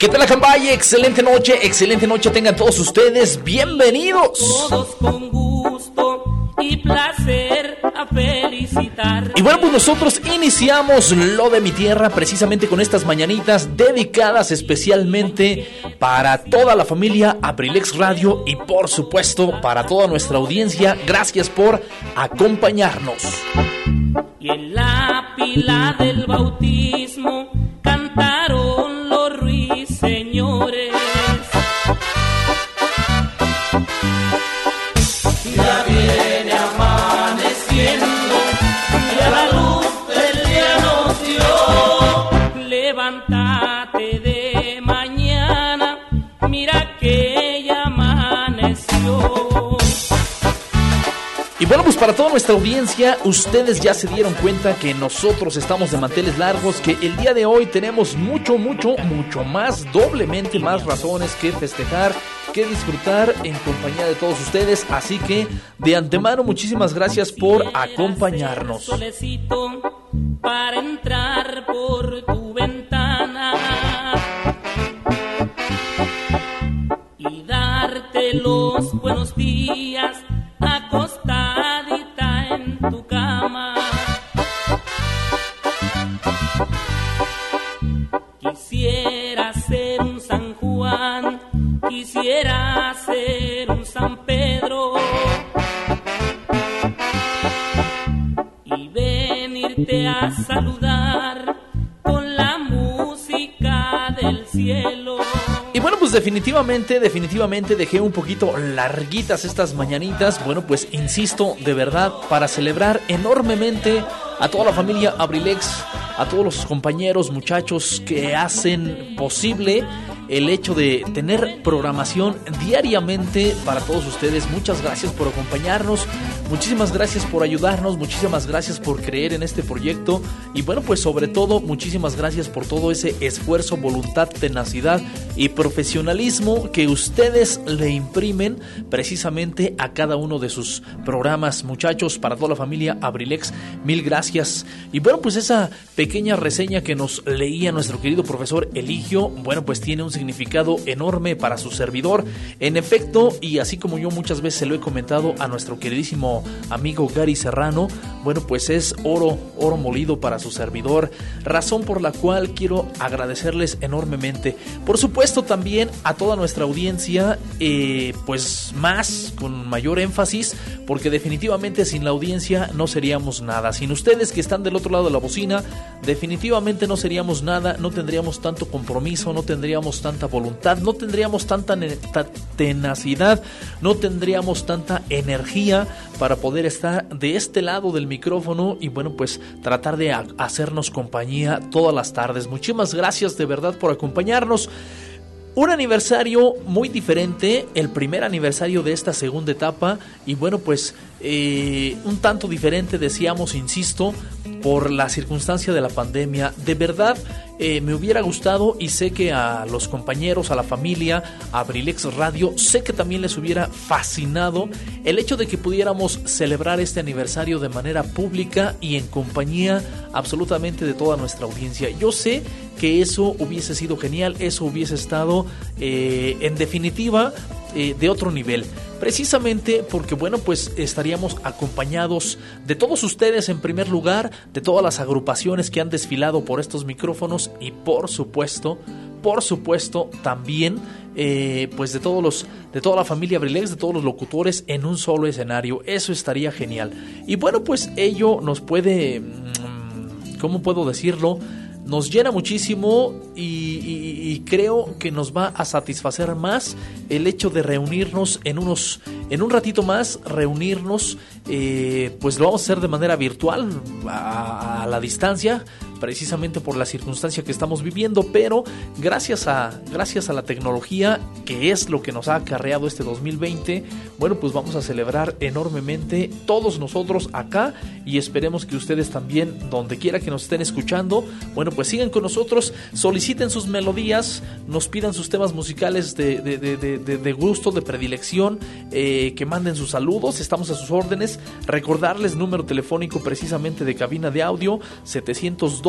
qué tal, Acambay? Excelente noche, excelente noche tengan todos ustedes. Bienvenidos. Todos con gusto y placer a felicitar. Y bueno, pues nosotros iniciamos lo de mi tierra precisamente con estas mañanitas dedicadas especialmente para toda la familia Abrilex Radio y por supuesto para toda nuestra audiencia. Gracias por acompañarnos. Y en la pila del bautismo para toda nuestra audiencia, ustedes ya se dieron cuenta que nosotros estamos de manteles largos, que el día de hoy tenemos mucho, mucho, mucho más, doblemente más razones que festejar, que disfrutar en compañía de todos ustedes. Así que de antemano, muchísimas gracias por acompañarnos. Solecito para entrar por tu ventana y darte los buenos días Pues definitivamente, definitivamente dejé un poquito larguitas estas mañanitas. Bueno, pues insisto, de verdad, para celebrar enormemente a toda la familia Abrilex, a todos los compañeros, muchachos que hacen posible el hecho de tener programación diariamente para todos ustedes. Muchas gracias por acompañarnos, muchísimas gracias por ayudarnos, muchísimas gracias por creer en este proyecto y bueno, pues sobre todo muchísimas gracias por todo ese esfuerzo, voluntad, tenacidad y profesionalismo que ustedes le imprimen precisamente a cada uno de sus programas. Muchachos, para toda la familia Abrilex, mil gracias. Y bueno, pues esa pequeña reseña que nos leía nuestro querido profesor Eligio, bueno, pues tiene un significado enorme para su servidor. En efecto, y así como yo muchas veces se lo he comentado a nuestro queridísimo amigo Gary Serrano, bueno, pues es oro, oro molido para su servidor, razón por la cual quiero agradecerles enormemente. Por supuesto, también a toda nuestra audiencia, eh, pues más, con mayor énfasis, porque definitivamente sin la audiencia no seríamos nada. Sin ustedes que están del otro lado de la bocina, definitivamente no seríamos nada, no tendríamos tanto compromiso, no tendríamos tanta voluntad, no tendríamos tanta tenacidad, no tendríamos tanta energía para poder estar de este lado del micrófono y bueno, pues tratar de ha- hacernos compañía todas las tardes. Muchísimas gracias de verdad por acompañarnos. Un aniversario muy diferente, el primer aniversario de esta segunda etapa y bueno pues eh, un tanto diferente decíamos, insisto, por la circunstancia de la pandemia. De verdad eh, me hubiera gustado y sé que a los compañeros, a la familia, a Abrilex Radio, sé que también les hubiera fascinado el hecho de que pudiéramos celebrar este aniversario de manera pública y en compañía absolutamente de toda nuestra audiencia. Yo sé que eso hubiese sido genial, eso hubiese estado eh, en definitiva eh, de otro nivel. Precisamente porque, bueno, pues estaríamos acompañados de todos ustedes en primer lugar, de todas las agrupaciones que han desfilado por estos micrófonos y por supuesto, por supuesto, también eh, pues de todos los, de toda la familia Brilex, de todos los locutores en un solo escenario. Eso estaría genial. Y bueno, pues ello nos puede, mm, ¿cómo puedo decirlo? Nos llena muchísimo y, creo que nos va a satisfacer más el hecho de reunirnos en unos en un ratito más reunirnos eh, pues lo vamos a hacer de manera virtual a la distancia precisamente por la circunstancia que estamos viviendo, pero gracias a, gracias a la tecnología, que es lo que nos ha acarreado este 2020, bueno, pues vamos a celebrar enormemente todos nosotros acá y esperemos que ustedes también, donde quiera que nos estén escuchando, bueno, pues sigan con nosotros, soliciten sus melodías, nos pidan sus temas musicales de, de, gusto, de predilección, eh, que manden sus saludos, estamos a sus órdenes, recordarles número telefónico precisamente de cabina de audio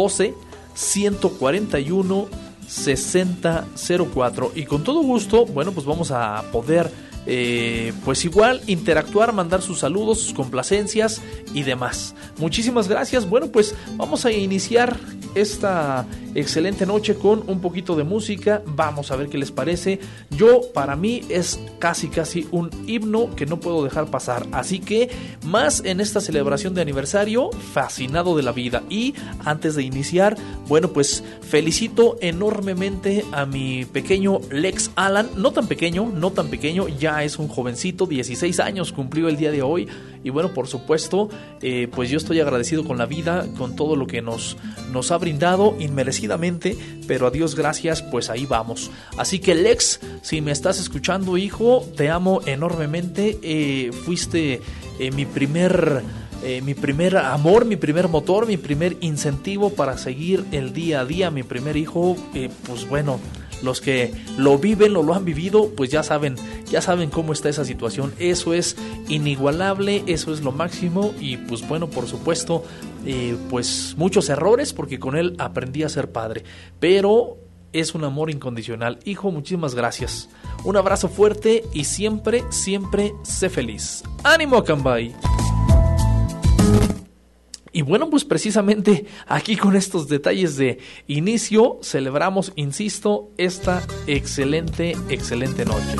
712 141 6004 y con todo gusto, bueno, pues vamos a poder eh, pues igual interactuar, mandar sus saludos, sus complacencias y demás. Muchísimas gracias. Bueno, pues vamos a iniciar esta excelente noche con un poquito de música. Vamos a ver qué les parece. Yo, para mí, es casi, casi un himno que no puedo dejar pasar. Así que, más en esta celebración de aniversario, fascinado de la vida. Y antes de iniciar, bueno, pues felicito enormemente a mi pequeño Lex Alan. No tan pequeño, no tan pequeño, ya es un jovencito, 16 años cumplió el día de hoy. Y bueno, por supuesto, eh, pues yo estoy agradecido con la vida, con todo lo que nos, nos ha brindado inmerecidamente, pero a Dios gracias, pues ahí vamos. Así que Lex, si me estás escuchando, hijo, te amo enormemente. Eh, fuiste eh, mi primer... mi primer amor, mi primer motor, mi primer incentivo para seguir el día a día, mi primer hijo, pues bueno, los que lo viven o lo han vivido, pues ya saben, ya saben cómo está esa situación. Eso es inigualable, eso es lo máximo y pues bueno, por supuesto, eh, pues muchos errores porque con él aprendí a ser padre, pero es un amor incondicional. Hijo, muchísimas gracias. Un abrazo fuerte y siempre, siempre sé feliz. ¡Ánimo, Cambay! Y bueno, pues precisamente aquí con estos detalles de inicio celebramos, insisto, esta excelente, excelente noche.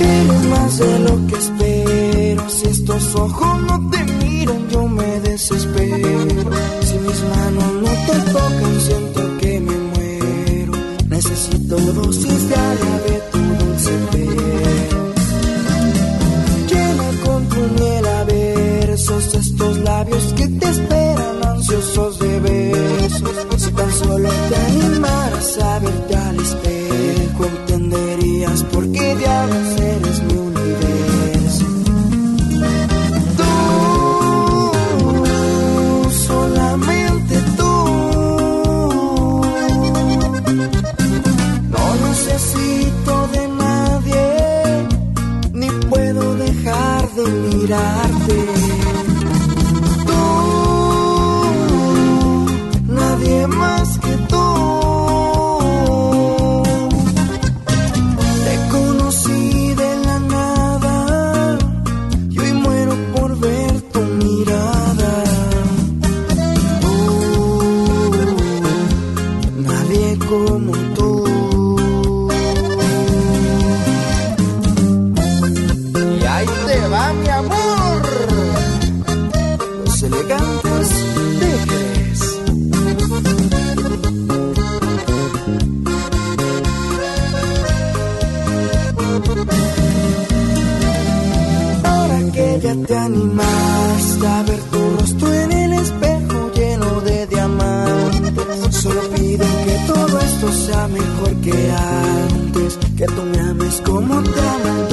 Eres más de lo que espero, si estos ojos no te miran yo me desespero, si mis manos no te tocan siento que me muero, necesito dosis de besos. Si tan solo te animaras a verte al espejo, entenderías por qué diablos eres mi mirarte. bueno, que antes, que tú me ames como te amas.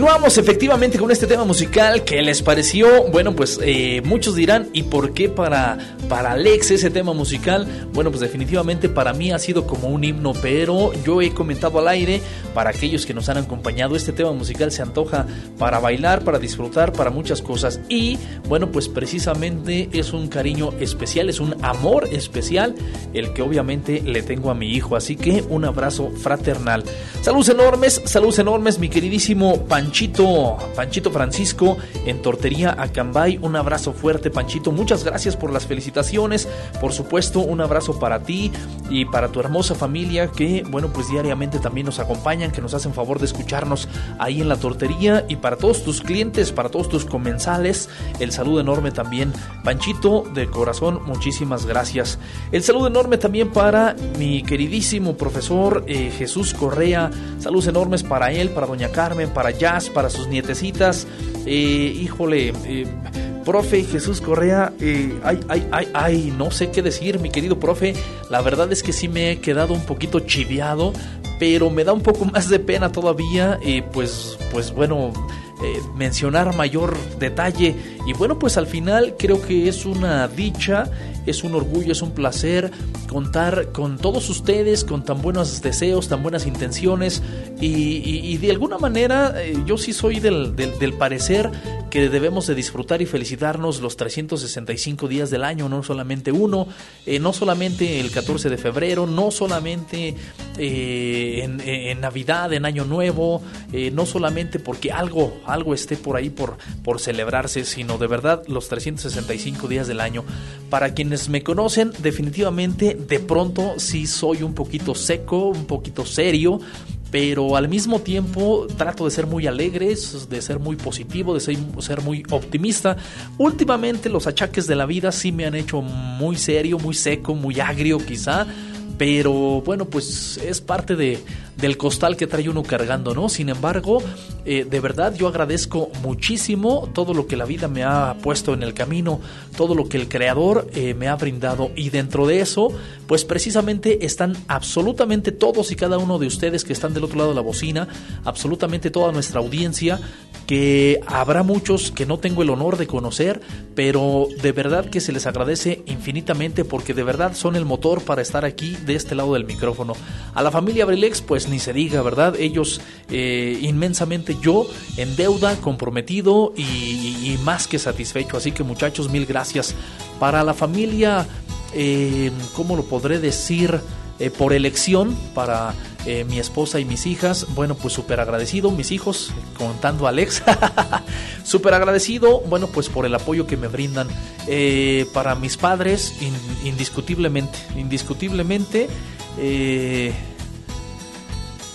Continuamos efectivamente con este tema musical. ¿Qué les pareció? Bueno, pues eh, muchos dirán, ¿y por qué para, para Alex ese tema musical? Bueno, pues definitivamente para mí ha sido como un himno, pero yo he comentado al aire, para aquellos que nos han acompañado, este tema musical se antoja para bailar, para disfrutar, para muchas cosas. Y bueno, pues precisamente es un cariño especial, es un amor especial el que obviamente le tengo a mi hijo. Así que un abrazo fraternal. Saludos enormes, saludos enormes, mi queridísimo Panchito, Panchito Francisco en Tortería Acambay. Un abrazo fuerte, Panchito. Muchas gracias por las felicitaciones. Por supuesto, un abrazo para ti y para tu hermosa familia que, bueno, pues diariamente también nos acompañan, que nos hacen favor de escucharnos ahí en la tortería. Y para todos tus clientes, para todos tus comensales, el saludo enorme también, Panchito, de corazón, muchísimas gracias. El saludo enorme también para mi queridísimo profesor eh, Jesús Correa. Saludos enormes para él, para doña Carmen, para Jazz, para sus nietecitas. Eh, híjole, eh, profe Jesús Correa, eh, ay, ay, ay, ay, no sé qué decir, mi querido profe. La verdad es que sí me he quedado un poquito chiviado, pero me da un poco más de pena todavía. Pues, pues bueno. mencionar mayor detalle y bueno pues al final creo que es una dicha es un orgullo, es un placer contar con todos ustedes, con tan buenos deseos, tan buenas intenciones y, de alguna manera eh, yo sí soy del, del, parecer que debemos de disfrutar y felicitarnos los 365 días del año, no solamente uno, eh, no solamente el 14 de febrero, no solamente eh, en, Navidad, en Año Nuevo, no solamente porque algo, algo esté por ahí por, por celebrarse, sino de verdad los 365 días del año. Para quien me conocen, definitivamente de pronto sí soy un poquito seco, un poquito serio, pero al mismo tiempo trato de ser muy alegre, de ser muy positivo, de ser, ser, muy optimista. Últimamente los achaques de la vida sí me han hecho muy serio, muy seco, muy agrio quizá, pero bueno, pues es parte de, del costal que trae uno cargando, ¿no? Sin embargo, eh, de verdad yo agradezco muchísimo todo lo que la vida me ha puesto en el camino, todo lo que el Creador eh, me ha brindado y dentro de eso, pues precisamente están absolutamente todos y cada uno de ustedes que están del otro lado de la bocina, absolutamente toda nuestra audiencia, que habrá muchos que no tengo el honor de conocer, pero de verdad que se les agradece infinitamente porque de verdad son el motor para estar aquí de este lado del micrófono. A la familia Abrilex, pues ni se diga, ¿verdad? Ellos eh, inmensamente, yo en deuda, comprometido y, más que satisfecho. Así que muchachos, mil gracias. Para la familia, eh, ¿cómo lo podré decir? Eh, por elección para mi esposa y mis hijas. Bueno, pues súper agradecido, mis hijos, contando a Alex. súper agradecido, bueno, pues por el apoyo que me brindan. para mis padres, indiscutiblemente, indiscutiblemente.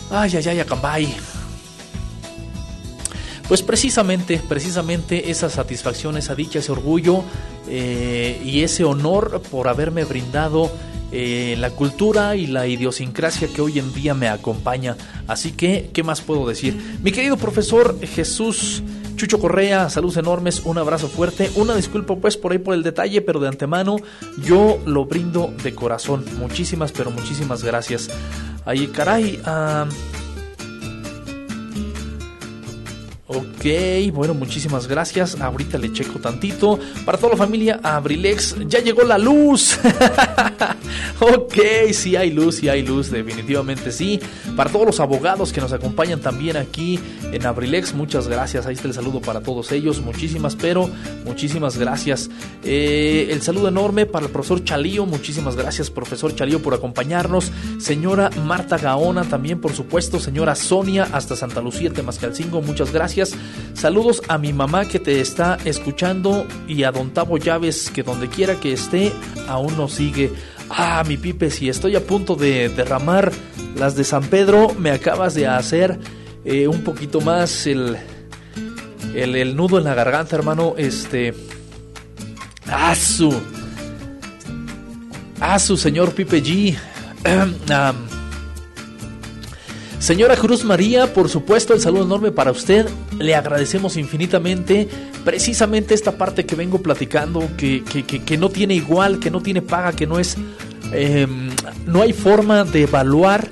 Ay, ay, ay, Acambay. Pues precisamente, precisamente esa satisfacción, esa dicha, ese orgullo eh, y ese honor por haberme brindado eh, la cultura y la idiosincrasia que hoy en día me acompaña. Así que, ¿qué más puedo decir? Mi querido profesor Jesús Chucho Correa, saludos enormes, un abrazo fuerte, una disculpa pues por ahí por el detalle, pero de antemano yo lo brindo de corazón. Muchísimas, pero muchísimas gracias. Ahí, caray. Uh, Ok, bueno, muchísimas gracias. Ahorita le checo tantito. Para toda la familia Abrilex, ya llegó la luz. ok, sí hay luz, sí hay luz, definitivamente sí. Para todos los abogados que nos acompañan también aquí en Abrilex, muchas gracias. Ahí está el saludo para todos ellos. Muchísimas, pero muchísimas gracias. Eh, el saludo enorme para el profesor Chalío. Muchísimas gracias, profesor Chalío, por acompañarnos. Señora Marta Gaona, también, por supuesto. Señora Sonia, hasta Santa Lucía, Temascalcingo, muchas gracias. Saludos a mi mamá que te está escuchando y a don Tavo Llaves que donde quiera que esté aún nos sigue. Ah, mi Pipe, si estoy a punto de derramar las de San Pedro, me acabas de hacer eh, un poquito más el, el, nudo en la garganta, hermano. Este. ¡Asu! ¡Asu, señor Pipe G! Señora Cruz María, por supuesto, el saludo enorme para usted. Le agradecemos infinitamente precisamente esta parte que vengo platicando, que, que, no tiene igual, que no tiene paga, que no es... Em, no hay forma de evaluar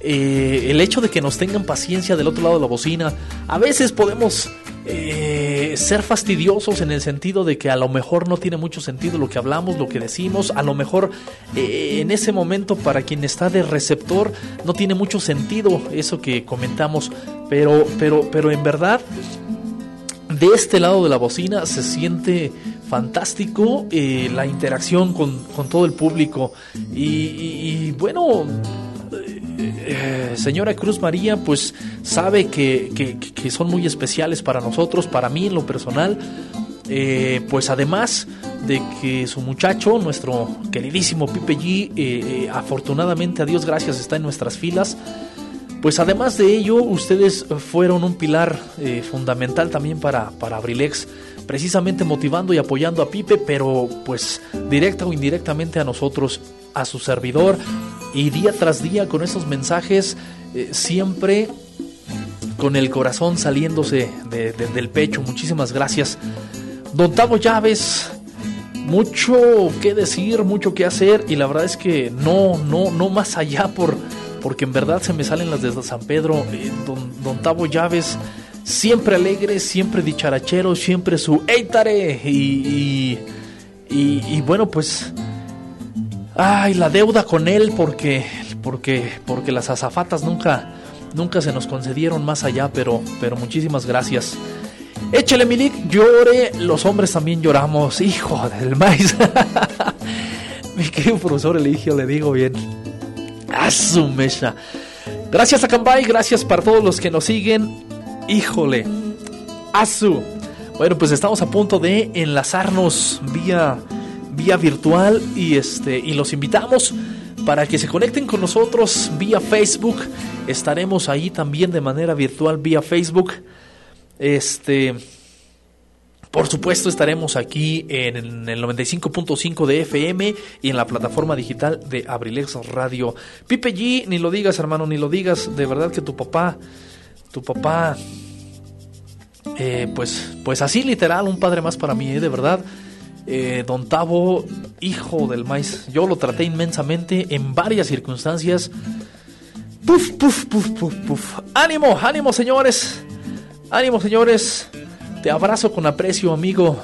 eh, el hecho de que nos tengan paciencia del otro lado de la bocina. A veces podemos eh, ser fastidiosos en el sentido de que a lo mejor no tiene mucho sentido lo que hablamos, lo que decimos. A lo mejor eh, en ese momento para quien está de receptor no tiene mucho sentido eso que comentamos. Pero, pero, pero en verdad de este lado de la bocina se siente fantástico eh, la interacción con, todo el público. Y, bueno, eh, señora Cruz María, pues sabe que, son muy especiales para nosotros, para mí en lo personal. Eh, pues además de que su muchacho, nuestro queridísimo Pipe G, afortunadamente a Dios gracias está en nuestras filas. Pues además de ello, ustedes fueron un pilar fundamental también para, para Abrilex precisamente motivando y apoyando a Pipe, pero pues directa o indirectamente a nosotros, a su servidor, y día tras día con esos mensajes, eh, siempre con el corazón saliéndose del pecho. Muchísimas gracias. Don Tavo Llaves, mucho que decir, mucho que hacer, y la verdad es que no, no, no más allá por porque en verdad se me salen las de San Pedro. Eh, don, don Tavo Llaves siempre alegre, siempre dicharachero, siempre su ¡Eitare! Y, y, bueno, pues. Ay, la deuda con él porque, porque, porque las azafatas nunca, nunca se nos concedieron más allá, pero, pero muchísimas gracias. Échale, Milik, llore, los hombres también lloramos, hijo del maíz. Mi querido profesor Eligio, le digo bien. A su mecha. Gracias a Cambay, gracias para todos los que nos siguen. Híjole, Azu. Bueno, pues estamos a punto de enlazarnos vía, vía virtual y, este, y los invitamos para que se conecten con nosotros vía Facebook. Estaremos ahí también de manera virtual vía Facebook. Este, por supuesto, estaremos aquí en el 95.5 de FM y en la plataforma digital de Abrilex Radio. Pipe G, ni lo digas, hermano, ni lo digas. De verdad que tu papá tu papá, eh, pues, pues así literal, un padre más para mí, ¿eh? de verdad. Eh, don Tavo, hijo del maíz, yo lo traté inmensamente en varias circunstancias. Puf, puf, puf, puf, puf. Ánimo, ánimo, señores. Ánimo, señores. Te abrazo con aprecio, amigo.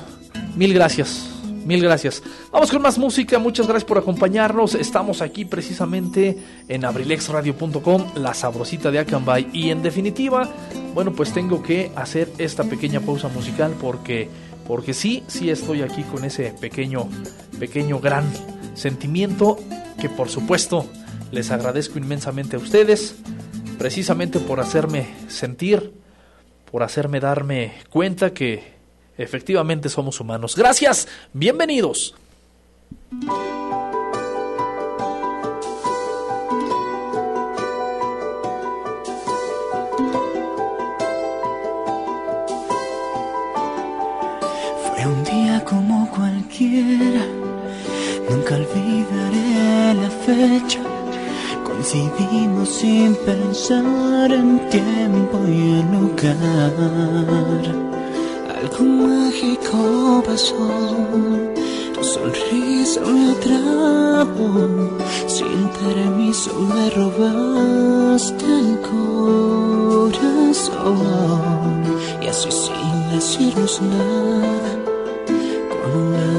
Mil gracias. Mil gracias. Vamos con más música. Muchas gracias por acompañarnos. Estamos aquí precisamente en abrilexradio.com, la sabrosita de Acambay. Y en definitiva, bueno, pues tengo que hacer esta pequeña pausa musical porque, porque sí, sí estoy aquí con ese pequeño, pequeño gran sentimiento que por supuesto les agradezco inmensamente a ustedes, precisamente por hacerme sentir, por hacerme darme cuenta que efectivamente somos humanos. Gracias, bienvenidos. Nunca olvidaré la fecha. Coincidimos sin pensar en tiempo y en lugar. Algo mágico pasó, tu sonrisa me atrapó, sin permiso me robaste el corazón. Y así sin decirnos nada,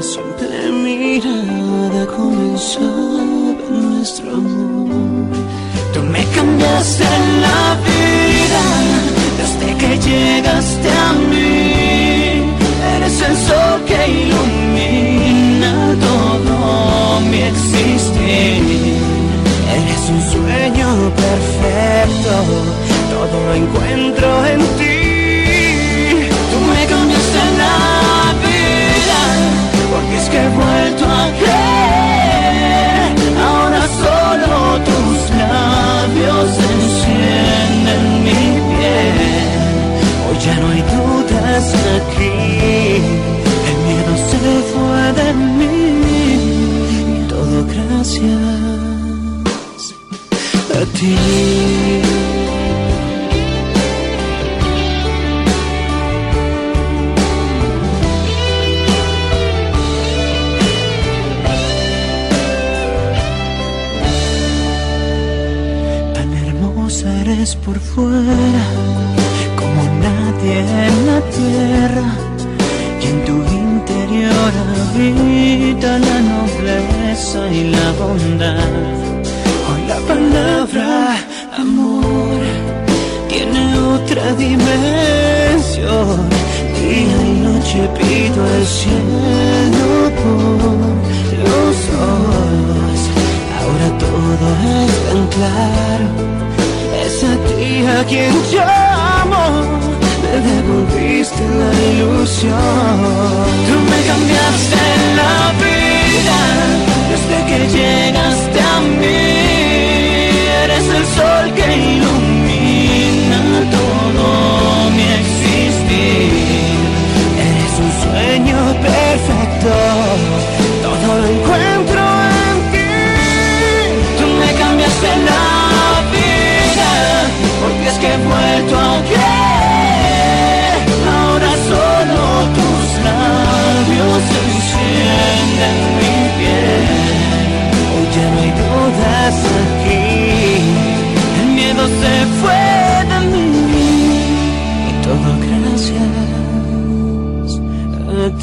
una simple mirada comenzaba nuestro amor. Tú me cambiaste la vida desde que llegaste a mí el sol que ilumina todo mi existir. Eres un sueño perfecto, todo lo encuentro en ti. Que he vuelto a creer. Ahora solo tus labios encienden mi piel. Hoy ya no hay dudas aquí fue de mí, todo gracias a ti. Por fuera, como nadie en la tierra, y en tu interior habita la nobleza y la bondad. Hoy la palabra amor tiene otra dimensión. Día y noche pido el cielo por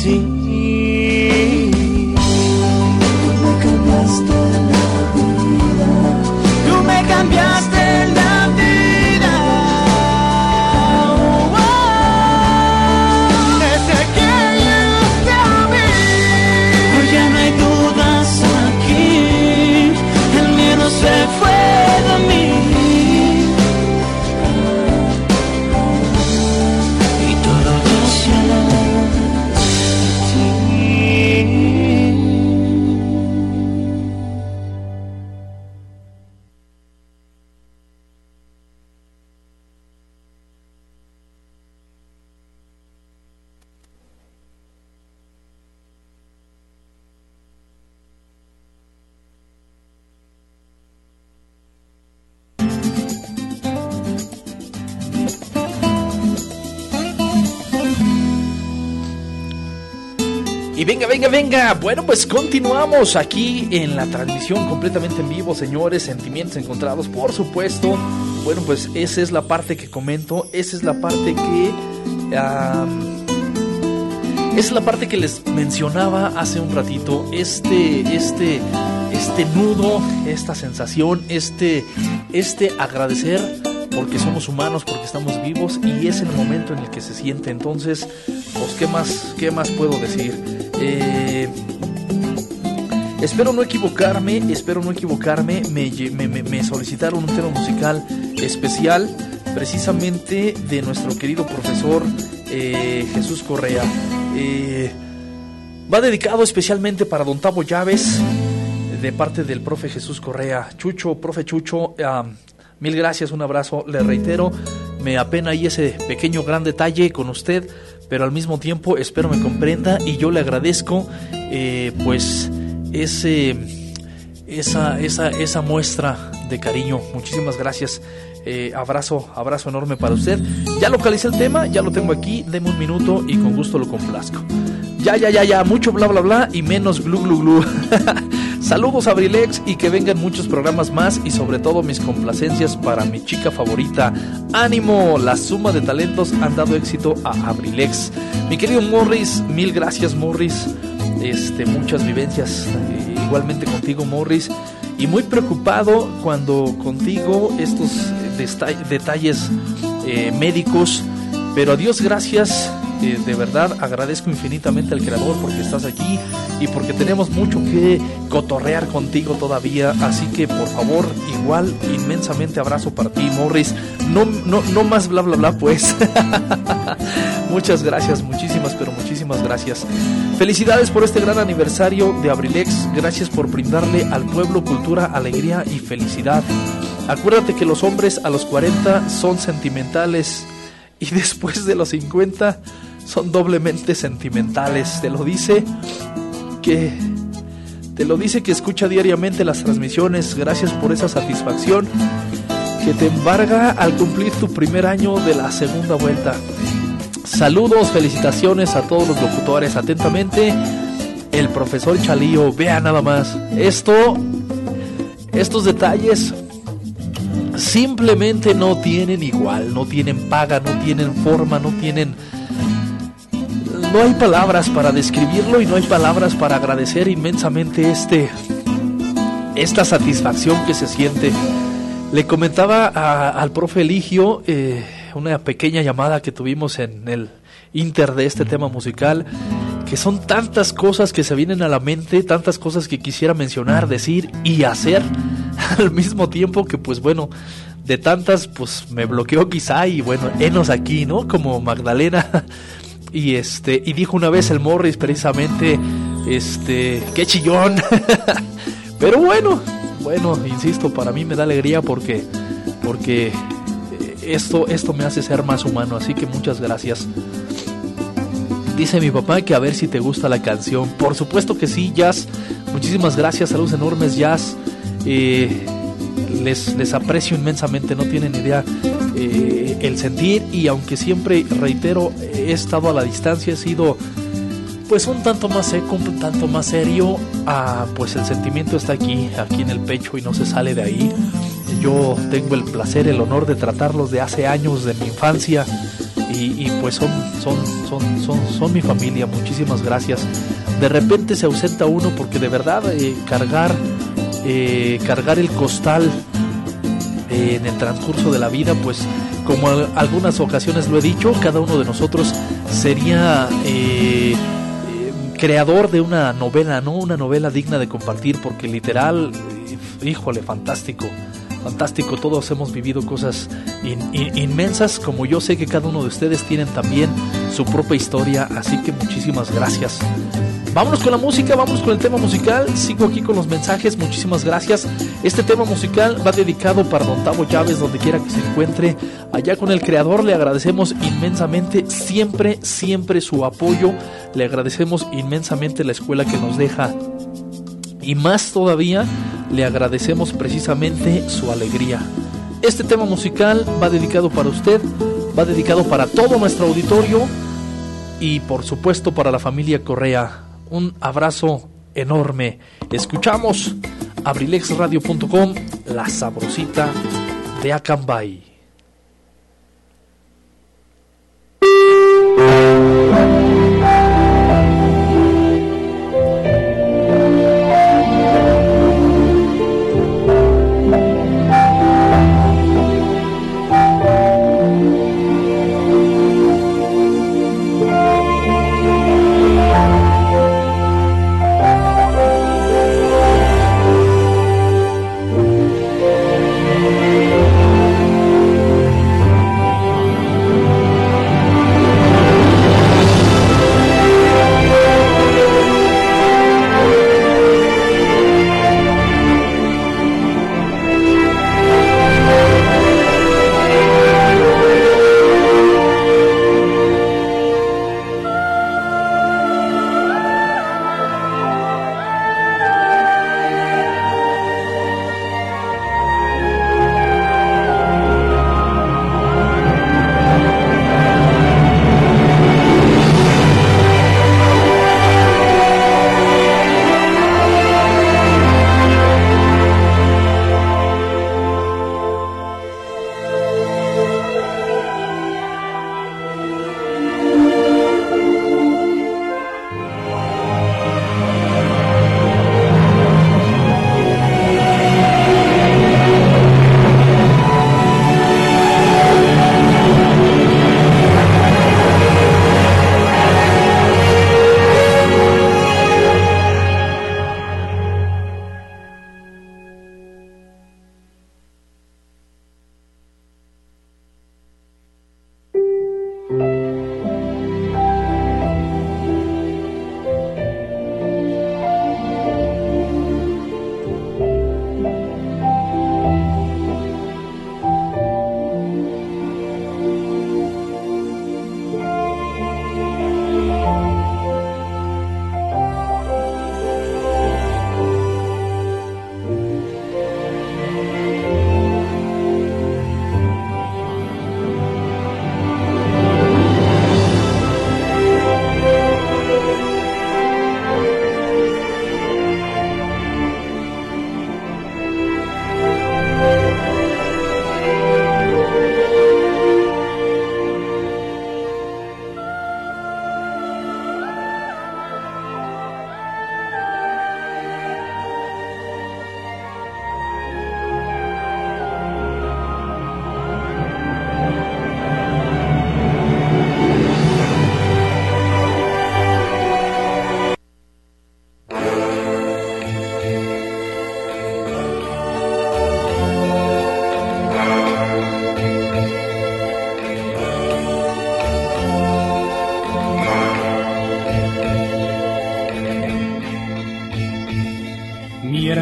a pues continuamos aquí en la transmisión completamente en vivo, señores. Sentimientos encontrados, por supuesto. Bueno, pues esa es la parte que comento. Esa es la parte que... esa es la parte que les mencionaba hace un ratito. Este, este, este nudo, esta sensación, este, este agradecer porque somos humanos, porque estamos vivos y es el momento en el que se siente. Entonces, pues, ¿qué más, qué más puedo decir? Eh, espero no equivocarme, espero no equivocarme. Me, solicitaron un tema musical especial, precisamente de nuestro querido profesor eh, Jesús Correa. Eh, va dedicado especialmente para Don Tavo Llaves, de parte del profe Jesús Correa. Chucho, profe Chucho, ah, mil gracias, un abrazo. Le reitero, me apena ahí ese pequeño gran detalle con usted, pero al mismo tiempo espero me comprenda y yo le agradezco, eh, pues, ese, esa, esa, esa muestra de cariño. Muchísimas gracias. Eh, abrazo, abrazo enorme para usted. Ya localicé el tema, ya lo tengo aquí. Deme un minuto y con gusto lo complazco. Ya, ya, ya, ya, mucho bla, bla, bla y menos glu, glu, glu. Saludos a Abrilex y que vengan muchos programas más y sobre todo mis complacencias para mi chica favorita. Ánimo, la suma de talentos han dado éxito a Abrilex. Mi querido Morris, mil gracias Morris. Este, muchas vivencias eh, igualmente contigo Morris. Y muy preocupado cuando contigo estos detalles eh, médicos. Pero a Dios gracias, eh, de verdad agradezco infinitamente al Creador porque estás aquí y porque tenemos mucho que cotorrear contigo todavía. Así que por favor, igual inmensamente abrazo para ti, Morris. No, no, no más bla bla bla, pues. Muchas gracias, muchísimas, pero muchísimas gracias. Felicidades por este gran aniversario de Abrilex. Gracias por brindarle al pueblo cultura, alegría y felicidad. Acuérdate que los hombres a los 40 son sentimentales y después de los 50 son doblemente sentimentales. Te lo dice que te lo dice que escucha diariamente las transmisiones. Gracias por esa satisfacción que te embarga al cumplir tu primer año de la segunda vuelta. Saludos, felicitaciones a todos los locutores. Atentamente, el profesor Chalío. Vea nada más. Esto, estos detalles simplemente no tienen igual, no tienen paga, no tienen forma, no tienen... No hay palabras para describirlo y no hay palabras para agradecer inmensamente este, esta satisfacción que se siente. Le comentaba al profe Eligio eh, una pequeña llamada que tuvimos en el inter de este tema musical que son tantas cosas que se vienen a la mente, tantas cosas que quisiera mencionar, decir y hacer al mismo tiempo que pues bueno, de tantas pues me bloqueó quizá y bueno, enos aquí, ¿no? Como Magdalena y este y dijo una vez el Morris precisamente este, qué chillón. Pero bueno, bueno, insisto, para mí me da alegría porque porque esto esto me hace ser más humano, así que muchas gracias. Dice mi papá que a ver si te gusta la canción. Por supuesto que sí, Jazz. Muchísimas gracias, saludos enormes, Jazz. Eh, les, les aprecio inmensamente, no tienen idea eh, el sentir y aunque siempre, reitero, he estado a la distancia, he sido pues un tanto más seco, un tanto más serio, ah, pues el sentimiento está aquí, aquí en el pecho y no se sale de ahí. Yo tengo el placer, el honor de tratarlos de hace años, de mi infancia, y, pues son, son, son, son, son mi familia, muchísimas gracias. De repente se ausenta uno porque de verdad eh, cargar, eh, cargar el costal eh, en el transcurso de la vida, pues como algunas ocasiones lo he dicho, cada uno de nosotros sería creador de una novela, ¿no? Una novela digna de compartir, porque literal, híjole, fantástico fantástico, todos hemos vivido cosas inmensas, como yo sé que cada uno de ustedes tienen también su propia historia, así que muchísimas gracias. Vámonos con la música, vamos con el tema musical, sigo aquí con los mensajes, muchísimas gracias. Este tema musical va dedicado para Don Tavo Llaves, donde quiera que se encuentre, allá con el creador, le agradecemos inmensamente siempre, siempre su apoyo, le agradecemos inmensamente la escuela que nos deja y más todavía le agradecemos precisamente su alegría. Este tema musical va dedicado para usted, va dedicado para todo nuestro auditorio y por supuesto para la familia Correa. Un abrazo enorme. Escuchamos abrilexradio.com, la sabrosita de Acambay.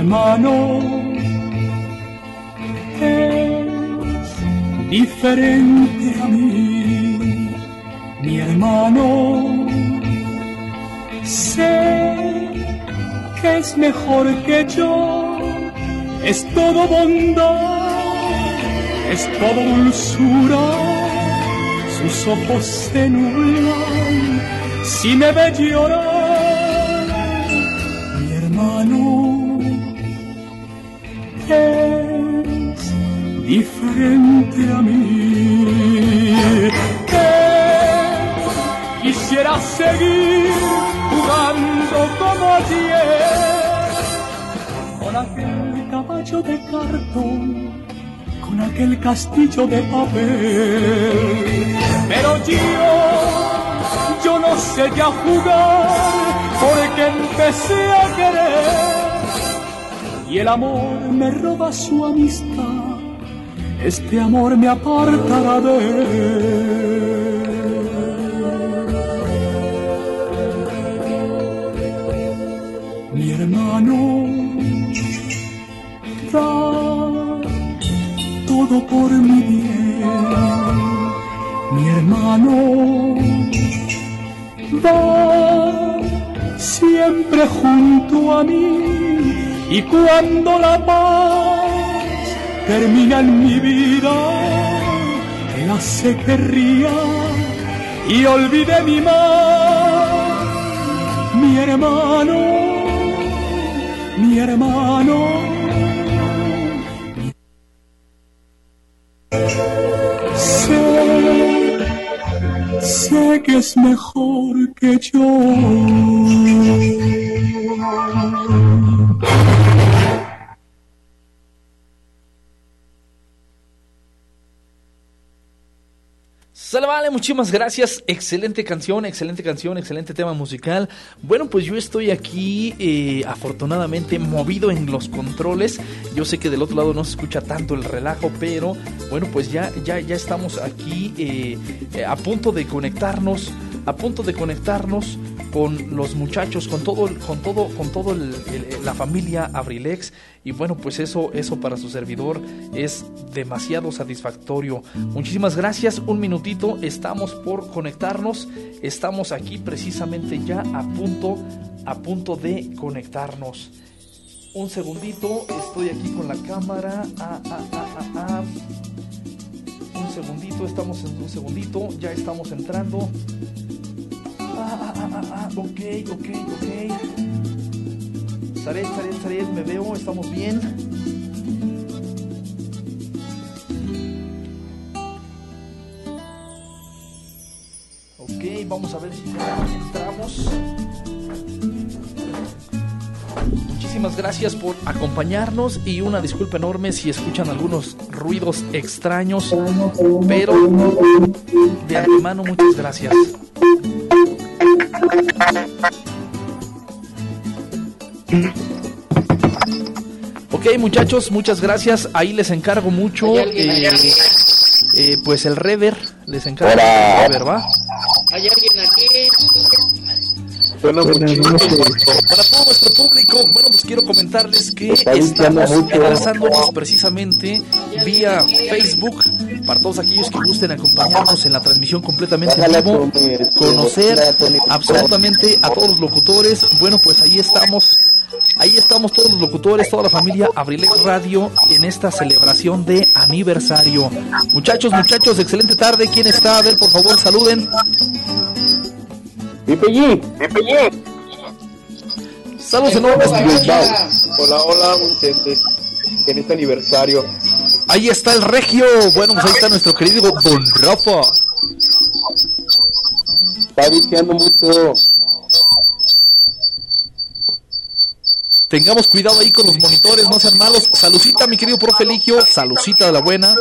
Hermano es diferente a mí, mi hermano sé que es mejor que yo, es todo bondad, es todo dulzura, sus ojos se nublan si me ve llorar, diferente a mí. quisiera seguir jugando como ayer con aquel caballo de cartón, con aquel castillo de papel. Pero yo yo no sé ya jugar porque empecé a querer y el amor me roba su amistad, este amor me apartará de él. Mi hermano da todo por mi bien, mi hermano va siempre junto a mí y cuando la paz termina en mi vida, él hace que ría y olvide mi mal, mi hermano, mi hermano. sé que es mejor que yo. Muchísimas gracias. Excelente canción, excelente canción, excelente tema musical. Bueno, pues yo estoy aquí eh, afortunadamente movido en los controles. Yo sé que del otro lado no se escucha tanto el relajo, pero bueno, pues ya, ya, ya estamos aquí eh, a punto de conectarnos, a punto de conectarnos con los muchachos, con todo, con todo, con todo la familia Abrilex y bueno, pues eso, eso para su servidor es demasiado satisfactorio. Muchísimas gracias. Un minutito, estamos por conectarnos. Estamos aquí precisamente ya a punto, a punto de conectarnos. Un segundito, estoy aquí con la cámara. Ah, ah, ah, un segundito, estamos en un segundito, ya estamos entrando. Ah, ah, ah, ah, ok, ok, ok. Saret, Saret, Saret, me veo, estamos bien. Ok, vamos a ver si entramos. Muchísimas gracias por acompañarnos y una disculpa enorme si escuchan algunos ruidos extraños, pero de antemano muchas gracias. Ok muchachos, muchas gracias. Ahí les encargo mucho. Eh, eh, pues el rever, les encargo el rever, ¿va? ¿Hay alguien? Para todo nuestro público, bueno, pues quiero comentarles que estamos enlazándonos precisamente vía Facebook para todos aquellos que gusten acompañarnos en la transmisión completamente en vivo, conocer absolutamente a todos los locutores. Bueno, pues ahí estamos. Ahí estamos todos los locutores, toda la familia Abrilex Radio en esta celebración de aniversario. Muchachos, muchachos, excelente tarde. ¿Quién está? A ver, por favor, saluden. Pipe G. Saludos enormes. Hola, hola, gente. En este aniversario. Ahí está el regio. Bueno, pues ahí está nuestro querido Don Rafa. Está viciando mucho. Tengamos cuidado ahí con los monitores, no sean malos. Salucita, mi querido profe Ligio. Salucita de la buena.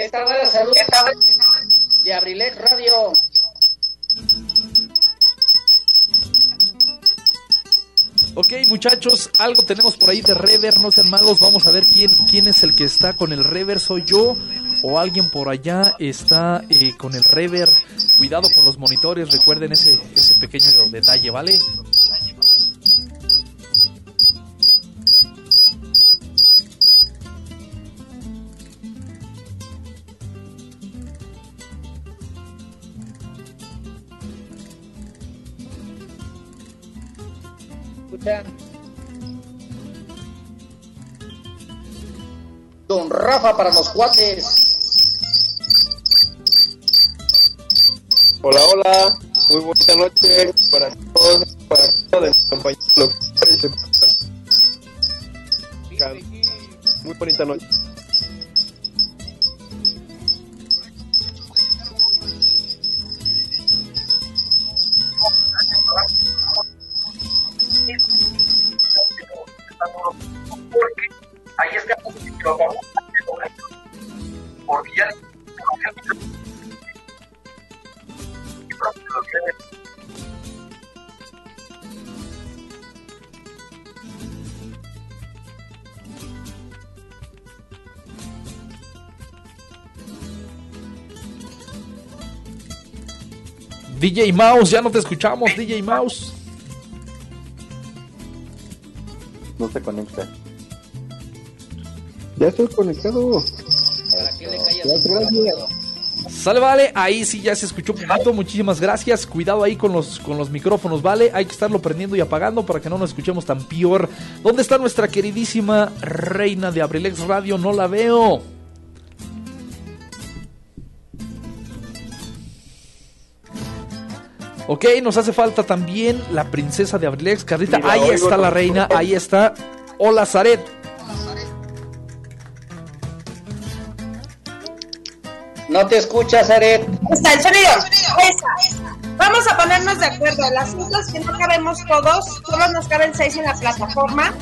Esta va la salud de Abrilet Radio. Ok, muchachos, algo tenemos por ahí de rever, no sean malos, vamos a ver quién, es el que está con el rever, soy yo o alguien por allá está eh, con el rever. Cuidado con los monitores, recuerden ese pequeño detalle, ¿vale? Don Rafa para los cuates. Hola, hola. Muy bonita noche para todos, para todos mis compañeros. Muy bonita noche. DJ Mouse, ya no te escuchamos, DJ Mouse. No se conecta. Ya estoy conectado. Para le gracias. Sale, vale, ahí sí ya se escuchó un poquito, muchísimas gracias. Cuidado ahí con los, con los micrófonos, ¿vale? Hay que estarlo prendiendo y apagando para que no nos escuchemos tan peor. ¿Dónde está nuestra queridísima reina de Abrilex Radio? No la veo. Ok, nos hace falta también la princesa de Abrilex, Carlita. Mira, ahí está la reina, ahí está. Hola, Zaret. No te escuchas, Aret. Está el sonido. Esa. Vamos a ponernos de acuerdo. Asunto es que no cabemos todos, solo nos caben seis en la plataforma.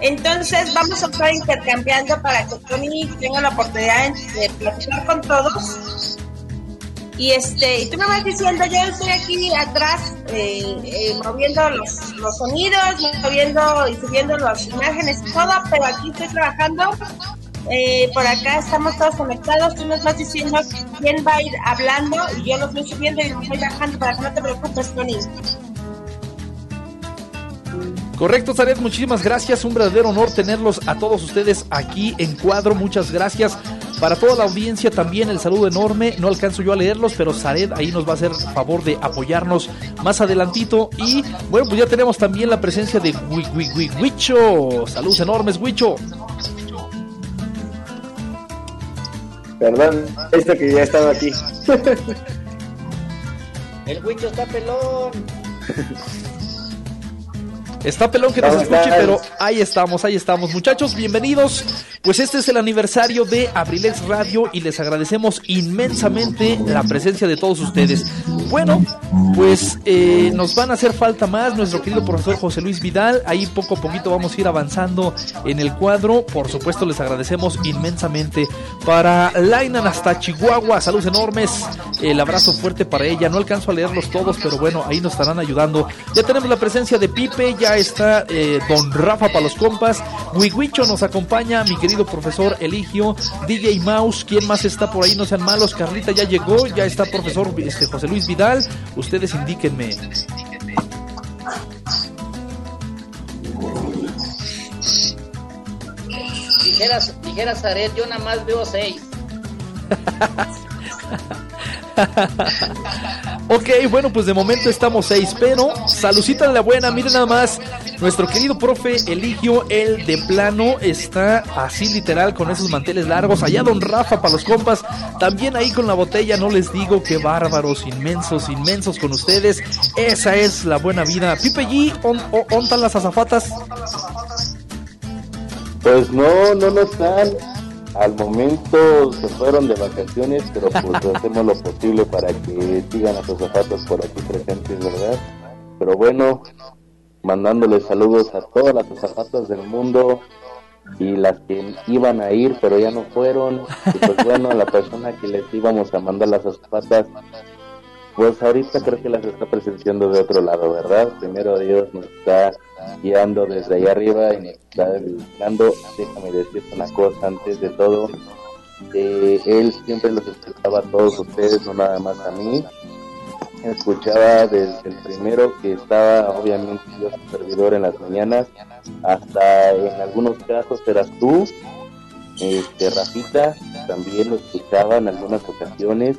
Entonces vamos a estar intercambiando para que Tony tenga la oportunidad de platicar con todos. Y este, y tú me vas diciendo, yo estoy aquí atrás eh, eh, moviendo los, los sonidos, moviendo y subiendo las imágenes todo, pero aquí estoy trabajando. Eh, por acá estamos todos conectados. Tú nos vas diciendo quién va a ir hablando y yo los voy subiendo y los voy bajando para que no te preocupes, Tony. Correcto, Zaret, muchísimas gracias. Un verdadero honor tenerlos a todos ustedes aquí en cuadro. Muchas gracias. Para toda la audiencia también el saludo enorme. No alcanzo yo a leerlos, pero Zaret ahí nos va a hacer favor de apoyarnos más adelantito. Y bueno, pues ya tenemos también la presencia de Huicho. Saludos enormes, Huicho. Perdón, esto que ya estaba aquí. El Huicho está pelón. Está pelón que nos ¿Cómo escuche, pero ahí estamos, ahí estamos. Muchachos, bienvenidos. Pues este es el aniversario de Abrilex Radio y les agradecemos inmensamente la presencia de todos ustedes. Bueno, pues eh, nos van a hacer falta más nuestro querido profesor José Luis Vidal. Ahí poco a poquito vamos a ir avanzando en el cuadro. Por supuesto, les agradecemos inmensamente. Para Lainan hasta Chihuahua, saludos enormes. El abrazo fuerte para ella. No alcanzo a leerlos todos, pero bueno, ahí nos estarán ayudando. Ya tenemos la presencia de Pipe, ya está eh, Don Rafa para los compas. Wigwicho nos acompaña, mi querido profesor Eligio, DJ Mouse, ¿quién más está por ahí? No sean malos, Carlita ya llegó, ya está profesor este, José Luis Vidal. Ustedes indíquenme. Dijeras, dijeras Aret, yo nada más veo seis. Ok, bueno, pues de momento estamos seis, pero salucita la buena, miren nada más, nuestro querido profe Eligio, el de plano, está así literal con esos manteles largos, allá don Rafa para los compas, también ahí con la botella, no les digo qué bárbaros, inmensos, inmensos con ustedes, esa es la buena vida. Pipe G, ¿on, on- ontan las azafatas? Pues no, no están. Al momento se fueron de vacaciones, pero pues hacemos lo posible para que sigan a sus zapatos por aquí presentes, ¿verdad? Pero bueno, mandándoles saludos a todas las zapatas del mundo y las que iban a ir, pero ya no fueron. Y pues bueno, a la persona que les íbamos a mandar las zapatas, pues ahorita creo que las está presenciando de otro lado, ¿verdad? Primero Dios nos está guiando desde allá arriba y nos está dando, déjame decirte una cosa antes de todo, eh, él siempre los escuchaba a todos ustedes, no nada más a mí, escuchaba desde el primero que estaba obviamente yo su servidor en las mañanas hasta en algunos casos eras tú este Rafita también lo escuchaba en algunas ocasiones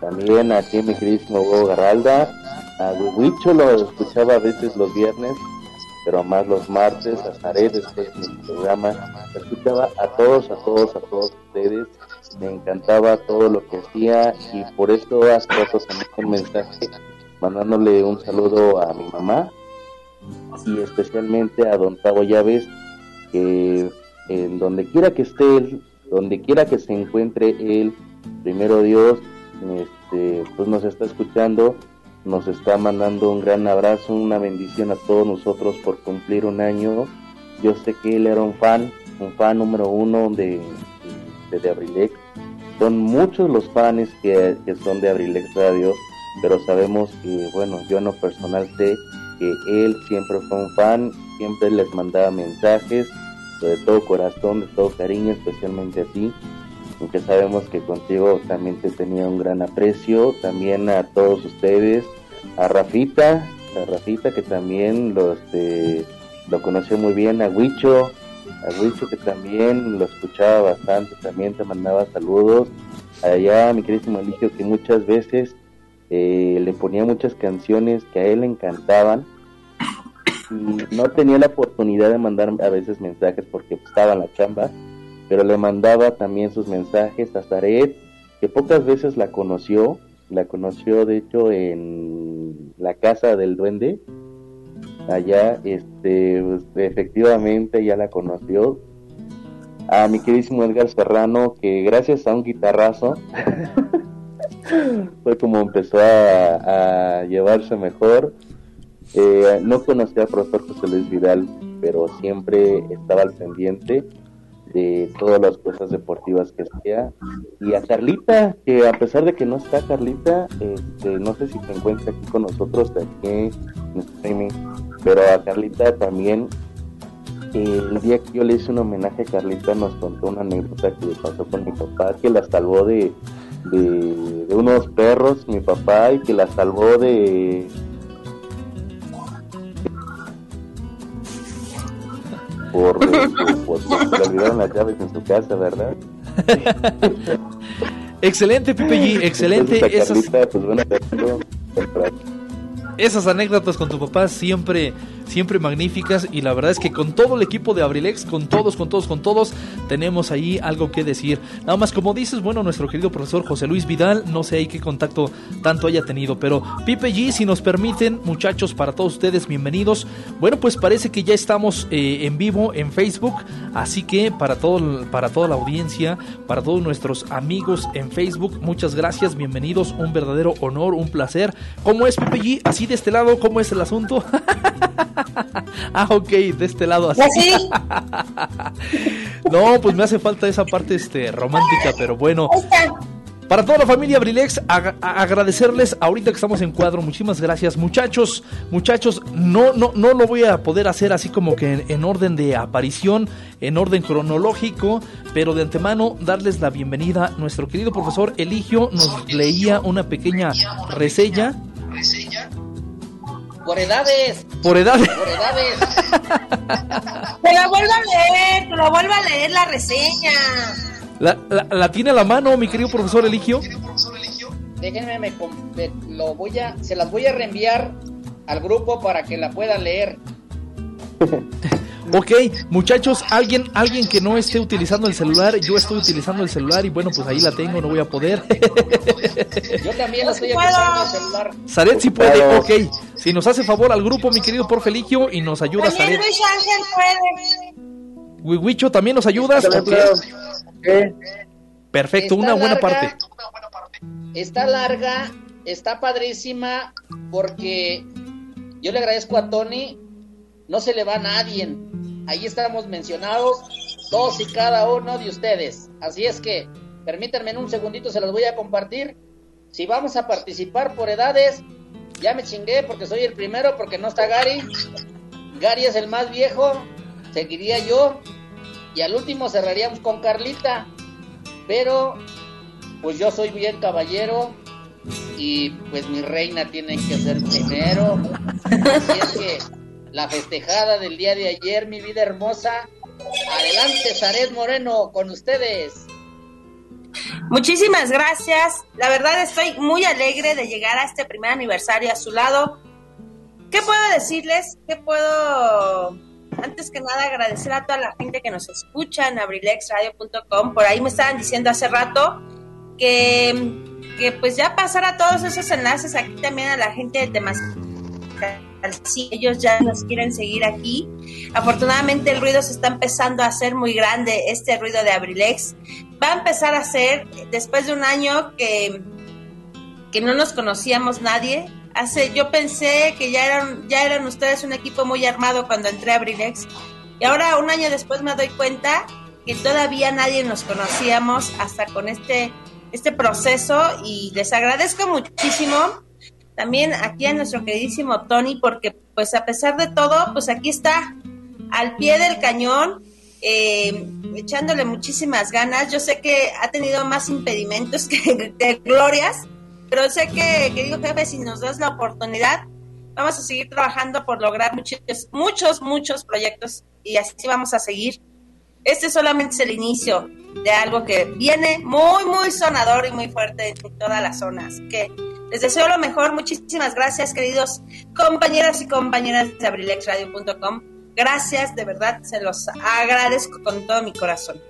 también a mi queridísimo Hugo Garralda a Huicho lo escuchaba a veces los viernes pero más los martes a Zaret después de mi programa escuchaba a todos a todos a todos ustedes me encantaba todo lo que hacía y por eso hace rato un mensaje mandándole un saludo a mi mamá y especialmente a don Tavo Llaves que en donde quiera que esté él, donde quiera que se encuentre él, primero Dios, este, pues nos está escuchando, nos está mandando un gran abrazo, una bendición a todos nosotros por cumplir un año. Yo sé que él era un fan, un fan número uno de, de, Abrilex. Son muchos los fans que, que son de Abrilex Radio, pero sabemos que, bueno, yo en lo personal sé que él siempre fue un fan, siempre les mandaba mensajes, de todo corazón, de todo cariño, especialmente a ti, aunque sabemos que contigo también te tenía un gran aprecio, también a todos ustedes, a Rafita, a Rafita que también lo, este, lo conoció muy bien, a Huicho, a Huicho que también lo escuchaba bastante, también te mandaba saludos, allá mi queridísimo Eligio que muchas veces eh, le ponía muchas canciones que a él le encantaban, no tenía la oportunidad de mandar a veces mensajes porque estaba en la chamba, pero le mandaba también sus mensajes a Zaret, que pocas veces la conoció, la conoció de hecho en la casa del duende, allá, este, efectivamente ya la conoció. A mi queridísimo Edgar Serrano, que gracias a un guitarrazo fue como empezó a llevarse mejor. Eh, no conocía al profesor José Luis Vidal, pero siempre estaba al pendiente de todas las cosas deportivas que hacía. Y a Carlita, que a pesar de que no está Carlita, este, no sé si se encuentra aquí con nosotros, aquí en streaming, pero a Carlita también, el día que yo le hice un homenaje a Carlita, nos contó una anécdota que le pasó con mi papá, que la salvó de, de unos perros, mi papá, y que la salvó de por, por, porque olvidaron las llaves en su casa, ¿verdad? excelente, Pipe G, excelente. Esas... Pues, bueno, esas anécdotas con tu papá siempre, siempre magníficas y la verdad es que con todo el equipo de Abrilex, con todos, con todos, con todos, tenemos ahí algo que decir. Nada más como dices, bueno, nuestro querido profesor José Luis Vidal, no sé ahí qué contacto tanto haya tenido, pero Pipe G, si nos permiten, muchachos, para todos ustedes, bienvenidos. Bueno, pues parece que ya estamos eh, en vivo en Facebook, así que para, todo, para toda la audiencia, para todos nuestros amigos en Facebook, muchas gracias, bienvenidos, un verdadero honor, un placer. ¿Cómo es Pipe G? Así de este lado, ¿cómo es el asunto? ah, ok, de este lado así. no, pues me hace falta esa parte este romántica, pero bueno. Para toda la familia Abrilex, agradecerles ahorita que estamos en cuadro, muchísimas gracias muchachos, muchachos, no, no, no lo voy a poder hacer así como que en, orden de aparición, en orden cronológico, pero de antemano darles la bienvenida. Nuestro querido profesor Eligio nos leía una pequeña reseña. Por edades. Por edades. Por edades. te la vuelvo a leer, te la vuelvo a leer la reseña. ¿La, la, tiene a la mano, mi querido profesor Eligio? Déjenme, me, lo voy a, se las voy a reenviar al grupo para que la puedan leer. Ok, muchachos, alguien, alguien que no esté utilizando el celular, yo estoy utilizando el celular y bueno, pues ahí la tengo, no voy a poder. Yo también la estoy utilizando el celular. Saret si puede, ok. Si nos hace favor al grupo, mi querido Porfeligio, y nos ayuda también Saret. Luis Ángel puede. Wiwicho, ¿también nos ayudas? Okay. Perfecto, una buena parte. Está larga, está padrísima, porque yo le agradezco a Tony, no se le va a nadie Ahí estamos mencionados todos y cada uno de ustedes. Así es que permítanme en un segundito, se los voy a compartir si vamos a participar por edades, ya me chingué porque soy el primero, porque no está Gary. Gary es el más viejo, seguiría yo. Y al último cerraríamos con Carlita. Pero, pues yo soy bien caballero. Y pues mi reina tiene que ser primero. Así es que la festejada del día de ayer, mi vida hermosa. Adelante, Zaret Moreno, con ustedes. Muchísimas gracias. La verdad estoy muy alegre de llegar a este primer aniversario a su lado. ¿Qué puedo decirles? ¿Qué puedo, antes que nada, agradecer a toda la gente que nos escucha en abrilexradio.com? Por ahí me estaban diciendo hace rato que, que pues ya pasara todos esos enlaces aquí también a la gente de temas si ellos ya nos quieren seguir aquí. Afortunadamente el ruido se está empezando a hacer muy grande, este ruido de Abrilex. Va a empezar a ser, después de un año que, que no nos conocíamos nadie, hace, yo pensé que ya eran, ya eran ustedes un equipo muy armado cuando entré a Abrilex. Y ahora, un año después, me doy cuenta que todavía nadie nos conocíamos hasta con este, este proceso y les agradezco muchísimo también aquí a nuestro queridísimo Tony, porque pues a pesar de todo, pues aquí está al pie del cañón, eh, echándole muchísimas ganas. Yo sé que ha tenido más impedimentos que, glorias, pero sé que, querido jefe, si nos das la oportunidad, vamos a seguir trabajando por lograr muchos, muchos, muchos proyectos y así vamos a seguir. Este solamente es el inicio de algo que viene muy, muy sonador y muy fuerte en todas las zonas. que les deseo lo mejor. Muchísimas gracias, queridos compañeros y compañeras de abrilexradio.com. Gracias, de verdad, se los agradezco con todo mi corazón.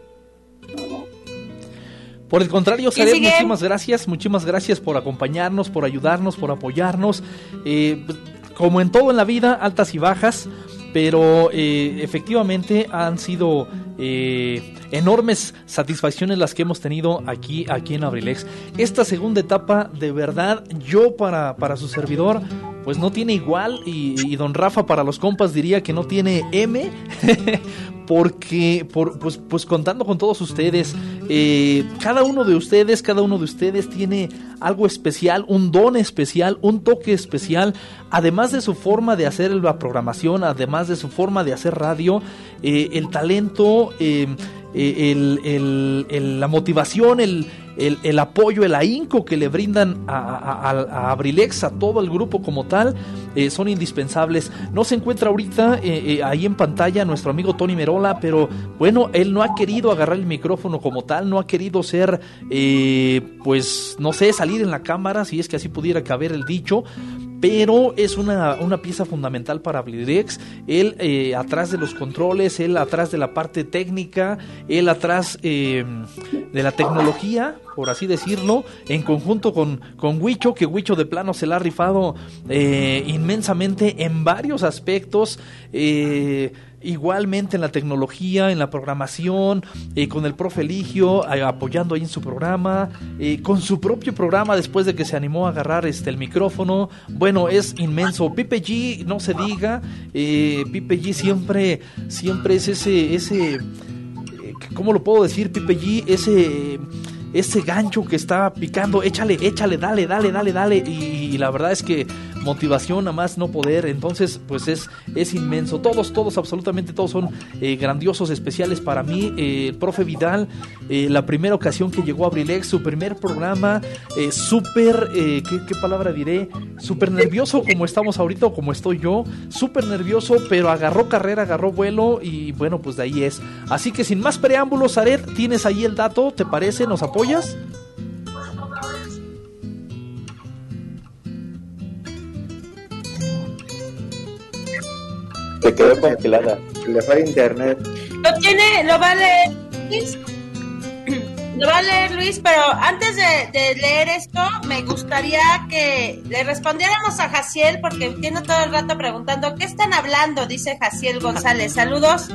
Por el contrario, Saret, muchísimas gracias, muchísimas gracias por acompañarnos, por ayudarnos, por apoyarnos. Eh, como en todo en la vida, altas y bajas, pero eh, efectivamente han sido eh, enormes satisfacciones las que hemos tenido aquí, aquí en Abrilex. Esta segunda etapa, de verdad, yo para, para su servidor, pues no tiene igual y, don Rafa para los compas diría que no tiene M porque por, pues, pues contando con todos ustedes eh, cada uno de ustedes cada uno de ustedes tiene algo especial un don especial un toque especial. Además de su forma de hacer la programación además de su forma de hacer radio eh, el talento eh, el, la motivación, el, el, apoyo, el ahínco que le brindan a, Abrilex, a todo el grupo como tal, eh, son indispensables. No se encuentra ahorita eh, eh, ahí en pantalla nuestro amigo Tony Merola, pero bueno, él no ha querido agarrar el micrófono como tal, no ha querido ser, pues, no sé, salir en la cámara, si es que así pudiera caber el dicho, pero es una, pieza fundamental para Blirex. Él eh, atrás de los controles, él atrás de la parte técnica, él atrás eh, de la tecnología, por así decirlo, en conjunto con, con que Huicho de plano se la ha rifado eh, inmensamente en varios aspectos. Igualmente en la tecnología, en la programación, eh, con el profe Ligio eh, apoyando ahí en su programa, eh, con su propio programa después de que se animó a agarrar este el micrófono. Bueno, es inmenso. Pipe G, no se diga, Pipe G siempre, siempre es ese, ese, ¿cómo lo puedo decir? Pipe G, ese ese gancho que está picando, échale, échale, dale, dale, dale, dale. y la verdad es que motivación a más no poder. Entonces, pues es, es inmenso. Todos, todos, absolutamente todos son eh, grandiosos, especiales para mí. Eh, profe Vidal, eh, la primera ocasión que llegó a Abrilex, su primer programa, súper, ¿qué, ¿qué, palabra diré? Súper nervioso como estamos ahorita o como estoy yo. Súper nervioso, pero agarró carrera, agarró vuelo y bueno, pues de ahí es. Así que sin más preámbulos, Aret, tienes ahí el dato, ¿te parece? ¿Nos apoyas? Se quedó congelada. Le fue internet. Lo tiene, lo va a leer Luis. Lo va a leer Luis, pero antes de, leer esto, me gustaría que le respondiéramos a Jaciel, porque tiene todo el rato preguntando, ¿qué están hablando? Dice Jaciel González. Saludos.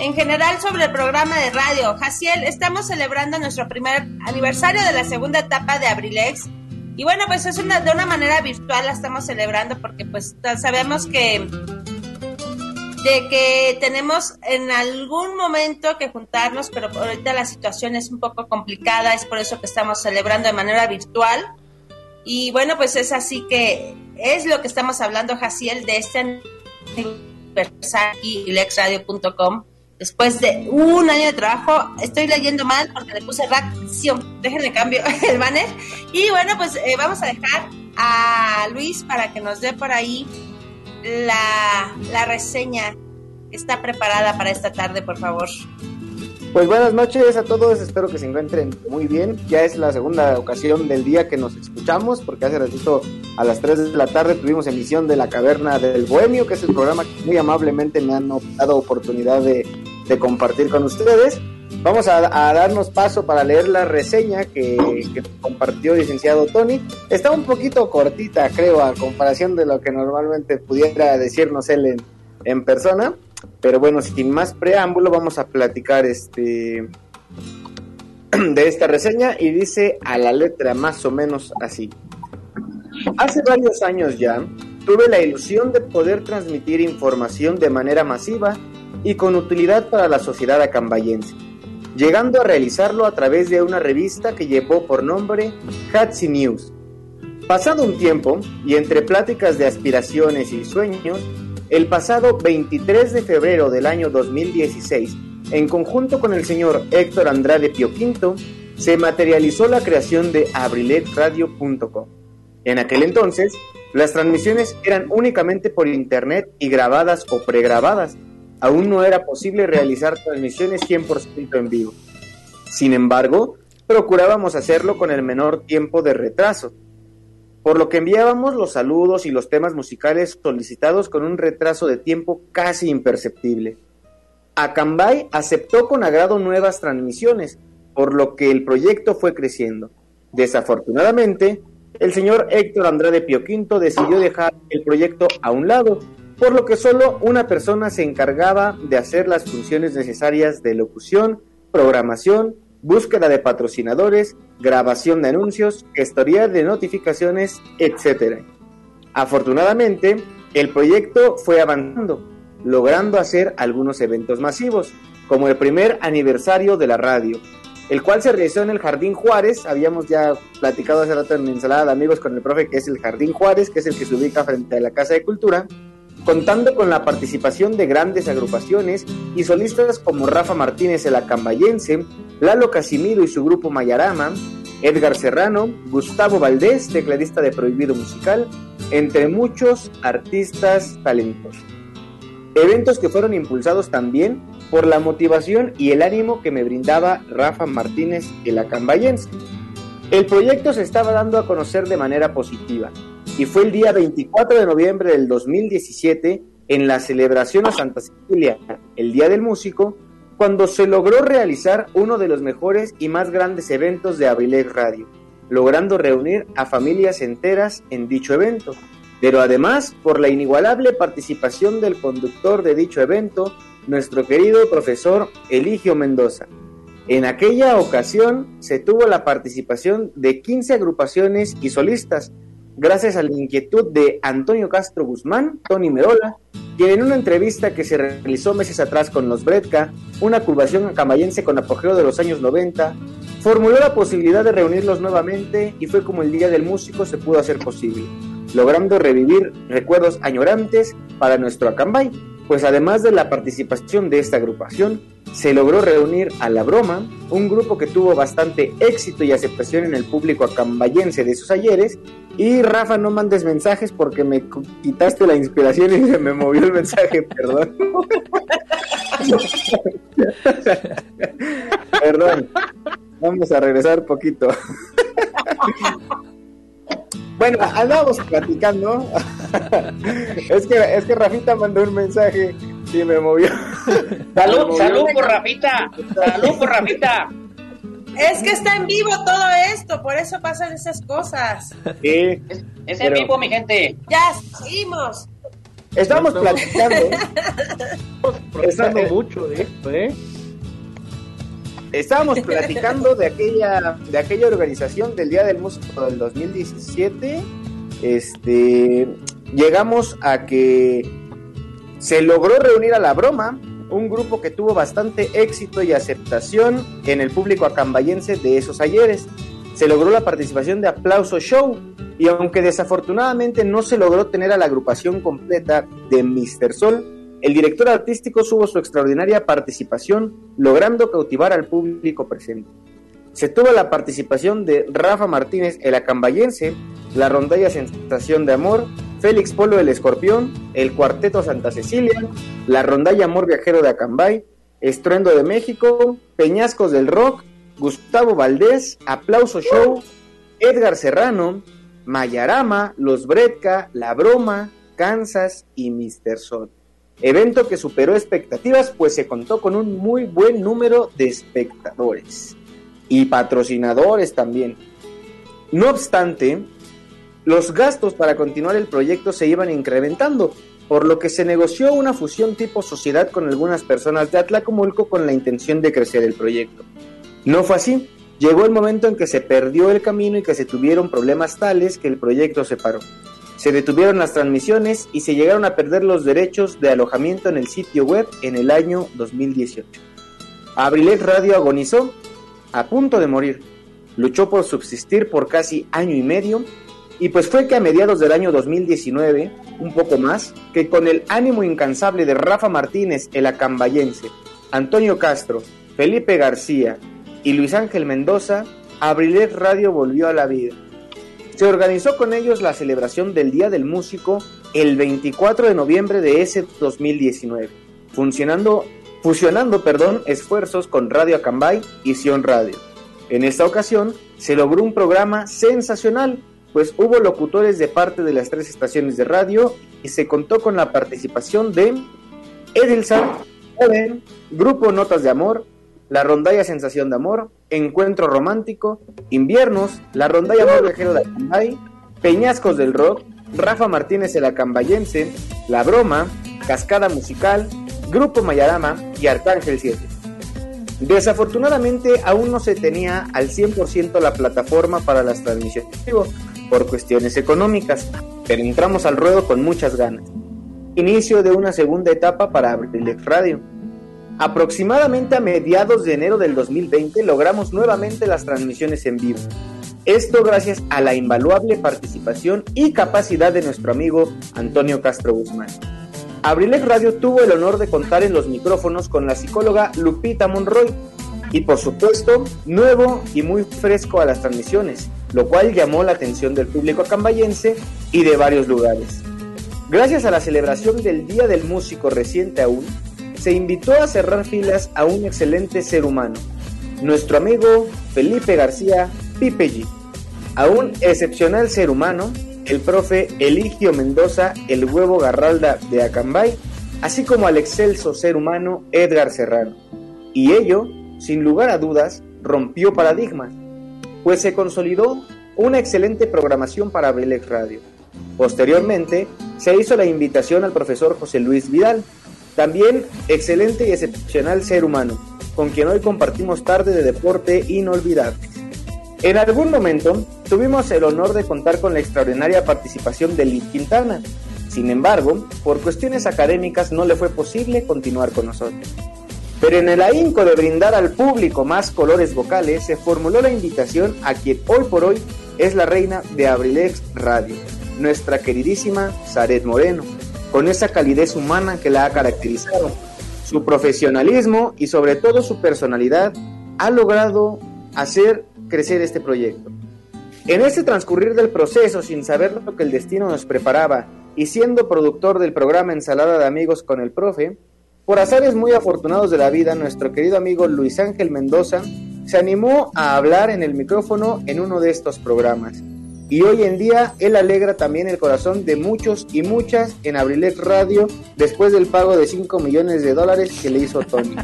En general sobre el programa de radio. Jaciel, estamos celebrando nuestro primer aniversario de la segunda etapa de Abrilex. Y bueno, pues es una, de una manera virtual la estamos celebrando porque pues sabemos que de que tenemos en algún momento que juntarnos, pero ahorita la situación es un poco complicada, es por eso que estamos celebrando de manera virtual. Y bueno, pues es así que es lo que estamos hablando, Jaciel, de este aniversario y lexradio.com. Después de un año de trabajo, estoy leyendo mal porque le puse reacción. Déjenme cambio el banner. Y bueno, pues eh, vamos a dejar a Luis para que nos dé por ahí la, la reseña está preparada para esta tarde, por favor. Pues buenas noches a todos, espero que se encuentren muy bien. Ya es la segunda ocasión del día que nos escuchamos, porque hace ratito a las 3 de la tarde tuvimos emisión de La Caverna del Bohemio, que es el programa que muy amablemente me han dado oportunidad de compartir con ustedes. Vamos a, darnos paso para leer la reseña que, compartió el licenciado Tony. Está un poquito cortita, creo, a comparación de lo que normalmente pudiera decirnos él en, en persona. Pero bueno, sin más preámbulo, vamos a platicar este de esta reseña y dice a la letra más o menos así. Hace varios años ya tuve la ilusión de poder transmitir información de manera masiva y con utilidad para la sociedad acambayense, llegando a realizarlo a través de una revista que llevó por nombre Hatsi News. Pasado un tiempo, y entre pláticas de aspiraciones y sueños, el pasado 23 de febrero del año 2016, en conjunto con el señor Héctor Andrade Pioquinto, se materializó la creación de abriletradio.com. En aquel entonces, las transmisiones eran únicamente por internet y grabadas o pregrabadas. Aún no era posible realizar transmisiones 100% en vivo. Sin embargo, procurábamos hacerlo con el menor tiempo de retraso, por lo que enviábamos los saludos y los temas musicales solicitados con un retraso de tiempo casi imperceptible. Acambay aceptó con agrado nuevas transmisiones, por lo que el proyecto fue creciendo. Desafortunadamente, el señor Héctor Andrade Pioquinto decidió dejar el proyecto a un lado, por lo que solo una persona se encargaba de hacer las funciones necesarias de locución, programación, búsqueda de patrocinadores, grabación de anuncios, gestoría de notificaciones, etc. Afortunadamente, el proyecto fue avanzando, logrando hacer algunos eventos masivos, como el primer aniversario de la radio, el cual se realizó en el Jardín Juárez. Habíamos ya platicado hace rato en mi ensalada de amigos con el profe que es el Jardín Juárez, que es el que se ubica frente a la Casa de Cultura, contando con la participación de grandes agrupaciones y solistas como Rafa Martínez el Acambayense, Lalo Casimiro y su grupo Mayarama, Edgar Serrano, Gustavo Valdés, tecladista de Prohibido Musical, entre muchos artistas talentosos. Eventos que fueron impulsados también por la motivación y el ánimo que me brindaba Rafa Martínez el Acambayense. El proyecto se estaba dando a conocer de manera positiva y fue el día 24 de noviembre del 2017 en la celebración a Santa Cecilia, el Día del Músico, cuando se logró realizar uno de los mejores y más grandes eventos de Abrilex Radio, logrando reunir a familias enteras en dicho evento, pero además por la inigualable participación del conductor de dicho evento, nuestro querido profesor Eligio Mendoza. En aquella ocasión se tuvo la participación de 15 agrupaciones y solistas, gracias a la inquietud de Antonio Castro Guzmán, Tony Merola, quien en una entrevista que se realizó meses atrás con los Bredka, una curvación acambayense con apogeo de los años 90, formuló la posibilidad de reunirlos nuevamente y fue como el Día del Músico se pudo hacer posible, logrando revivir recuerdos añorantes para nuestro Acambay, pues además de la participación de esta agrupación, se logró reunir a La Broma, un grupo que tuvo bastante éxito y aceptación en el público acambayense de sus ayeres, y Rafa, no mandes mensajes porque me quitaste la inspiración y se me movió el mensaje, perdón. perdón. Vamos a regresar poquito. bueno, andábamos platicando. es que es que Rafita mandó un mensaje y me movió. Salud, salud por Rafita. Salud por Rafita. Es que está en vivo todo esto, por eso pasan esas cosas. Sí, es, es en vivo, mi gente. Ya seguimos. Estamos platicando. Estamos mucho de esto, ¿eh? Estábamos platicando de aquella, de aquella organización del Día del Músico del 2017. Este, llegamos a que Se logró reunir a la broma, un grupo que tuvo bastante éxito y aceptación en el público acambayense de esos ayeres. Se logró la participación de Aplauso Show y aunque desafortunadamente no se logró tener a la agrupación completa de Mr. Sol, el director artístico subo su extraordinaria participación, logrando cautivar al público presente. Se tuvo la participación de Rafa Martínez, el acambayense, la rondalla Sensación de Amor, Félix Polo el Escorpión, el Cuarteto Santa Cecilia, la rondalla Amor Viajero de Acambay, Estruendo de México, Peñascos del Rock, Gustavo Valdés, Aplauso Show, Edgar Serrano, Mayarama, Los Bredka, La Broma, Kansas y Mr. Sol. Evento que superó expectativas pues se contó con un muy buen número de espectadores y patrocinadores también. No obstante, los gastos para continuar el proyecto se iban incrementando, por lo que se negoció una fusión tipo sociedad con algunas personas de Atlacomulco con la intención de crecer el proyecto. No fue así. Llegó el momento en que se perdió el camino y que se tuvieron problemas tales que el proyecto se paró se detuvieron las transmisiones y se llegaron a perder los derechos de alojamiento en el sitio web en el año 2018. Abrilex Radio agonizó, a punto de morir. Luchó por subsistir por casi año y medio y pues fue que a mediados del año 2019, un poco más, que con el ánimo incansable de Rafa Martínez, el acambayense, Antonio Castro, Felipe García y Luis Ángel Mendoza, Abrilex Radio volvió a la vida se organizó con ellos la celebración del Día del Músico el 24 de noviembre de ese 2019, funcionando, fusionando perdón, esfuerzos con Radio Acambay y Sion Radio. En esta ocasión se logró un programa sensacional, pues hubo locutores de parte de las tres estaciones de radio y se contó con la participación de Edelsan, Oden, Grupo Notas de Amor, la rondalla Sensación de Amor, Encuentro Romántico, Inviernos, la rondalla Amor Viajero de Acambay, Peñascos del Rock, Rafa Martínez el Acambayense, La Broma, Cascada Musical, Grupo Mayarama y Arcángel 7. Desafortunadamente aún no se tenía al 100% la plataforma para las transmisiones por cuestiones económicas, pero entramos al ruedo con muchas ganas. Inicio de una segunda etapa para Abrilex Radio Aproximadamente a mediados de enero del 2020 logramos nuevamente las transmisiones en vivo. Esto gracias a la invaluable participación y capacidad de nuestro amigo Antonio Castro Guzmán. Abrilex Radio tuvo el honor de contar en los micrófonos con la psicóloga Lupita Monroy y por supuesto nuevo y muy fresco a las transmisiones, lo cual llamó la atención del público acambayense y de varios lugares. Gracias a la celebración del Día del Músico reciente aún, se invitó a cerrar filas a un excelente ser humano, nuestro amigo Felipe García Pipe G. A un excepcional ser humano, el profe Eligio Mendoza, el huevo Garralda de Acambay, así como al excelso ser humano Edgar Serrano. Y ello, sin lugar a dudas, rompió paradigmas, pues se consolidó una excelente programación para Belex Radio. Posteriormente, se hizo la invitación al profesor José Luis Vidal, también excelente y excepcional ser humano, con quien hoy compartimos tarde de deporte inolvidable. En algún momento tuvimos el honor de contar con la extraordinaria participación de Lid Quintana. Sin embargo, por cuestiones académicas no le fue posible continuar con nosotros. Pero en el ahínco de brindar al público más colores vocales, se formuló la invitación a quien hoy por hoy es la reina de Abrilex Radio, nuestra queridísima Zaret Moreno, con esa calidez humana que la ha caracterizado. Su profesionalismo y sobre todo su personalidad ha logrado hacer crecer este proyecto. En este transcurrir del proceso, sin saber lo que el destino nos preparaba y siendo productor del programa Ensalada de Amigos con el Profe, por azares muy afortunados de la vida, nuestro querido amigo Luis Ángel Mendoza se animó a hablar en el micrófono en uno de estos programas y hoy en día él alegra también el corazón de muchos y muchas en Abrilex Radio después del pago de 5 millones de dólares que le hizo Tony.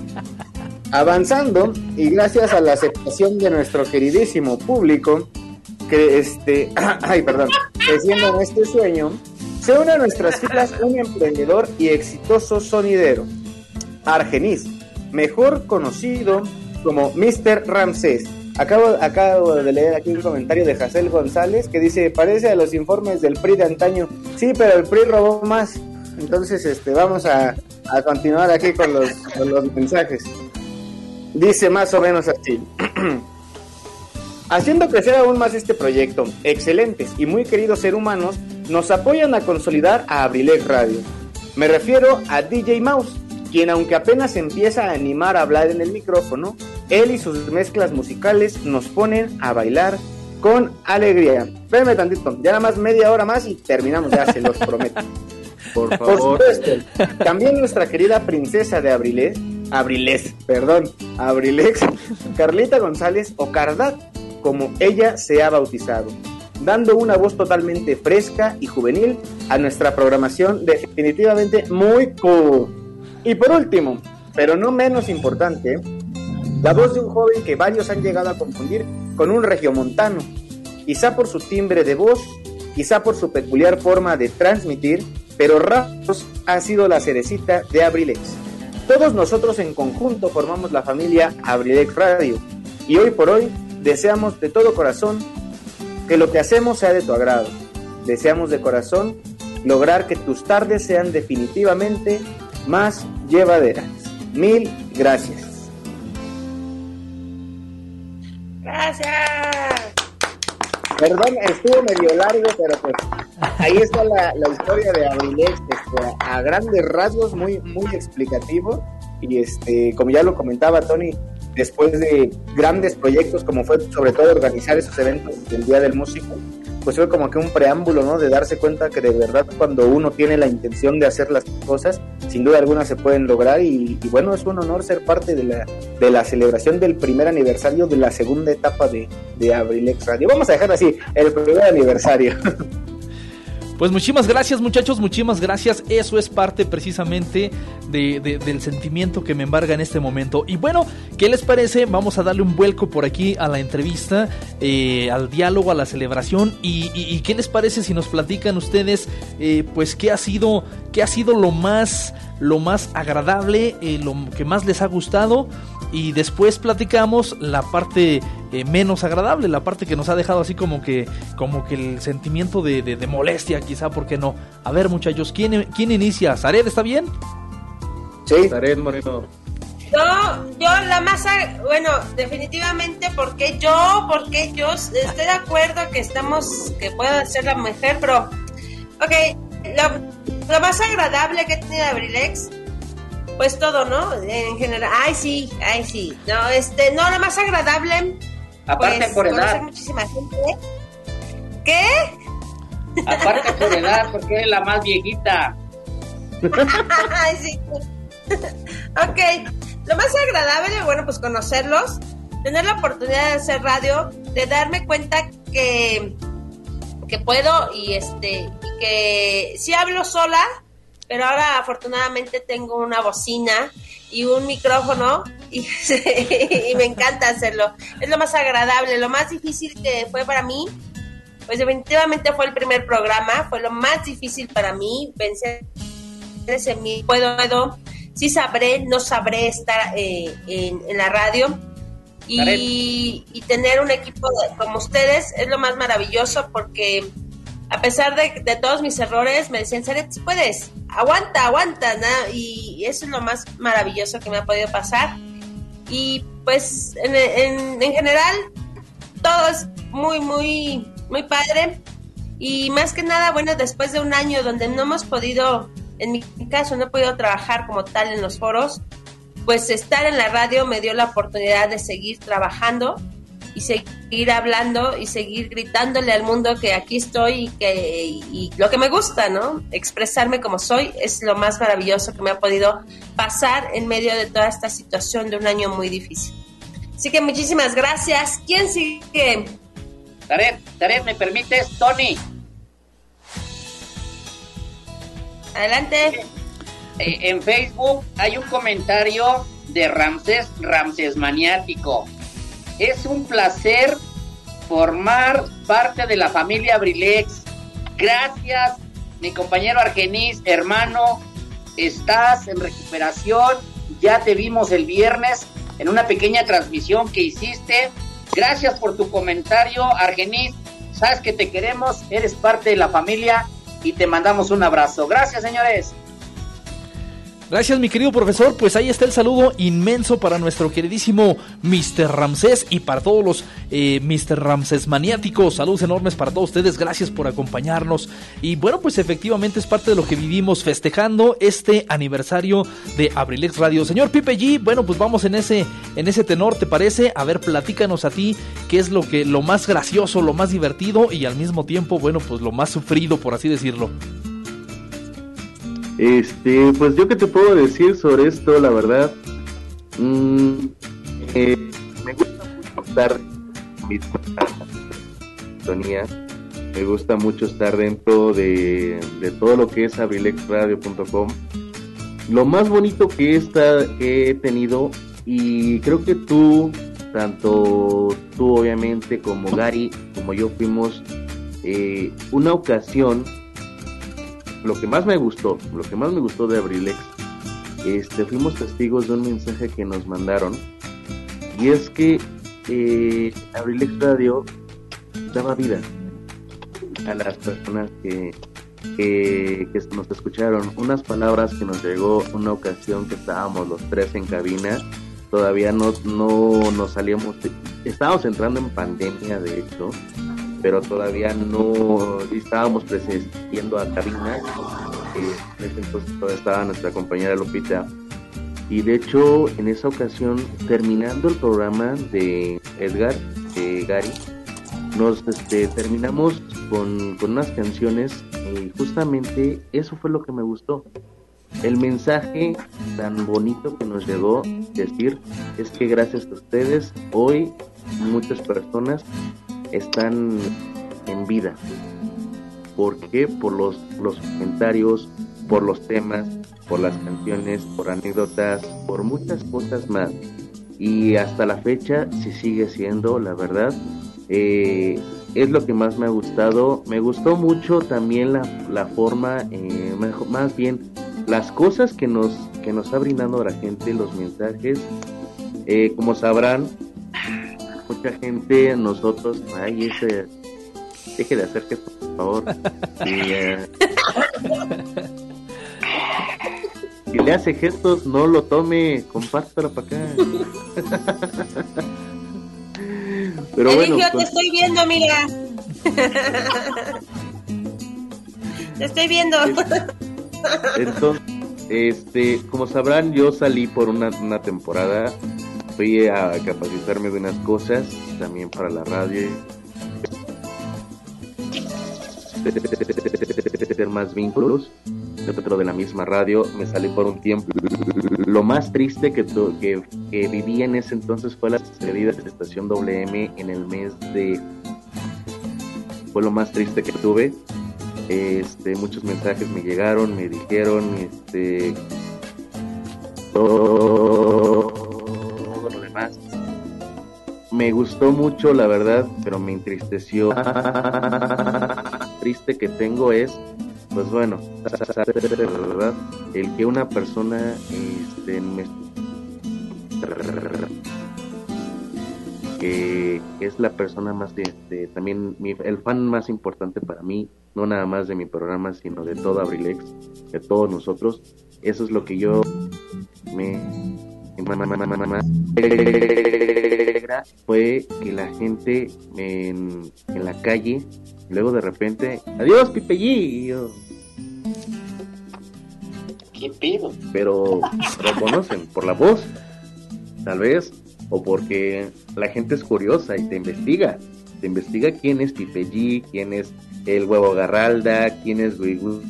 Avanzando y gracias a la aceptación de nuestro queridísimo público, que este, ay, perdón, creciendo en este sueño, se une a nuestras filas un emprendedor y exitoso sonidero, Argenis, mejor conocido como Mr. Ramsés Acabo, acabo de leer aquí un comentario de Jacel González que dice, parece a los informes del PRI de antaño. Sí, pero el PRI robó más. Entonces, este, vamos a, a continuar aquí con los, mensajes. Dice más o menos así. Haciendo crecer aún más este proyecto, excelentes y muy queridos seres humanos nos apoyan a consolidar a Abrilex Radio. Me refiero a DJ Mouse, quien aunque apenas empieza a animar a hablar en el micrófono, él y sus mezclas musicales nos ponen a bailar con alegría. Espérenme tantito, ya nada más media hora más y terminamos ya, se los prometo. Por Por favor. supuesto, también nuestra querida princesa de Abriles, Abriles, perdón, Abrilex, Carlita González o Cardat, como ella se ha bautizado, dando una voz totalmente fresca y juvenil a nuestra programación definitivamente muy cool. Y por último, pero no menos importante, la voz de un joven que varios han llegado a confundir con un regiomontano, quizá por su timbre de voz, quizá por su peculiar forma de transmitir, pero Ramos ha sido la cerecita de Abrilex. Todos nosotros en conjunto formamos la familia Abrilex Radio y hoy por hoy deseamos de todo corazón que lo que hacemos sea de tu agrado. Deseamos de corazón lograr que tus tardes sean definitivamente más llevaderas. Mil gracias. Gracias. Perdón, estuvo medio largo, pero pues ahí está la, la historia de Abrilex, este, a grandes rasgos, muy, muy explicativo. Y este, como ya lo comentaba Tony, después de grandes proyectos, como fue sobre todo organizar esos eventos del Día del Músico, pues fue como que un preámbulo, ¿no? De darse cuenta que de verdad cuando uno tiene la intención de hacer las cosas, sin duda alguna se pueden lograr y, y bueno, es un honor ser parte de la, de la celebración del primer aniversario de la segunda etapa de, de Abrilex Radio. Vamos a dejar así, el primer aniversario. Pues muchísimas gracias muchachos, muchísimas gracias. Eso es parte precisamente de, de- del sentimiento que me embarga en este momento. Y bueno, ¿qué les parece? Vamos a darle un vuelco por aquí a la entrevista, eh, al diálogo, a la celebración. Y qué les parece si nos platican ustedes, eh, pues qué ha sido, qué ha sido lo más, lo más agradable, eh, lo que más les ha gustado. Y después platicamos la parte eh, menos agradable, la parte que nos ha dejado así como que, como que el sentimiento de, de- de molestia, quizá, ¿por qué no? A ver, muchachos, ¿quién, quién inicia? ¿Zared está bien? Sí. Zaret Moreno. Yo, yo la más, ag- bueno, definitivamente, porque yo, porque yo estoy de acuerdo que estamos, que puedo ser la mujer, pero, ok, lo, lo más agradable que tenido Abrilex, pues todo, ¿no? En general, ay sí, ay sí, no, este, no, lo más agradable, Aparte pues, por edad, muchísima gente. ¿Qué? aparte por edad, porque eres la más viejita. Ay, sí. ok, lo más agradable, bueno, pues conocerlos, tener la oportunidad de hacer radio, de darme cuenta que, que puedo y este y que sí hablo sola, pero ahora afortunadamente tengo una bocina y un micrófono y, y me encanta hacerlo. Es lo más agradable, lo más difícil que fue para mí pues definitivamente fue el primer programa, fue lo más difícil para mí, vencer ese miedo. Puedo, puedo, sí sabré, no sabré estar eh, en, en la radio. Y, y tener un equipo como ustedes es lo más maravilloso porque a pesar de, todos mis errores me decían, Saret, puedes, aguanta, aguanta, y eso es lo más maravilloso que me ha podido pasar. Y pues en, en, en general todo es muy, muy, muy padre. Y más que nada, bueno, después de un año donde no hemos podido, en mi caso, no he podido trabajar como tal en los foros, pues estar en la radio me dio la oportunidad de seguir trabajando y seguir hablando y seguir gritándole al mundo que aquí estoy y que y lo que me gusta, ¿no? Expresarme como soy es lo más maravilloso que me ha podido pasar en medio de toda esta situación de un año muy difícil. Así que muchísimas gracias. ¿Quién sigue? Taret, Taret, ¿me permites? Tony, Adelante. eh, en Facebook hay un comentario de Ramsés, Ramsés Maniático. Es un placer formar parte de la familia Abrilex. Gracias, mi compañero Argenis, hermano. Estás en recuperación. Ya te vimos el viernes en una pequeña transmisión que hiciste. Gracias por tu comentario, Argenis. Sabes que te queremos, eres parte de la familia y te mandamos un abrazo. Gracias, señores. Gracias, mi querido profesor. Pues ahí está el saludo inmenso para nuestro queridísimo Mr. Ramsés y para todos los eh, Mr. Ramsés maniáticos. Saludos enormes para todos ustedes. Gracias por acompañarnos. Y bueno, pues efectivamente es parte de lo que vivimos festejando este aniversario de Abrilex Radio. Señor Pipe G, bueno, pues vamos en ese, en ese tenor, ¿te parece? A ver, platícanos a ti qué es lo que, lo más gracioso, lo más divertido y al mismo tiempo, bueno, pues lo más sufrido, por así decirlo. Este, pues yo que te puedo decir sobre esto, la verdad, mm, eh, me gusta mucho estar sintonía, me gusta mucho estar dentro de, de todo lo que es abrilexradio.com. Lo más bonito que, esta, que he tenido, y creo que tú, tanto tú obviamente como Gary, como yo fuimos, eh, una ocasión lo que más me gustó, lo que más me gustó de Abrilex, este, fuimos testigos de un mensaje que nos mandaron y es que eh, Abrilex Radio daba vida a las personas que, que, que, nos escucharon. Unas palabras que nos llegó una ocasión que estábamos los tres en cabina, todavía no, no nos salíamos, estábamos entrando en pandemia de hecho, pero todavía no estábamos yendo a cabina. Eh, en ese entonces todavía estaba nuestra compañera Lupita. Y de hecho, en esa ocasión, terminando el programa de Edgar, de Gary, nos este, terminamos con, con unas canciones y justamente eso fue lo que me gustó. El mensaje tan bonito que nos llegó decir es que gracias a ustedes hoy muchas personas están en vida. ¿Por qué? Por los, los comentarios, por los temas, por las canciones, por anécdotas, por muchas cosas más. Y hasta la fecha, si sigue siendo, la verdad, eh, es lo que más me ha gustado. Me gustó mucho también la, la forma, eh, más bien las cosas que nos, que nos ha brindado la gente, los mensajes. Eh, como sabrán, mucha gente, nosotros, ay, ese, deje de hacer que por favor. Eh, si le hace gestos, no lo tome, compártelo para acá. Pero bueno, te pues estoy viendo, mira. te estoy viendo. Entonces, este, como sabrán, yo salí por una, una temporada fui a capacitarme de unas cosas, también para la radio. Tener más vínculos dentro de la misma radio, me salí por un tiempo. Lo más triste que, que, que viví en ese entonces fue la salida de estación WM en el mes de... Fue lo más triste que tuve. Este, muchos mensajes me llegaron, me dijeron, este, me gustó mucho, la verdad, pero me entristeció. triste que tengo es, pues bueno, verdad, el que una persona este, que es la persona más este, también el fan más importante para mí, no nada más de mi programa, sino de todo Abrilex, de todos nosotros. Eso es lo que yo me fue que la gente en, en la calle, luego de repente, adiós Pipe G. ¿Qué pido? Pero lo conocen por la voz, tal vez, o porque la gente es curiosa y te investiga. Te investiga quién es Pipe G, quién es el huevo Garralda, quién es Guigu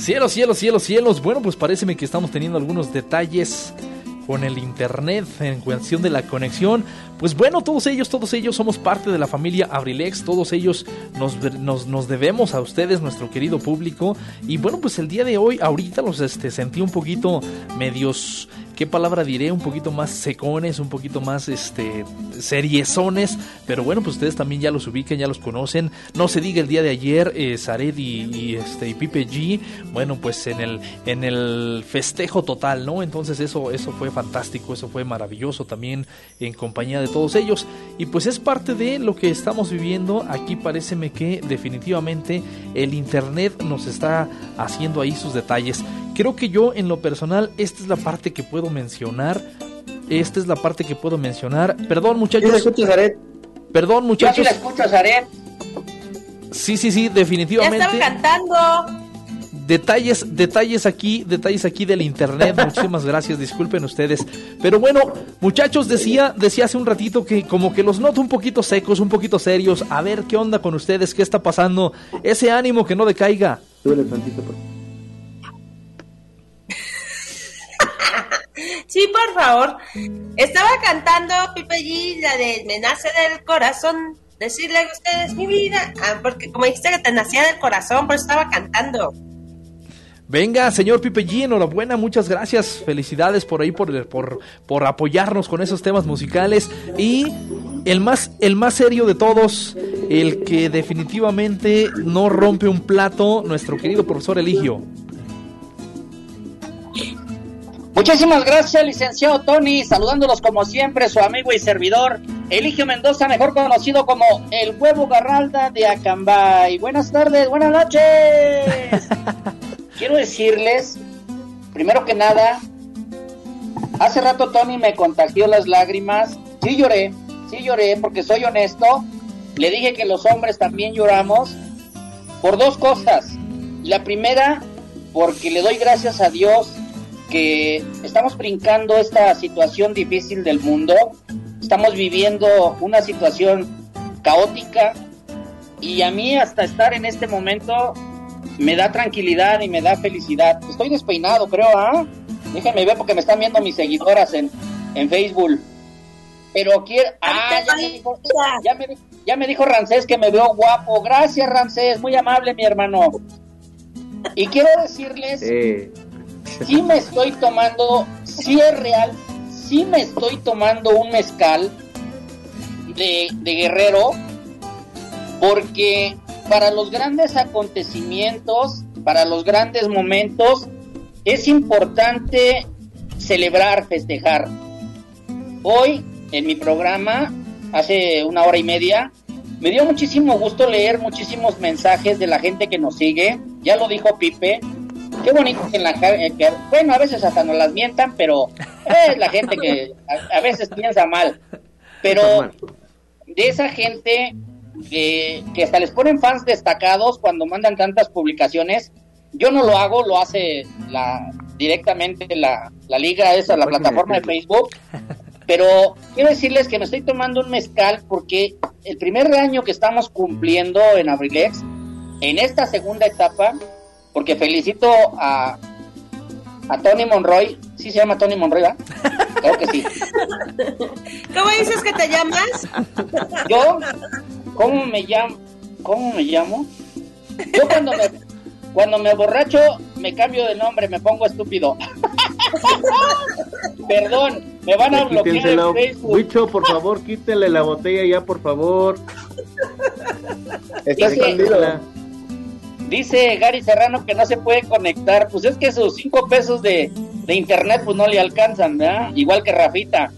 Cielos, cielos, cielos, cielos. Bueno, pues parece que estamos teniendo algunos detalles con el internet en cuestión de la conexión. Pues bueno, todos ellos, todos ellos somos parte de la familia Abrilex, todos ellos nos, nos, nos, debemos a ustedes, nuestro querido público. Y bueno, pues el día de hoy, ahorita los este, sentí un poquito medios ¿qué palabra diré? Un poquito más secones, un poquito más este seriezones, pero bueno, pues ustedes también ya los ubican, ya los conocen. No se diga el día de ayer, eh, Zared y, este, y Pipe G, bueno, pues en el, en el festejo total, ¿no? Entonces eso, eso fue fantástico, eso fue maravilloso también en compañía de todos ellos. Y pues es parte de lo que estamos viviendo. Aquí pareceme que definitivamente el Internet nos está haciendo ahí sus detalles. Creo que yo en lo personal, esta es la parte que puedo mencionar. Esta es la parte que puedo mencionar. Perdón, muchachos. Perdón, muchachos. Yo sí la escucho, Zaret. Sí, sí, sí, definitivamente. Ya estaba cantando. Detalles, detalles aquí, detalles aquí del internet. Muchísimas gracias, disculpen ustedes. Pero bueno, muchachos, decía, decía hace un ratito que como que los noto un poquito secos, un poquito serios. A ver qué onda con ustedes, qué está pasando. Ese ánimo que no decaiga. tantito, por Sí, por favor. Estaba cantando Pipe G, la de Me nace del corazón. Decirle a ustedes mi vida. Ah, porque como dijiste que te nacía del corazón, pues estaba cantando. Venga, señor Pipe G, enhorabuena, muchas gracias, felicidades por ahí por, por, por apoyarnos con esos temas musicales y el más, el más serio de todos, el que definitivamente no rompe un plato, nuestro querido profesor Eligio. Muchísimas gracias, licenciado Tony. Saludándolos como siempre, su amigo y servidor, Eligio Mendoza, mejor conocido como el huevo Garralda de Acambay. Buenas tardes, buenas noches. Quiero decirles, primero que nada, hace rato Tony me contagió las lágrimas. Sí lloré, sí lloré, porque soy honesto. Le dije que los hombres también lloramos por dos cosas. La primera, porque le doy gracias a Dios que estamos brincando esta situación difícil del mundo, estamos viviendo una situación caótica y a mí hasta estar en este momento me da tranquilidad y me da felicidad. Estoy despeinado, creo, ¿ah? Déjenme ver porque me están viendo mis seguidoras en, en Facebook. Pero quiero... Ah, ya me, dijo, ya, me, dijo Rancés que me veo guapo. Gracias, Rancés. Muy amable, mi hermano. Y quiero decirles sí me estoy tomando, sí es real, sí me estoy tomando un mezcal de, de guerrero, porque para los grandes acontecimientos, para los grandes momentos, es importante celebrar, festejar. Hoy, en mi programa, hace una hora y media, me dio muchísimo gusto leer muchísimos mensajes de la gente que nos sigue. Ya lo dijo Pipe, Qué bonito que en la eh, que, bueno, a veces hasta nos las mientan, pero es la gente que a, veces piensa mal. Pero de esa gente que, que hasta les ponen fans destacados cuando mandan tantas publicaciones, yo no lo hago, lo hace la directamente la, la liga esa, la plataforma de Facebook. Pero quiero decirles que me estoy tomando un mezcal porque el primer año que estamos cumpliendo en Abrilex, en esta segunda etapa, porque felicito a, a Tony Monroy. ¿Sí se llama Tony Monroy, va? Creo que sí. ¿Cómo dices que te llamas? Yo, ¿cómo me llamo? ¿Cómo me llamo? Yo cuando me, cuando me borracho me cambio de nombre, me pongo estúpido. Perdón, me van a bloquear en Facebook. Wicho, por favor, quítele la botella ya, por favor. Está escondida. Dice Gary Serrano que no se puede conectar. Pues es que sus cinco pesos de, internet pues no le alcanzan, ¿verdad? Igual que Rafita.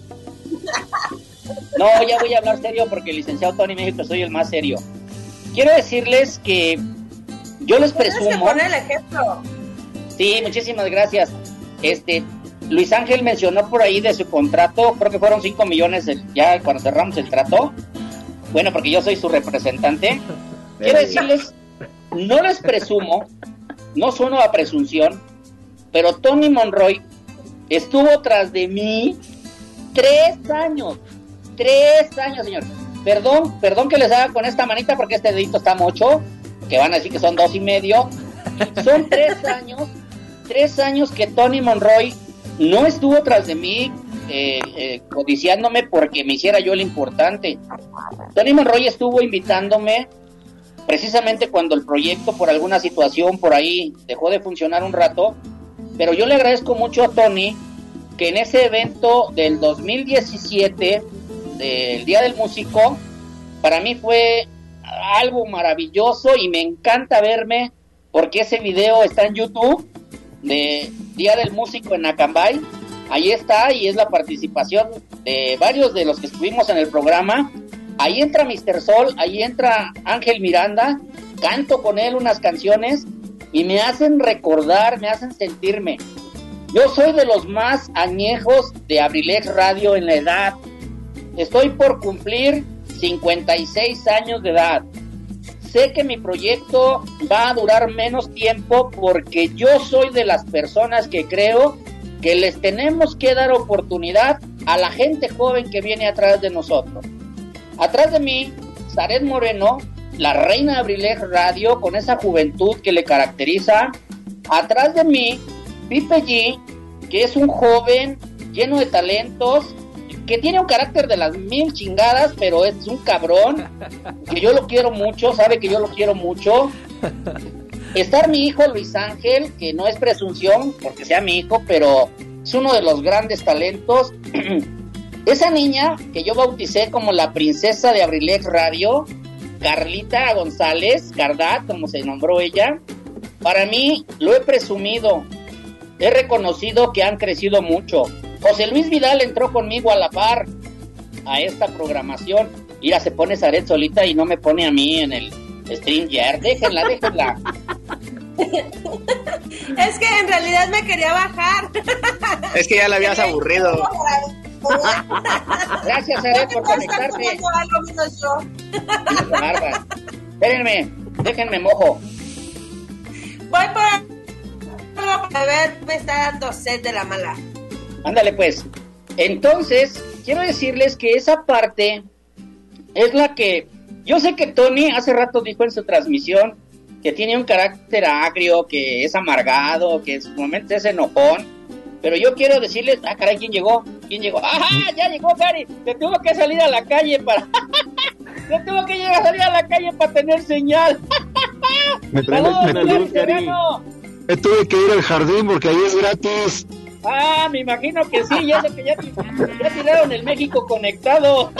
No, ya voy a hablar serio porque el licenciado Tony me dijo que soy el más serio. Quiero decirles que yo les presumo. poner el ejemplo. Sí, muchísimas gracias. Este, Luis Ángel mencionó por ahí de su contrato, creo que fueron 5 millones ya cuando cerramos el trato. Bueno, porque yo soy su representante. Quiero decirles no les presumo, no sueno a presunción, pero Tony Monroy estuvo tras de mí tres años. Tres años, señor. Perdón, perdón que les haga con esta manita porque este dedito está mocho, que van a decir que son dos y medio. Son tres años, tres años que Tony Monroy no estuvo tras de mí eh, eh, codiciándome porque me hiciera yo lo importante. Tony Monroy estuvo invitándome precisamente cuando el proyecto por alguna situación por ahí dejó de funcionar un rato, pero yo le agradezco mucho a Tony que en ese evento del 2017, del Día del Músico, para mí fue algo maravilloso y me encanta verme porque ese video está en YouTube de Día del Músico en Acambay. Ahí está y es la participación de varios de los que estuvimos en el programa. Ahí entra Mr. Sol, ahí entra Ángel Miranda, canto con él unas canciones y me hacen recordar, me hacen sentirme. Yo soy de los más añejos de Abrilex Radio en la edad. Estoy por cumplir 56 años de edad. Sé que mi proyecto va a durar menos tiempo porque yo soy de las personas que creo que les tenemos que dar oportunidad a la gente joven que viene atrás de nosotros. Atrás de mí, Zaret Moreno, la reina de Abrilex Radio, con esa juventud que le caracteriza. Atrás de mí, Pipe G, que es un joven lleno de talentos, que tiene un carácter de las mil chingadas, pero es un cabrón, que yo lo quiero mucho, sabe que yo lo quiero mucho. Estar mi hijo Luis Ángel, que no es presunción porque sea mi hijo, pero es uno de los grandes talentos. Esa niña que yo bauticé como la princesa de Abrilex Radio, Carlita González, Cardat, como se nombró ella, para mí lo he presumido, he reconocido que han crecido mucho. José Luis Vidal entró conmigo a la par a esta programación. Mira, se pone Zaret solita y no me pone a mí en el StreamYard. Déjenla, déjenla. Es que en realidad me quería bajar. Es que ya la habías aburrido. Gracias, Zaret, por conectarte. Bárbara. Espérenme, déjenme mojo. Voy por a ver, me está dando sed de la mala. Ándale pues. Entonces, quiero decirles que esa parte es la que yo sé que Tony hace rato dijo en su transmisión que tiene un carácter agrio, que es amargado, que en su momento es enojón. Pero yo quiero decirles, ah, caray, ¿quién llegó? ¿Quién llegó? ¡Ajá! Ya llegó Gary. Se tuvo que salir a la calle para. Se tuvo que llegar a salir a la calle para tener señal. Me trae una luz, Gary. Me tuve que ir al jardín porque ahí es gratis. Ah, me imagino que sí, ya sé que ya, ya tiraron el México conectado.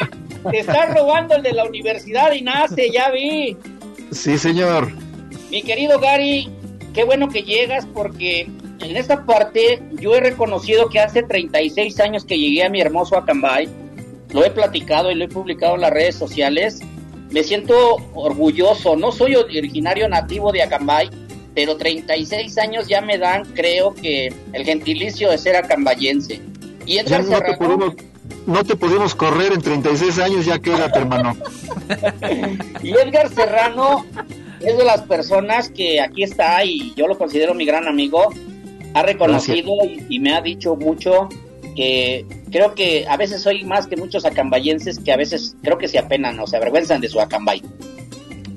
Te están robando el de la universidad y nace, ya vi. Sí, señor. Mi querido Gary, qué bueno que llegas porque en esta parte yo he reconocido que hace 36 años que llegué a mi hermoso Acambay, lo he platicado y lo he publicado en las redes sociales. Me siento orgulloso, no soy originario nativo de Acambay, pero 36 años ya me dan, creo que, el gentilicio de ser acambayense. Y Edgar no te, pudimos, no te pudimos correr en 36 años, ya quédate, hermano. y Edgar Serrano es de las personas que aquí está y yo lo considero mi gran amigo. Ha reconocido y, y me ha dicho mucho que creo que a veces soy más que muchos acambayenses que a veces creo que se apenan o se avergüenzan de su acambay.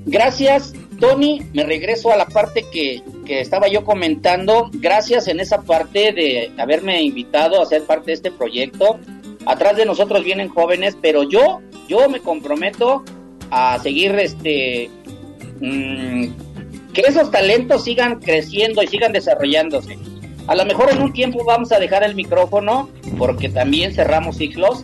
Gracias, Tony. Me regreso a la parte que, que estaba yo comentando. Gracias en esa parte de haberme invitado a ser parte de este proyecto. Atrás de nosotros vienen jóvenes, pero yo, yo me comprometo a seguir este mm, que esos talentos sigan creciendo y sigan desarrollándose. A lo mejor en un tiempo vamos a dejar el micrófono porque también cerramos ciclos,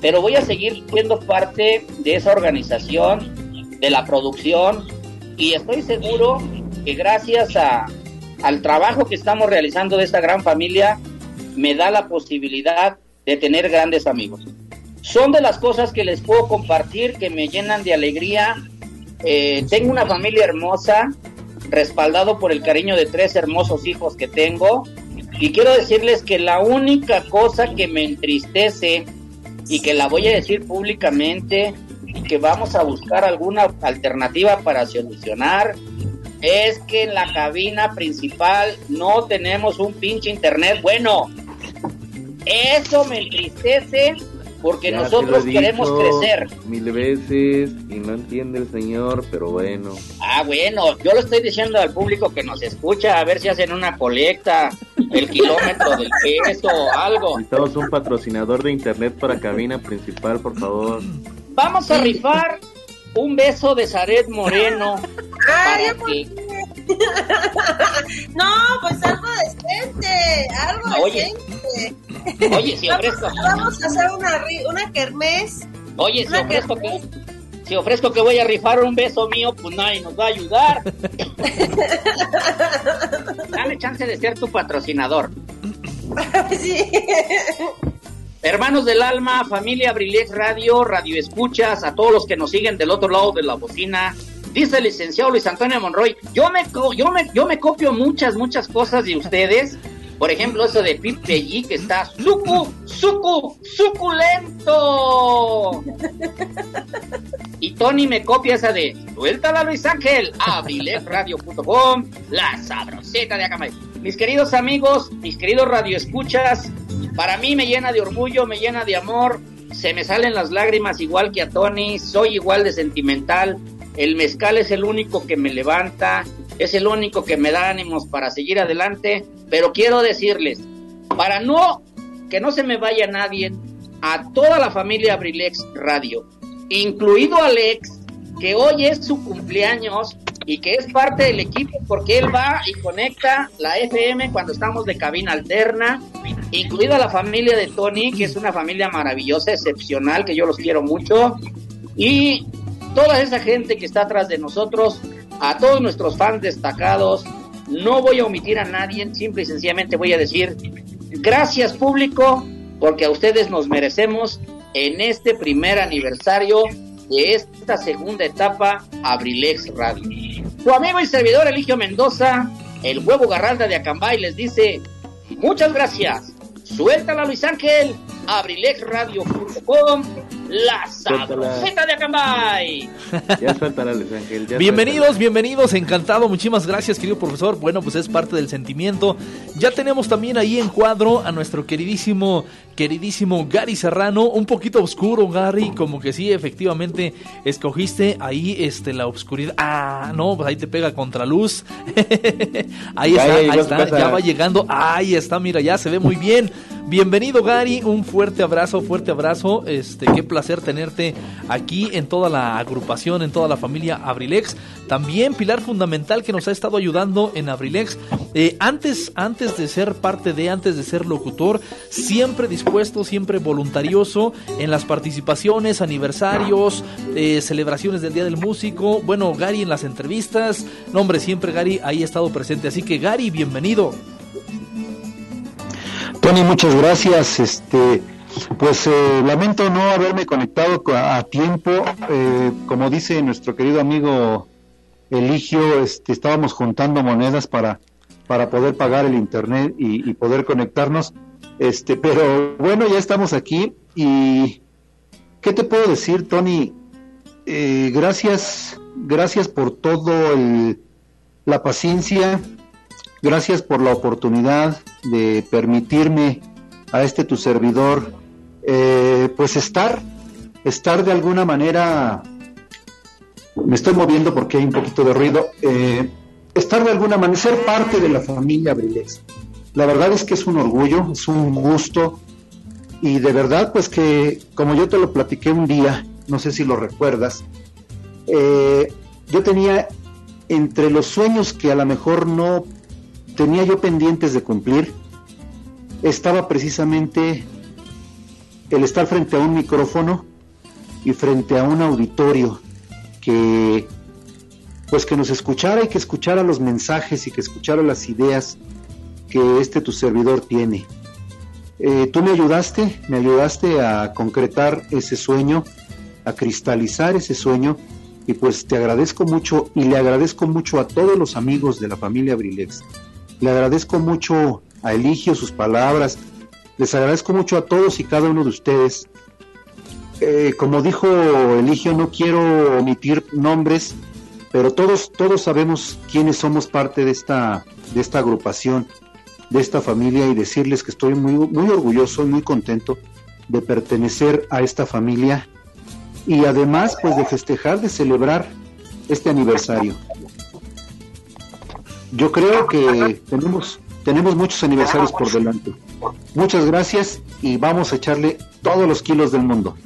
pero voy a seguir siendo parte de esa organización, de la producción y estoy seguro que gracias a, al trabajo que estamos realizando de esta gran familia me da la posibilidad de tener grandes amigos. Son de las cosas que les puedo compartir que me llenan de alegría. Eh, tengo una familia hermosa, respaldado por el cariño de tres hermosos hijos que tengo. Y quiero decirles que la única cosa que me entristece y que la voy a decir públicamente y que vamos a buscar alguna alternativa para solucionar es que en la cabina principal no tenemos un pinche internet bueno. Eso me entristece porque Ya nosotros te lo he queremos dicho crecer. Mil veces y no entiende el señor, pero bueno. Ah, bueno, yo lo estoy diciendo al público que nos escucha, a ver si hacen una colecta, el kilómetro del peso o algo. Necesitamos un patrocinador de internet para cabina principal, por favor. Vamos a rifar un beso de Zaret Moreno. Ay, para que- No, pues algo decente, algo Oye. decente. Oye, si ofrezco. Vamos a hacer una, una kermés. Oye, si ofrezco que. Si ofrezco que voy a rifar un beso mío, pues nadie nos va a ayudar. Dame chance de ser tu patrocinador. Sí. Hermanos del alma, familia Abrilex Radio, Radio Escuchas, a todos los que nos siguen del otro lado de la bocina. Dice el licenciado Luis Antonio Monroy, yo me, yo me, yo me copio muchas, muchas cosas de ustedes. Por ejemplo, eso de Pipe G que está sucu, sucu, suculento. Y Tony me copia esa de Suéltala Luis Ángel, abrilexradio.com, la sabroseta de Acamay. Mis queridos amigos, mis queridos radioescuchas, para mí me llena de orgullo, me llena de amor, se me salen las lágrimas igual que a Tony, soy igual de sentimental. El mezcal es el único que me levanta, es el único que me da ánimos para seguir adelante, pero quiero decirles, para no que no se me vaya nadie, a toda la familia Abrilex Radio, incluido Alex, que hoy es su cumpleaños y que es parte del equipo porque él va y conecta la FM cuando estamos de cabina alterna, incluida la familia de Tony, que es una familia maravillosa, excepcional, que yo los quiero mucho, y toda esa gente que está atrás de nosotros, a todos nuestros fans destacados, no voy a omitir a nadie, simple y sencillamente voy a decir gracias público, porque a ustedes nos merecemos en este primer aniversario de esta segunda etapa Abrilex Radio. Tu amigo y servidor Eligio Mendoza, el huevo garralda de Acambay, les dice muchas gracias. Suéltala Luis Ángel, abrilexradio.com, la sabroseta de Acambay. Ya suéltala, Luis Ángel. ya Bienvenidos, bienvenidos, encantado, muchísimas gracias querido profesor. Bueno, pues es parte del sentimiento. Ya tenemos también ahí en cuadro a nuestro queridísimo, queridísimo Gary Serrano, un poquito oscuro Gary, como que sí, efectivamente escogiste ahí este la oscuridad. Ah, no, pues ahí te pega contraluz. ahí está, ahí está, ya va llegando. Ahí está, mira, ya se ve muy bien. Bienvenido Gary, un fuerte abrazo, fuerte abrazo. Este, qué placer tenerte aquí en toda la agrupación, en toda la familia Abrilex. También pilar fundamental que nos ha estado ayudando en Abrilex. Eh, antes, antes de ser parte de, antes de ser locutor, siempre dispuesto, siempre voluntarioso en las participaciones, aniversarios, eh, celebraciones del Día del Músico. Bueno, Gary en las entrevistas. No, hombre, siempre Gary ahí ha estado presente. Así que Gary, bienvenido. Tony, muchas gracias. Este, pues eh, lamento no haberme conectado co- a tiempo. Eh, como dice nuestro querido amigo Eligio, este, estábamos juntando monedas para, para poder pagar el internet y poder conectarnos. Este, pero bueno, ya estamos aquí y ¿qué te puedo decir, Tony? Eh, gracias, gracias por todo el, la paciencia, gracias por la oportunidad de permitirme a este tu servidor, eh, pues estar, estar de alguna manera, me estoy moviendo porque hay un poquito de ruido, eh, estar de alguna manera, ser parte de la familia Abrilex. La verdad es que es un orgullo, es un gusto. Y de verdad pues que como yo te lo platiqué un día, no sé si lo recuerdas, eh, yo tenía entre los sueños que a lo mejor no tenía yo pendientes de cumplir, estaba precisamente el estar frente a un micrófono y frente a un auditorio que pues que nos escuchara y que escuchara los mensajes y que escuchara las ideas que este tu servidor tiene. Eh, tú me ayudaste, me ayudaste a concretar ese sueño, a cristalizar ese sueño y pues te agradezco mucho y le agradezco mucho a todos los amigos de la familia Brilex. Le agradezco mucho a Eligio sus palabras, les agradezco mucho a todos y cada uno de ustedes. Eh, como dijo Eligio, no quiero omitir nombres, pero todos, todos sabemos quiénes somos parte de esta, de esta agrupación, de esta familia, y decirles que estoy muy, muy orgulloso y muy contento de pertenecer a esta familia y además pues de festejar, de celebrar este aniversario. Yo creo que tenemos, tenemos muchos aniversarios por delante. Muchas gracias y vamos a echarle todos los kilos del mundo.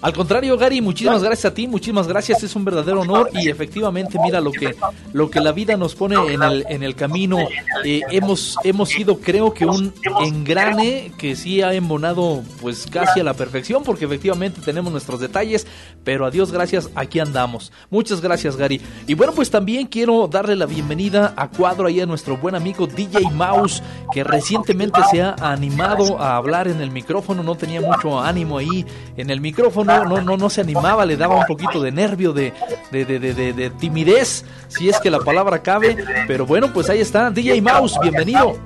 Al contrario, Gary, muchísimas gracias a ti, muchísimas gracias, es un verdadero honor y efectivamente mira lo que lo que la vida nos pone en el en el camino. Eh, hemos hemos sido creo que un engrane que sí ha embonado pues casi a la perfección porque efectivamente tenemos nuestros detalles, pero a Dios gracias, aquí andamos. Muchas gracias, Gary. Y bueno, pues también quiero darle la bienvenida a cuadro ahí a nuestro buen amigo DJ Mouse que recientemente se ha animado a hablar en el micrófono, no tenía mucho ánimo ahí en el micrófono no, no, no, se animaba, le daba un poquito de nervio, de, de, de, de, de timidez, si es que la palabra cabe. Pero bueno, pues ahí está, DJ Mouse, bienvenido.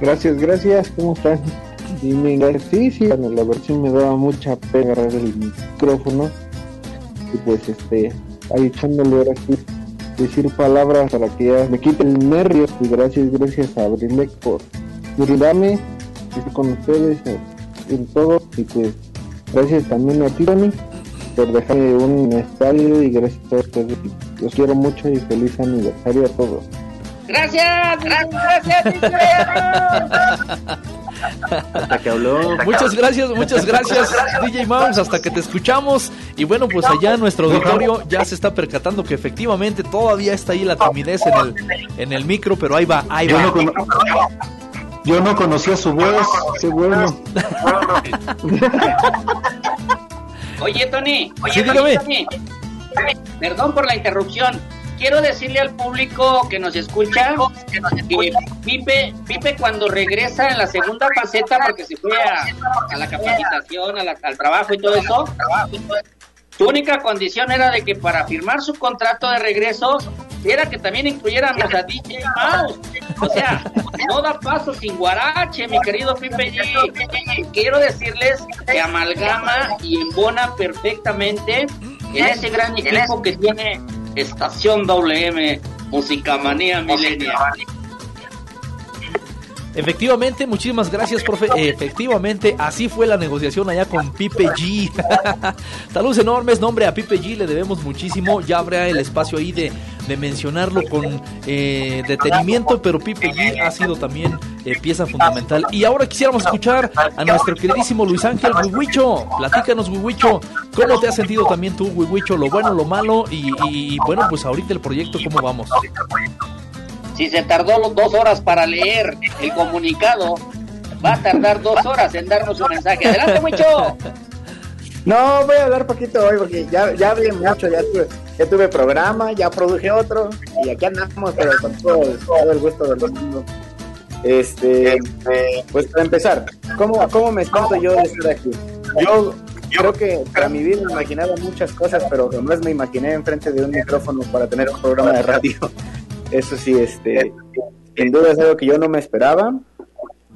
Gracias, gracias, ¿cómo están? Sí, sí, bueno, la versión me daba mucha pena agarrar el micrófono y pues este, ahí echándole ahora sí decir palabras para que ya me quiten el nervio y gracias, gracias a Abrilec por brindarme con ustedes en todo y pues gracias también a ti Tony por dejarme un estadio y gracias a ustedes. Los quiero mucho y feliz aniversario a todos. Gracias gracias hasta que habló. Muchas gracias muchas gracias DJ Mouse hasta que te escuchamos. Y bueno pues allá nuestro auditorio ya se está percatando que efectivamente todavía está ahí la timidez en el en el micro pero ahí va ahí va yo no conocía su voz, qué bueno. Oye, Tony, oye, Tony, perdón por la interrupción. Quiero decirle al público que nos escucha que Pipe, Pipe cuando regresa en la segunda faceta, porque se fue a, la capacitación, al trabajo y todo eso, su única condición era de que para firmar su contrato de regreso era que también incluyéramos a DJ Mouse. O sea, no da paso sin guarache, mi querido Pipe G. Quiero decirles que amalgama y embona perfectamente en ese gran equipo que tiene Estación WM, Musicamanía Milenia. Efectivamente, muchísimas gracias, profe. Efectivamente, así fue la negociación allá con Pipe G. Saludos enormes, nombre a Pipe G, le debemos muchísimo. Ya habrá el espacio ahí de, de mencionarlo con eh, detenimiento, pero Pipe G ha sido también eh, pieza fundamental. Y ahora quisiéramos escuchar a nuestro queridísimo Luis Ángel Wiwicho. Platícanos, Wiwicho, ¿cómo te has sentido también tú, Wiwicho? Lo bueno, lo malo y, y bueno, pues ahorita el proyecto, ¿cómo vamos? Si se tardó dos horas para leer el comunicado, va a tardar dos horas en darnos un mensaje. Adelante, mucho. No, voy a hablar poquito hoy porque ya, ya hablé mucho, ya tuve, ya tuve programa, ya produje otro y aquí andamos, pero con todo, el gusto del mundo. Este, pues para empezar, ¿cómo, cómo me siento yo de estar aquí? Yo creo que para mi vida me imaginaba muchas cosas, pero jamás me imaginé enfrente de un micrófono para tener un programa de radio. Eso sí, este, sin duda es algo que yo no me esperaba.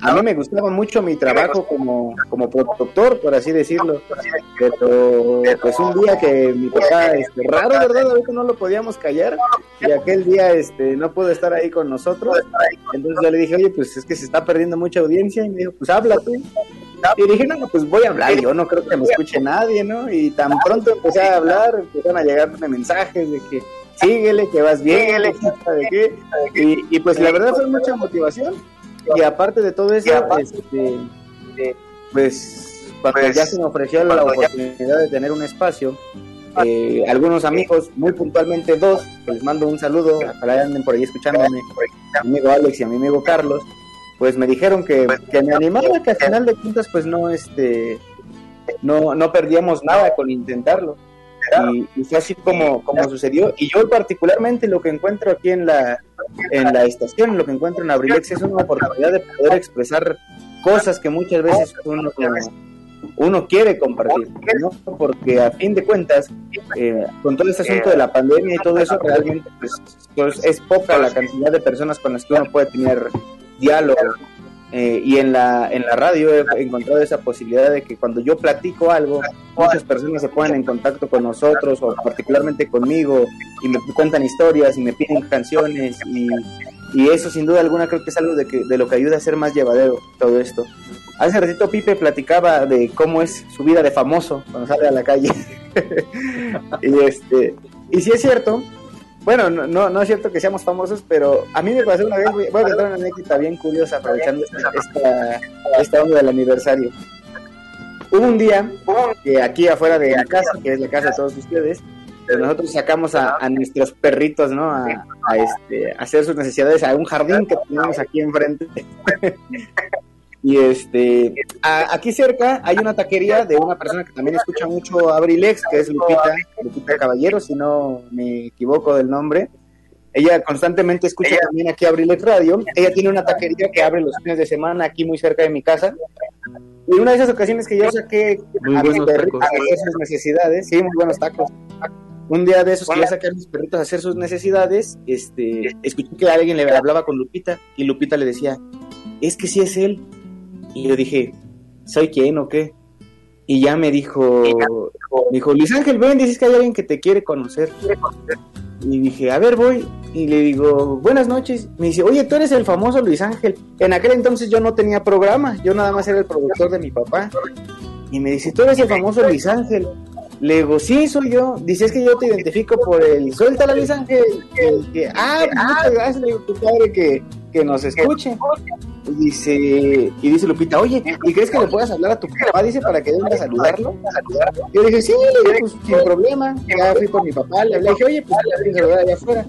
A mí me gustaba mucho mi trabajo como, como productor, por así decirlo. Pero pues un día que mi papá, este, raro, ¿verdad? Ahorita no lo podíamos callar. Y aquel día este, no pudo estar ahí con nosotros. Entonces yo le dije, oye, pues es que se está perdiendo mucha audiencia. Y me dijo, pues habla tú. Y dije, no, pues voy a hablar. Yo no creo que me escuche nadie, ¿no? Y tan pronto empecé a hablar, empezaron a llegarme mensajes de que síguele, que vas bien, de qué. Y, y, pues la verdad fue mucha motivación. Y aparte de todo eso, este, pues cuando ya se me ofreció la oportunidad de tener un espacio, eh, algunos amigos, muy puntualmente dos, les mando un saludo, ojalá anden por ahí escuchándome, a mi amigo Alex y a mi amigo Carlos, pues me dijeron que, que me animaba, que al final de cuentas pues no, este, no, no perdíamos nada con intentarlo. Y, fue así como, como sucedió. Y yo particularmente lo que encuentro aquí en la, en la estación, lo que encuentro en Abrilex es una oportunidad de poder expresar cosas que muchas veces uno, uno quiere compartir, ¿no? Porque a fin de cuentas, eh, con todo este asunto de la pandemia y todo eso, realmente pues, pues, es poca la cantidad de personas con las que uno puede tener diálogo, eh, y en la, en la radio he encontrado esa posibilidad de que cuando yo platico algo, muchas personas se ponen en contacto con nosotros o particularmente conmigo y me cuentan historias y me piden canciones y, y eso sin duda alguna creo que es algo de, que, de lo que ayuda a ser más llevadero todo esto. Hace ratito Pipe platicaba de cómo es su vida de famoso cuando sale a la calle. y este y si es cierto, bueno, no, no, no, es cierto que seamos famosos, pero a mí me pasó una vez, voy a contar una anécdota bien curiosa aprovechando esta, esta, onda del aniversario. hubo un día que aquí afuera de la casa, que es la casa de todos ustedes, nosotros sacamos a, a nuestros perritos, ¿no? A, a, este, a hacer sus necesidades a un jardín que tenemos aquí enfrente. y este, a- aquí cerca hay una taquería de una persona que también escucha mucho Abrilex, que es Lupita, Lupita Caballero, si no me equivoco del nombre. Ella constantemente escucha también aquí Abrilex Radio. Ella tiene una taquería que abre los fines de semana aquí muy cerca de mi casa. Y una de esas ocasiones que yo saqué Muy a mis perritos a hacer sus necesidades, sí, muy buenos tacos. Un día de esos que yo saqué a mis perritos a hacer sus necesidades, este, escuché que alguien le hablaba con Lupita y Lupita le decía, es que sí es él. Y yo dije, ¿soy quién o qué? Y ya me dijo, me dijo, Luis Ángel, ven, dices que hay alguien que te quiere conocer. Y dije, a ver, voy. Y le digo, buenas noches. Me dice, oye, tú eres el famoso Luis Ángel. En aquel entonces yo no tenía programa, yo nada más era el productor de mi papá. Y me dice, tú eres el famoso Luis Ángel. Le digo, sí, soy yo. Dice, es que yo te identifico por el, suéltala Luis Ángel. Y que, ah, muchas gracias, le digo, tu padre que, que nos escuche. Y dice, y dice Lupita, oye, ¿y crees que le puedas hablar a tu papá? Dice, para que venga a saludarlo. Yo dije, sí, le dije, pues sin problema. Ya fui por mi papá, le le dije, oye, pues ya saludar allá afuera.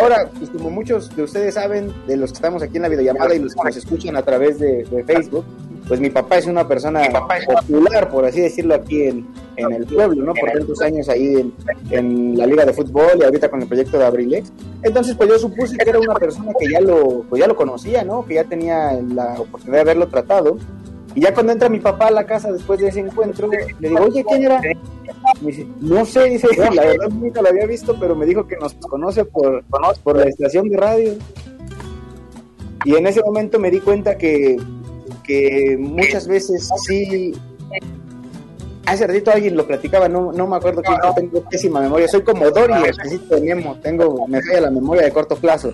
Ahora, pues como muchos de ustedes saben, de los que estamos aquí en la videollamada y los que nos escuchan a través de Facebook, pues mi papá es una persona popular, por así decirlo, aquí en, en el pueblo, ¿no? Por tantos años ahí en, en la liga de fútbol y ahorita con el proyecto de Abrilex. Entonces, pues yo supuse que era una persona que ya lo, pues ya lo conocía, ¿no? Que ya tenía la oportunidad de haberlo tratado. Y ya cuando entra mi papá a la casa después de ese encuentro, le digo, oye, ¿quién era? Me dice, no sé, dice, la verdad nunca lo había visto, pero me dijo que nos conoce por, por la estación de radio. Y en ese momento me di cuenta que, que muchas veces sí. Hace ratito alguien lo platicaba, no, no me acuerdo quién, yo tengo pésima memoria. Soy como Dory, de Nemo, tengo, me falla la memoria de corto plazo.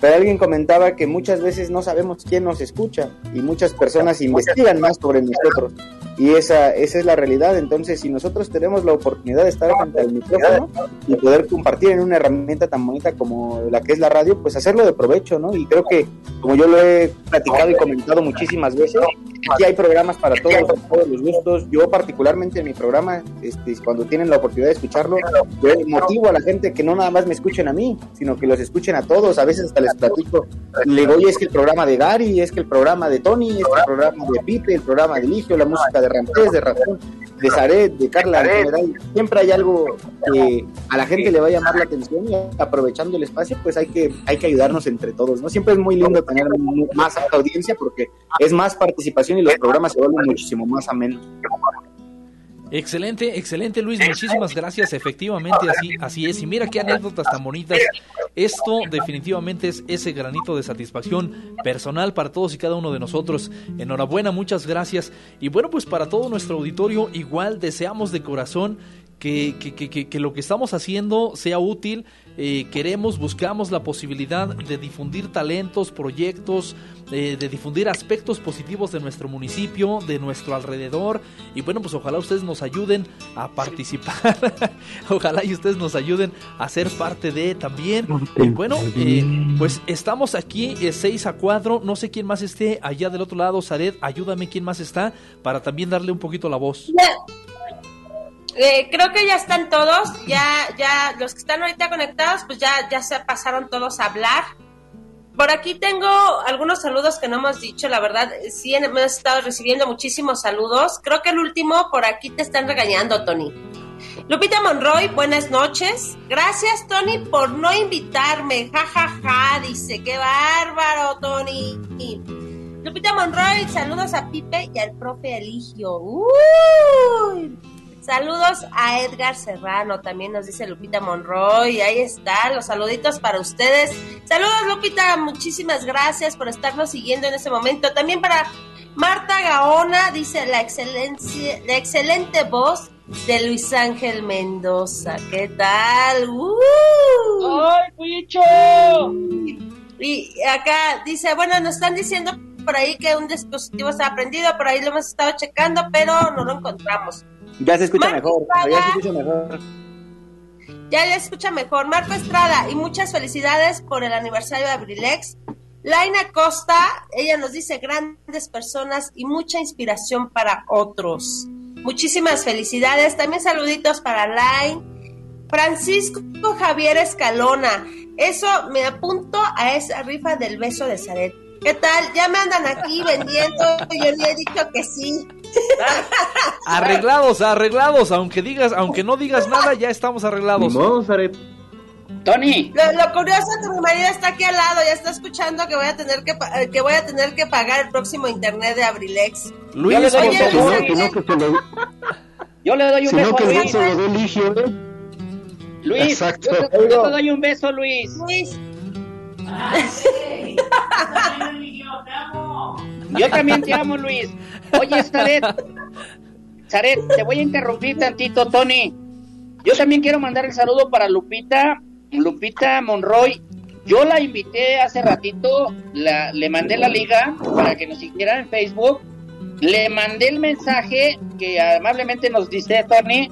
Pero alguien comentaba que muchas veces no sabemos quién nos escucha y muchas personas investigan más sobre nosotros. Y esa, esa es la realidad. Entonces, si nosotros tenemos la oportunidad de estar frente al micrófono y poder compartir en una herramienta tan bonita como la que es la radio, pues hacerlo de provecho, ¿no? Y creo que, como yo lo he platicado y comentado muchísimas veces, aquí hay programas para todos, para todos los gustos. Yo particularmente en mi programa, este, cuando tienen la oportunidad de escucharlo, yo motivo a la gente que no nada más me escuchen a mí, sino que los escuchen a todos. A veces hasta les platico, le digo, es que el programa de Gary, es que el programa de Tony, es que el programa de Pipe, el programa de Ligio, la música de Ramtés, de Ratón, de Zaret, de Carla, en general, siempre hay algo que a la gente le va a llamar la atención y aprovechando el espacio, pues hay que, hay que ayudarnos entre todos, ¿no? Siempre es muy lindo tener más audiencia porque es más participación y los programas se vuelven muchísimo más amenos. Excelente, excelente Luis, muchísimas gracias. Efectivamente, así, así es. Y mira qué anécdotas tan bonitas. Esto definitivamente es ese granito de satisfacción personal para todos y cada uno de nosotros. Enhorabuena, muchas gracias. Y bueno, pues para todo nuestro auditorio, igual deseamos de corazón que, que, que, que- lo que estamos haciendo sea útil. Eh, queremos, buscamos la posibilidad de difundir talentos, proyectos, eh, de difundir aspectos positivos de nuestro municipio, de nuestro alrededor. Y bueno, pues ojalá ustedes nos ayuden a participar. ojalá y ustedes nos ayuden a ser parte de también. Bueno, eh, pues estamos aquí 6 a 4. No sé quién más esté allá del otro lado. Sared, ayúdame quién más está para también darle un poquito la voz. Eh, creo que ya están todos, ya, ya, los que están ahorita conectados, pues ya, ya se pasaron todos a hablar. Por aquí tengo algunos saludos que no hemos dicho, la verdad, eh, sí hemos estado recibiendo muchísimos saludos. Creo que el último por aquí te están regañando, Tony. Lupita Monroy, buenas noches. Gracias, Tony, por no invitarme. Ja, ja, ja, dice, qué bárbaro, Tony. Lupita Monroy, saludos a Pipe y al profe Eligio. Uy. Saludos a Edgar Serrano, también nos dice Lupita Monroy. Ahí está, los saluditos para ustedes. Saludos, Lupita, muchísimas gracias por estarnos siguiendo en este momento. También para Marta Gaona, dice la excelencia, la excelente voz de Luis Ángel Mendoza. ¿Qué tal? ¡Uh! ¡Ay, Puicho! Y acá dice, bueno, nos están diciendo por ahí que un dispositivo está prendido, por ahí lo hemos estado checando, pero no lo encontramos. Ya se escucha Marco mejor, Estrada. ya se escucha mejor. Ya le escucha mejor. Marco Estrada, y muchas felicidades por el aniversario de Abrilex. Laina Costa, ella nos dice grandes personas y mucha inspiración para otros. Muchísimas felicidades. También saluditos para Line. Francisco Javier Escalona. Eso me apunto a esa rifa del beso de Zaret. ¿Qué tal? Ya me andan aquí vendiendo. Yo le he dicho que sí. Arreglados, arreglados. Aunque digas, aunque no digas nada, ya estamos arreglados. No, Zaret. Tony. Lo, lo curioso es que mi marido está aquí al lado, ya está escuchando que voy a tener que, eh, que voy a tener que pagar el próximo internet de Abrilex. Luis, Yo le doy un no, que no, lo, Yo le doy un beso a Luis. beso lo ¿eh? Luis, Exacto. yo te, yo te doy un beso, Luis. Luis, Yo también te amo, Luis. Oye, Zaret. Zaret, te voy a interrumpir tantito, Tony. Yo también quiero mandar el saludo para Lupita, Lupita Monroy. Yo la invité hace ratito, la, le mandé la liga para que nos siguiera en Facebook. Le mandé el mensaje que amablemente nos dice Tony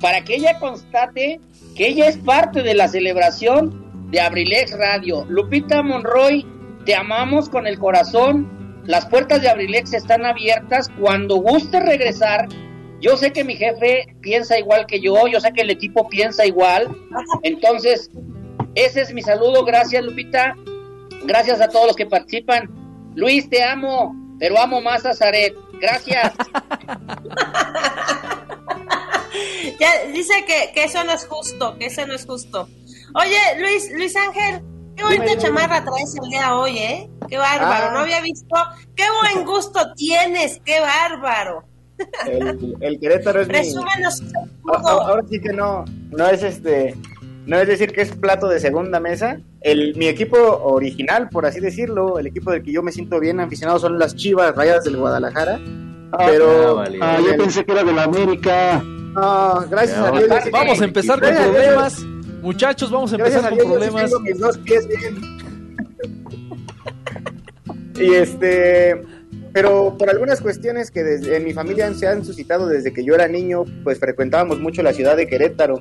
para que ella constate que ella es parte de la celebración de Abrilex Radio. Lupita Monroy, te amamos con el corazón. Las puertas de Abrilex están abiertas. Cuando guste regresar, yo sé que mi jefe piensa igual que yo, yo sé que el equipo piensa igual. Entonces, ese es mi saludo. Gracias, Lupita. Gracias a todos los que participan. Luis, te amo, pero amo más a Zaret. Gracias. ya dice que, que eso no es justo, que eso no es justo. Oye, Luis, Luis Ángel, qué bonita Dime, chamarra traes el día de hoy, ¿eh? Qué bárbaro, Ah. no había visto. Qué buen gusto tienes, qué bárbaro. El, el Querétaro es mi... A- escudo. Ahora sí que no, no es este, no es decir que es plato de segunda mesa. El, mi equipo original, por así decirlo, el equipo del que yo me siento bien aficionado son las Chivas Rayadas del Guadalajara. Pero Ah, vale. Ah, yo pensé que era de la América. no, gracias Ya, a Dios. vamos, a empezar con problemas. Muchachos, vamos a Gracias empezar a con Dios, yo sí problemas. tengo mis dos pies bien. y este, pero por algunas cuestiones que desde, en mi familia se han suscitado desde que yo era niño, pues frecuentábamos mucho la ciudad de Querétaro.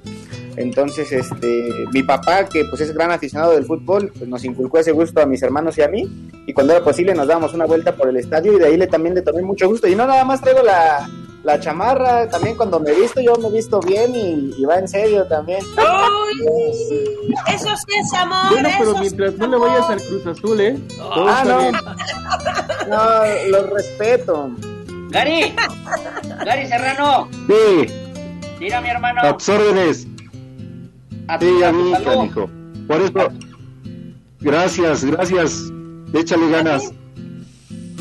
Entonces, este, mi papá, que pues es gran aficionado del fútbol, pues nos inculcó ese gusto a mis hermanos y a mí. Y cuando era posible nos dábamos una vuelta por el estadio y de ahí le también le tomé mucho gusto. Y no nada más traigo la, la chamarra, también cuando me visto yo me visto bien y, y va en serio también. Uy, eso sí es amor. Bueno, pero mientras no le vayas al Cruz Azul, ¿eh? Todo Ah, está no. bien. No, los respeto. Gary, Gary Serrano, Sí, mira mi hermano. a tus órdenes. A tu, Sí, a mí, canijo. Por eso, gracias, gracias. Échale ganas.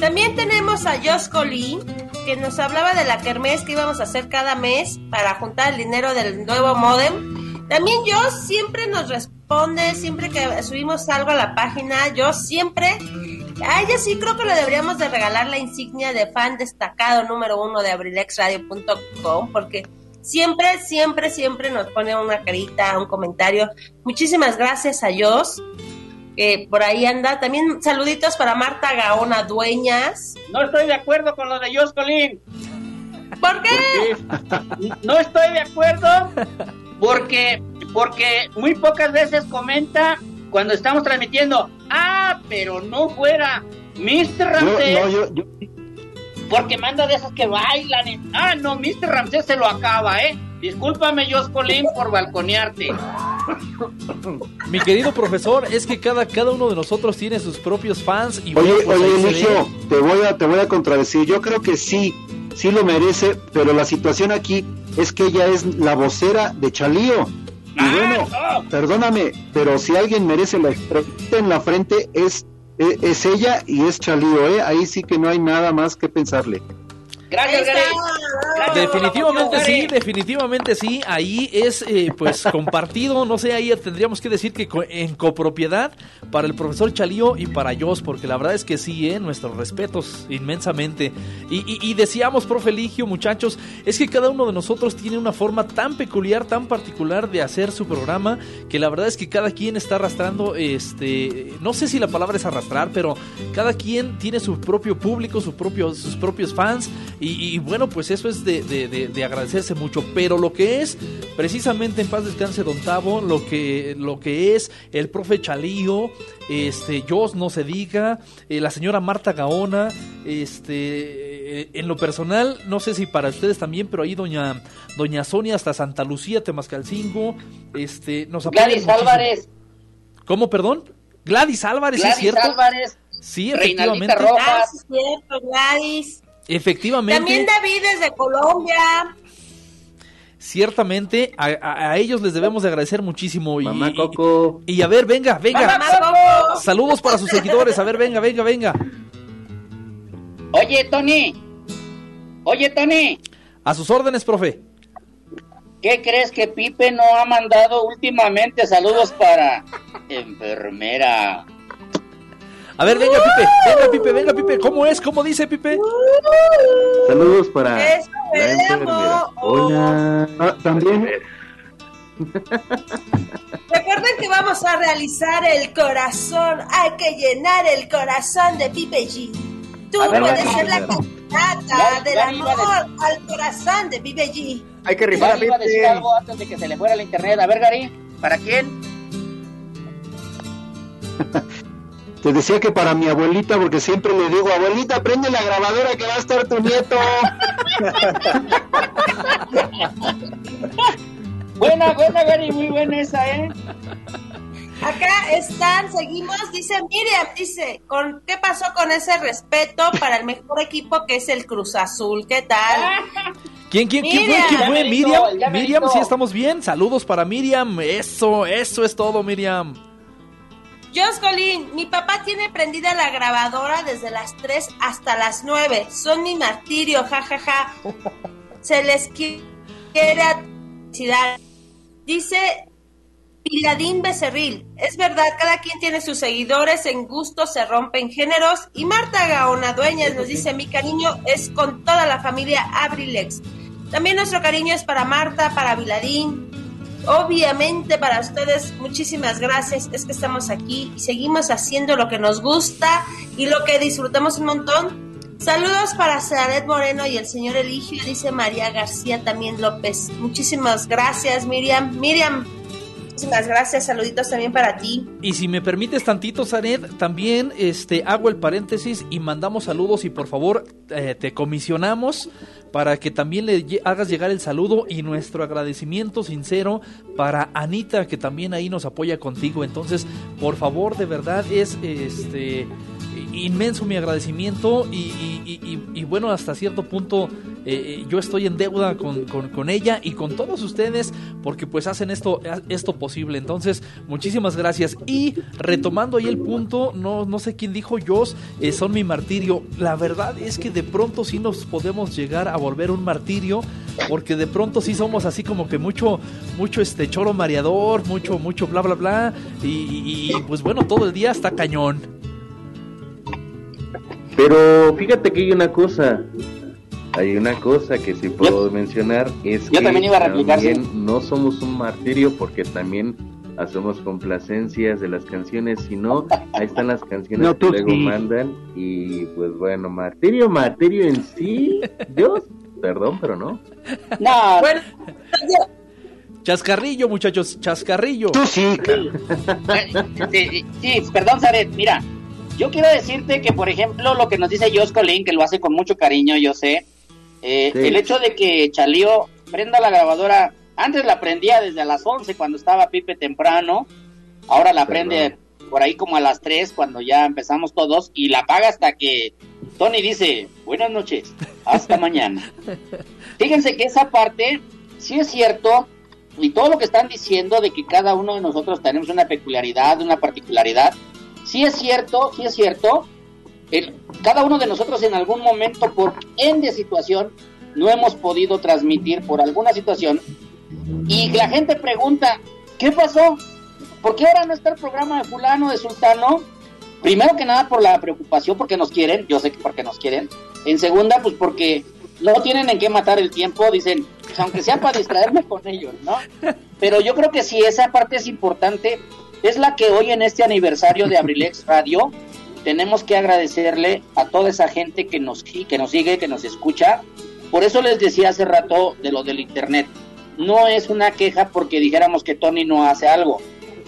También tenemos a Jos Colín, que nos hablaba de la kermés que íbamos a hacer cada mes para juntar el dinero del nuevo modem. También Jos siempre nos responde, siempre que subimos algo a la página, yo siempre, a ella sí creo que le deberíamos de regalar la insignia de fan destacado número uno de abrilexradio.com, porque siempre, siempre, siempre nos pone una carita, un comentario. Muchísimas gracias a Jos que por ahí anda. También saluditos para Marta Gaona Dueñas. No estoy de acuerdo con lo de Jos Colín. ¿Por qué? No estoy de acuerdo porque, porque muy pocas veces comenta cuando estamos transmitiendo. Ah, pero no fuera Mr. No, Ramsés. no, yo, yo- Porque manda de esas que bailan. y- Ah, no, Mr. Ramsés se lo acaba, ¿eh? Discúlpame, Jos Colín, por balconearte. Mi querido profesor, es que cada, cada uno de nosotros tiene sus propios fans y Oye, pues oye, Eligio, te voy a, te voy a contradecir. Yo creo que sí, sí lo merece, pero la situación aquí es que ella es la vocera de Chalío. Y Ah, bueno, no. perdóname, pero si alguien merece la estrellita en la frente es, es, es ella y es Chalío, ¿eh? Ahí sí que no hay nada más que pensarle. Gracias, Gary. Gracias Definitivamente sí, Gary. definitivamente sí. Ahí es eh, pues compartido, no sé, ahí tendríamos que decir que co- en copropiedad para el profesor Chalío y para Jos, porque la verdad es que sí, eh, nuestros respetos inmensamente. Y, y- y decíamos, profe Eligio, muchachos, es que cada uno de nosotros tiene una forma tan peculiar, tan particular de hacer su programa, que la verdad es que cada quien está arrastrando, este, no sé si la palabra es arrastrar, pero cada quien tiene su propio público, su propio, sus propios fans, y, y bueno, pues eso es de, de- de- de agradecerse mucho. Pero lo que es, precisamente en paz descanse Don Tavo, lo que, lo que es el profe Chalío, este, Jos no se diga, eh, la señora Marta Gaona, este, eh, en lo personal, no sé si para ustedes también, pero ahí doña, doña Sonia hasta Santa Lucía, Temascalcingo, este, nos Gladys muchísimo. Álvarez. ¿Cómo, perdón? Gladys Álvarez, ¿sí Gladys es cierto? Álvarez. Sí, efectivamente. Rojas. Ah, sí, es cierto, Gladys. Efectivamente. También David desde Colombia. Ciertamente, a, a- a ellos les debemos de agradecer muchísimo. Y, Mamá y- Coco. Y, a ver, venga, venga. Mamá Coco. Saludos para sus seguidores. A ver, venga, venga, venga. Oye, Tony. Oye, Tony. A sus órdenes, profe. ¿Qué crees que Pipe no ha mandado últimamente saludos para enfermera? A ver, venga, Pipe. Venga, Pipe, venga, Pipe. ¿Cómo es? ¿Cómo dice, Pipe? Saludos para Eso la me enfermera. amo. Hola. Ah, también Recuerden que vamos a realizar el corazón. Hay que llenar el corazón de Pipe G. Tú A ver, puedes ser la candidata del amor al corazón de Pipe G. Hay que rifar a Gary iba a decir Pipe. algo antes de que se le fuera la internet. A ver, Gary, ¿para quién? te decía que para mi abuelita, porque siempre le digo, abuelita, prende la grabadora que va a estar tu nieto. Buena, buena, Gary, muy buena esa, ¿eh? Acá están, seguimos, dice Miriam, dice, ¿con qué pasó con ese respeto para el mejor equipo que es el Cruz Azul? ¿Qué tal? ¿Quién, quién, quién fue? ¿Quién fue? Miriam. Miriam, sí estamos bien. Saludos para Miriam. Eso, eso es todo, Miriam. Jos Colín, mi papá tiene prendida la grabadora desde las 3 hasta las 9. Son mi martirio, jajaja. Se les qui- quiere atrocidad. Dice Piladín Becerril. Es verdad, cada quien tiene sus seguidores, en gusto se rompen géneros. Y Marta Gaona Dueñas nos dice, mi cariño es con toda la familia Abrilex. También nuestro cariño es para Marta, para Viladín, Obviamente para ustedes, muchísimas gracias. Es que estamos aquí y seguimos haciendo lo que nos gusta y lo que disfrutamos un montón. Saludos para Saret Moreno y el señor Eligio, dice María García también López. Muchísimas gracias, Miriam. Miriam, muchísimas gracias. Saluditos también para ti. Y si me permites tantito, Zaret, también este, hago el paréntesis y mandamos saludos y por favor eh, te comisionamos para que también le hagas llegar el saludo y nuestro agradecimiento sincero para Anita, que también ahí nos apoya contigo. Entonces, por favor, de verdad es este inmenso mi agradecimiento y, bueno, hasta cierto punto eh, eh, yo estoy en deuda con, con- ella y con todos ustedes porque pues hacen esto, esto posible. Entonces, muchísimas gracias. Y retomando ahí el punto, no, no sé quién dijo, Jos, eh, son mi martirio. La verdad es que de pronto sí nos podemos llegar a volver un martirio porque de pronto sí somos así como que mucho, mucho este choro mareador, mucho, mucho bla, bla, bla. Y, y- y, pues bueno, todo el día está cañón. Pero fíjate que hay una cosa. Hay una cosa que sí puedo mencionar es yo que también iba a replicar, también no somos un martirio porque también hacemos complacencias de las canciones, sino ahí están las canciones No, que luego sí. mandan y pues bueno, martirio, martirio en sí, Dios, perdón, pero no. No, Bueno, Chascarrillo, muchachos, chascarrillo. Tú sí, sí, sí, perdón, Zaret, mira, yo quiero decirte que, por ejemplo, lo que nos dice Jos Colín, que lo hace con mucho cariño, yo sé, eh, Sí. el hecho de que Chalío prenda la grabadora, antes la prendía desde las 11 cuando estaba Pipe temprano, ahora la prende por ahí como a las 3 cuando ya empezamos todos y la apaga hasta que Tony dice, buenas noches, hasta mañana. Fíjense que esa parte sí es cierto y todo lo que están diciendo de que cada uno de nosotros tenemos una peculiaridad, una particularidad, sí es cierto, sí es cierto. Cada uno de nosotros en algún momento por N de situación no hemos podido transmitir por alguna situación y la gente pregunta, ¿qué pasó? ¿Por qué ahora no está el programa de fulano, de sultano? Primero que nada por la preocupación, porque nos quieren, yo sé que porque nos quieren. En segunda, pues porque no tienen en qué matar el tiempo, dicen, aunque sea para distraerme con ellos, ¿no? Pero yo creo que sí, esa parte es importante, es la que hoy en este aniversario de Abrilex Radio tenemos que agradecerle a toda esa gente que nos, que nos sigue, que nos escucha. Por eso les decía hace rato de lo del Internet. No es una queja porque dijéramos que Tony no hace algo.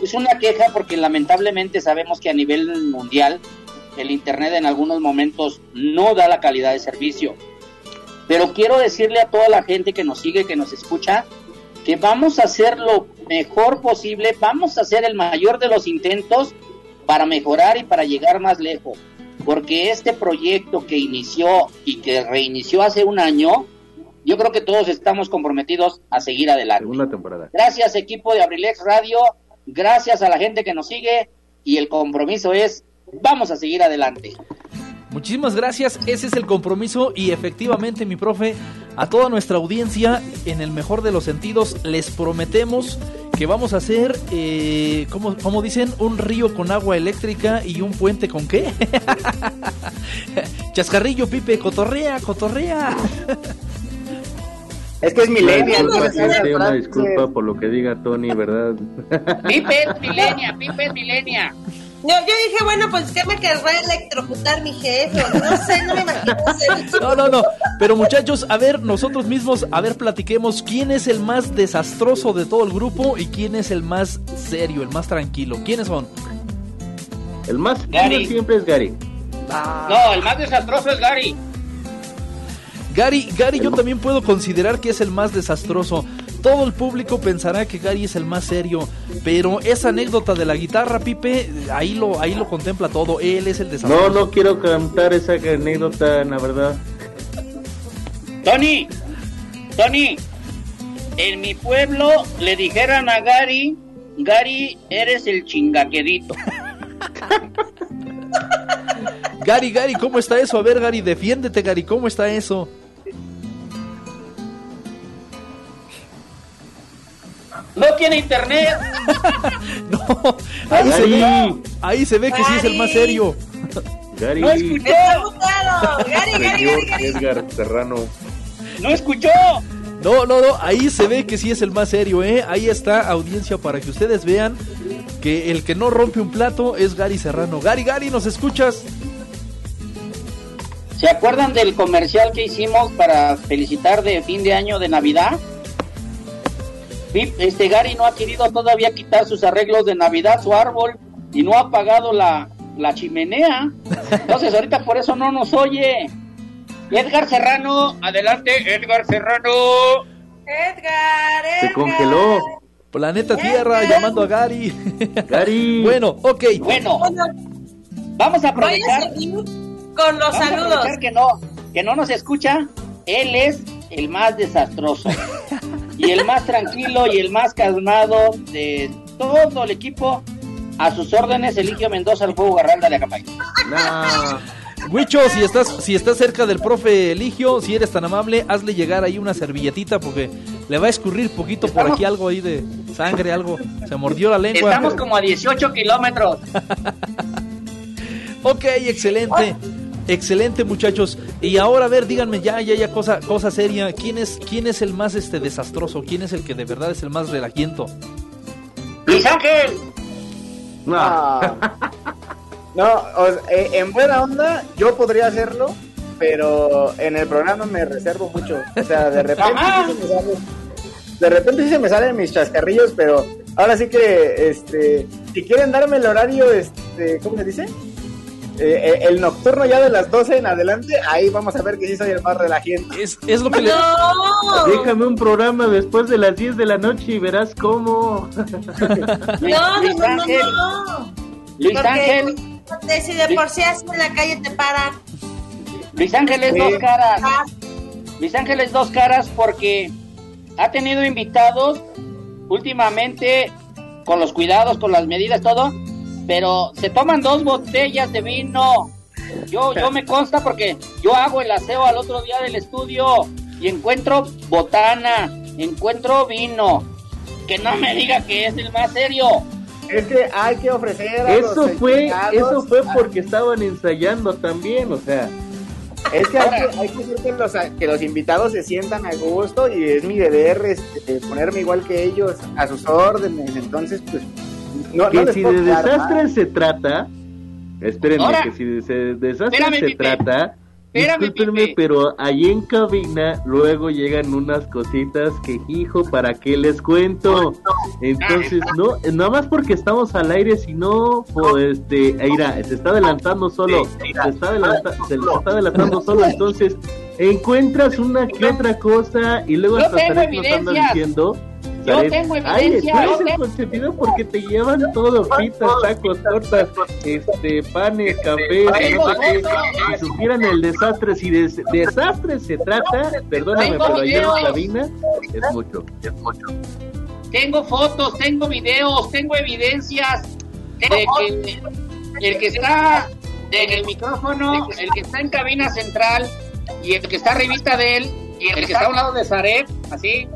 Es una queja porque lamentablemente sabemos que a nivel mundial el internet en algunos momentos no da la calidad de servicio. Pero quiero decirle a toda la gente que nos sigue, que nos escucha, que vamos a hacer lo mejor posible, vamos a hacer el mayor de los intentos para mejorar y para llegar más lejos. Porque este proyecto que inició y que reinició hace un año, yo creo que todos estamos comprometidos a seguir adelante. Segunda temporada. Gracias equipo de Abrilex Radio, gracias a la gente que nos sigue y el compromiso es, vamos a seguir adelante. Muchísimas gracias, ese es el compromiso y efectivamente mi profe, a toda nuestra audiencia, en el mejor de los sentidos, les prometemos que vamos a hacer, eh, ¿cómo, cómo dicen? Un río con agua eléctrica y un puente con qué? Chascarrillo, Pipe, cotorrea, cotorrea. Es que es millennial. Una una disculpa por lo que diga Tony, ¿verdad? Pipe es milenia, Pipe es milenia. No, yo dije, bueno, pues que me querrá electrocutar mi jefe. No sé, no me imagino hacer No, no, no. Pero muchachos, a ver, nosotros mismos, a ver, platiquemos quién es el más desastroso de todo el grupo y quién es el más serio, el más tranquilo. ¿Quiénes son? El más Gary. siempre es Gary. No, el más desastroso es Gary. Gary, Gary yo también puedo considerar que es el más desastroso. Todo el público pensará que Gary es el más serio, pero esa anécdota de la guitarra, Pipe, ahí lo, ahí lo contempla todo. Él es el No, desastroso. no quiero cantar esa anécdota, la verdad. Tony, Tony, en mi pueblo le dijeran a Gary, Gary, eres el chingaquedito. Gary, Gary, ¿cómo está eso? A ver, Gary, defiéndete, Gary, ¿cómo está eso? No tiene internet. No, ahí se ve, ahí se ve que sí es el más serio. Gary, No escuchó. Gary, Gary, Gary, Gary. Edgar Serrano. no escuchó. No, no, no, ahí se ve que sí es el más serio, ¿eh? Ahí está, audiencia, para que ustedes vean que el que no rompe un plato es Gary Serrano. Gary, Gary, ¿nos escuchas? ¿Se acuerdan del comercial que hicimos para felicitar de fin de año de Navidad? Este Gary no ha querido todavía quitar sus arreglos de Navidad, su árbol, y no ha apagado la, la chimenea. Entonces ahorita por eso no nos oye. Edgar Serrano, adelante, Edgar Serrano. Edgar, Edgar. Se congeló. Planeta Tierra llamando a Gary. Gary. bueno, ok. Bueno, vamos a aprovechar. con los saludos. que no, que no nos escucha. Él es el más desastroso. y el más tranquilo y el más calmado de todo el equipo. A sus órdenes, Eligio Mendoza, el juego Garralda de Acapay. Huicho, si estás, si estás cerca del profe Eligio, si eres tan amable, hazle llegar ahí una servilletita porque le va a escurrir poquito por aquí algo ahí de sangre, algo. Se mordió la lengua. Estamos como a 18 kilómetros. Ok, excelente. Excelente, muchachos. Y ahora, a ver, díganme ya, ya, ya, cosa, cosa seria. ¿Quién es, quién es el más este desastroso? ¿Quién es el que de verdad es el más relajiento? Luis Ángel, No. Ah. No, o sea, eh, en buena onda yo podría hacerlo, pero en el programa me reservo mucho. O sea, de repente sí se me sale- de repente sí se me salen mis chascarrillos, pero ahora sí que este si quieren darme el horario este, ¿cómo se dice? Eh, eh, el nocturno ya de las 12 en adelante, ahí vamos a ver que sí soy el más relajiente. Es, es lo que le... No, Déjame un programa después de las 10 de la noche y verás cómo. No, no, Luis no, no, Ángel, no. Luis Porque- Ángel, Si de por sí así en la calle te paran. Luis Ángel es Sí. dos caras. Ah, Luis Ángel es dos caras porque ha tenido invitados últimamente con los cuidados, con las medidas, todo, pero se toman dos botellas de vino. Yo, yo me consta porque yo hago el aseo al otro día del estudio y encuentro botana, encuentro vino. Que no me diga que es el más serio. Es que hay que ofrecer a Eso los fue, eso fue porque estaban ensayando también, o sea. Es que hay que, hay que hacer que los, que los invitados se sientan a gusto y es mi deber este, ponerme igual que ellos a sus órdenes. Entonces, pues, no, que no si de quedar desastre mal. se trata, espérenme, Ahora, que si de se- desastre espérame, se Pipe. trata, Espérame, discúlpenme, Pipe. pero allí en cabina luego llegan unas cositas que, hijo, ¿para qué les cuento? Entonces, no, nada más porque estamos al aire, sino, pues, este, mira, se está adelantando solo, se está, adelanta- se le está adelantando solo, entonces, encuentras una que otra cosa y luego hasta evidencias. diciendo. Yo tengo Ay, evidencias. tú eres el tengo- consentido porque te llevan todo, pizzas, tacos, tortas, este, panes, café, Tengo no sé qué. fotos. Si supieran el desastre, si de desastre se trata, perdóname, pero ayer cabina es mucho, es mucho. Tengo fotos, tengo videos, tengo evidencias de que el que está en el micrófono, el que está en cabina central y el que está arribita de él y el que está a un lado de Zaret, así,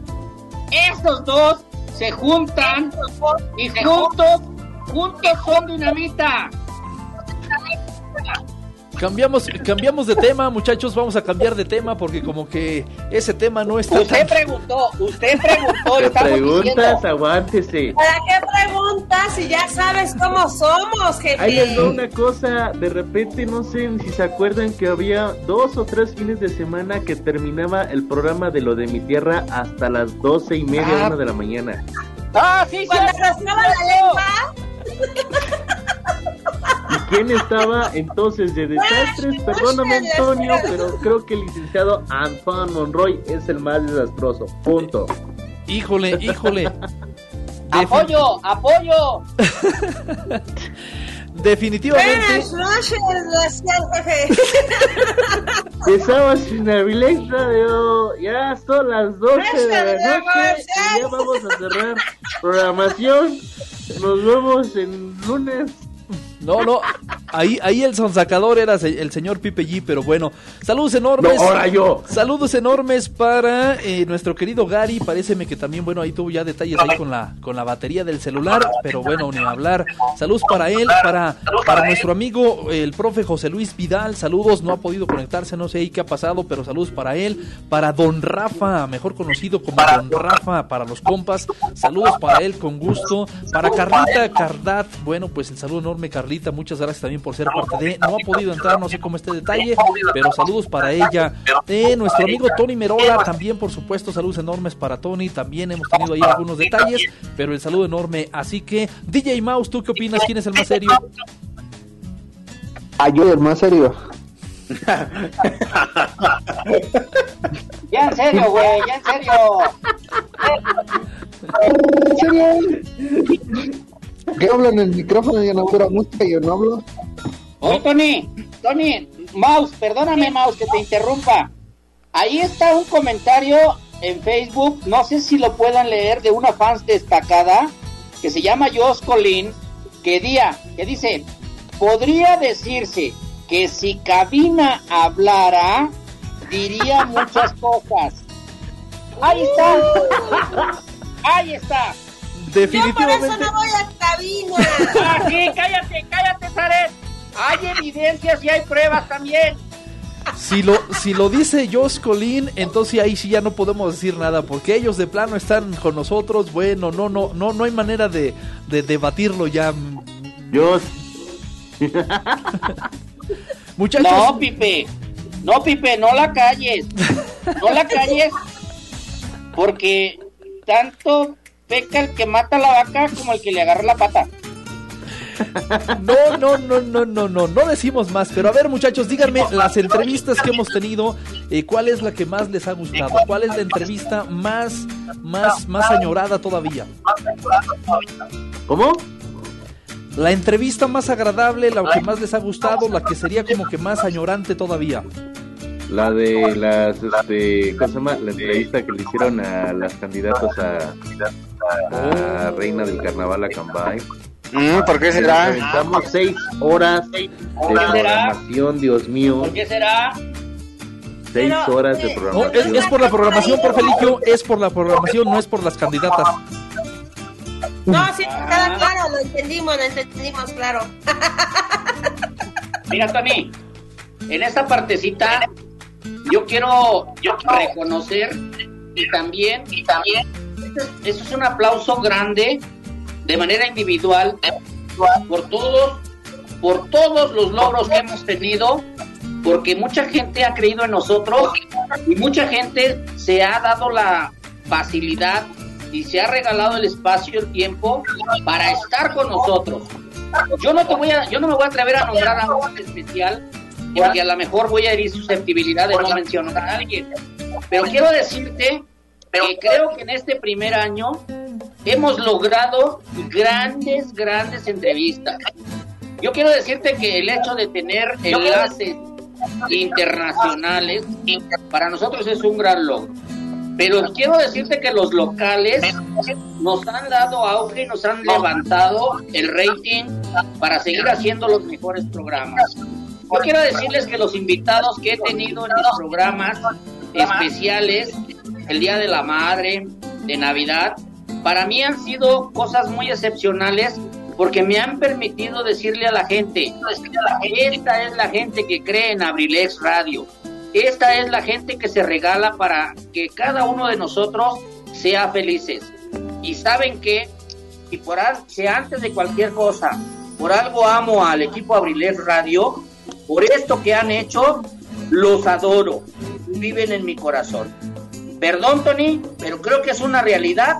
estos dos se juntan y juntos, juntos son dinamita. Cambiamos, cambiamos de tema, muchachos, vamos a cambiar de tema porque como que ese tema no está Usted tan... preguntó, usted preguntó, estamos preguntas, diciendo. aguántese. ¿Para qué preguntas si ya sabes cómo somos, Ahí les jefe? doy una cosa, de repente no sé si se acuerdan que había dos o tres fines de semana que terminaba el programa de lo de mi tierra hasta las doce y media, Ah. una de la mañana. Ah, sí, Cuando sí, rascaba la lengua, ¿Y quién estaba entonces de desastres? Perdóname Antonio, pero creo que el licenciado Antoine Monroy es el más desastroso. Punto. Híjole, híjole. apoyo, apoyo. Definitivamente. Estamos en Avilex Radio, ya son las 12 de la noche y ya vamos a cerrar programación. Nos vemos en lunes. No, no, ahí, ahí el sonsacador era el señor Pipe G, pero bueno, saludos enormes. No, ahora yo. Saludos enormes para eh, nuestro querido Gary, pareceme que también, bueno, ahí tuvo ya detalles ahí con la, con la batería del celular, pero bueno, ni hablar. Saludos para él, para, para nuestro amigo el profe José Luis Vidal, saludos, no ha podido conectarse, no sé ahí qué ha pasado, pero saludos para él, para don Rafa, mejor conocido como don Rafa para los compas, saludos para él con gusto, para Carlita Cardat, bueno, pues el saludo enorme Carlita, muchas gracias también por ser parte de, no ha podido entrar, no sé cómo este detalle, pero saludos para ella, eh, nuestro amigo Tony Merola, también por supuesto, saludos enormes para Tony, también hemos tenido ahí algunos detalles, pero el saludo enorme, así que DJ Mouse, ¿tú qué opinas? ¿Quién es el más serio? Ayuda, más serio. Ya en serio, güey, ya en serio. ¿En serio? ¿Qué hablan en el micrófono? Y yo no hablo. Oye, Tony, Tony, Mouse, perdóname, Mouse, que te interrumpa. Ahí está un comentario en Facebook, no sé si lo puedan leer, de una fans destacada que se llama Jos Colín, que, día, que dice, podría decirse que si Cabina hablara, diría muchas cosas. Ahí está. Ahí está. Yo por eso Definitivamente. no voy a cabina. Ah, sí, cállate, cállate, Zaret. Hay evidencias y hay pruebas también. Si lo, si lo dice Josh Colin, entonces ahí sí ya no podemos decir nada, porque ellos de plano están con nosotros. Bueno, no, no, no, no hay manera de, de debatirlo ya. Yo Muchachos, No, Pipe. No, Pipe, no la calles. No la calles. Porque tanto peca el que mata a la vaca como el que le agarra la pata. no, no, no, no, no, no, no decimos más. Pero a ver, muchachos, díganme las entrevistas que hemos tenido, eh, ¿cuál es la que más les ha gustado? ¿Cuál es la entrevista más, más, más añorada todavía? ¿Cómo? La entrevista más agradable, la que más les ha gustado, la que sería como que más añorante todavía. La de las, este, ¿cómo se llama? La entrevista que le hicieron a las candidatas a, a Reina del Carnaval a Cambay. Mm, ¿Por qué será? aventamos seis horas de programación, Dios mío. ¿Por qué será? Seis horas de eh, No, programación. es, es por la programación, por Feligio, es por la programación, no es por las candidatas. No, sí, queda claro, lo entendimos, lo entendimos, claro. Mira, Tony, en esta partecita yo quiero reconocer y también y también eso es un aplauso grande de manera individual por todos por todos los logros que hemos tenido porque mucha gente ha creído en nosotros y mucha gente se ha dado la facilidad y se ha regalado el espacio, el tiempo para estar con nosotros. Yo no te voy a, yo no me voy a atrever a nombrar a un especial porque a lo mejor voy a herir susceptibilidad de no mencionar a alguien. Pero quiero decirte que creo que en este primer año hemos logrado grandes, grandes entrevistas. Yo quiero decirte que el hecho de tener enlaces internacionales para nosotros es un gran logro. Pero quiero decirte que los locales nos han dado auge y nos han levantado el rating para seguir haciendo los mejores programas. Yo quiero decirles que los invitados que he tenido en los programas especiales, el Día de la Madre, de Navidad, para mí han sido cosas muy excepcionales porque me han permitido decirle a la gente, esta es la gente que cree en Abrilex Radio, esta es la gente que se regala para que cada uno de nosotros sea felices. Y saben que, y por que antes de cualquier cosa, por algo amo al equipo Abrilex Radio, por esto que han hecho, los adoro, viven en mi corazón. Perdón, Tony, pero creo que es una realidad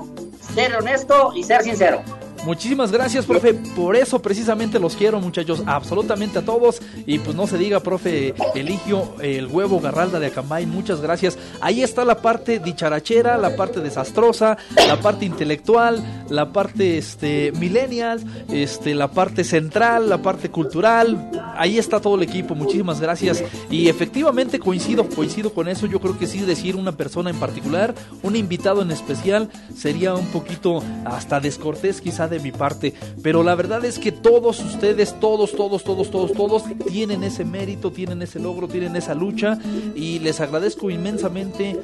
ser honesto y ser sincero. Muchísimas gracias, profe. Por eso precisamente los quiero, muchachos, absolutamente a todos. Y pues no se diga, profe Eligio, el huevo Garralda de Acambay, muchas gracias. Ahí está la parte dicharachera, la parte desastrosa, la parte intelectual, la parte este millennial, este la parte central, la parte cultural. Ahí está todo el equipo. Muchísimas gracias. Y efectivamente coincido, coincido con eso. Yo creo que sí decir una persona en particular, un invitado en especial sería un poquito hasta descortés quizá de mi parte, pero la verdad es que todos ustedes, todos, todos, todos, todos, todos tienen ese mérito, tienen ese logro, tienen esa lucha y les agradezco inmensamente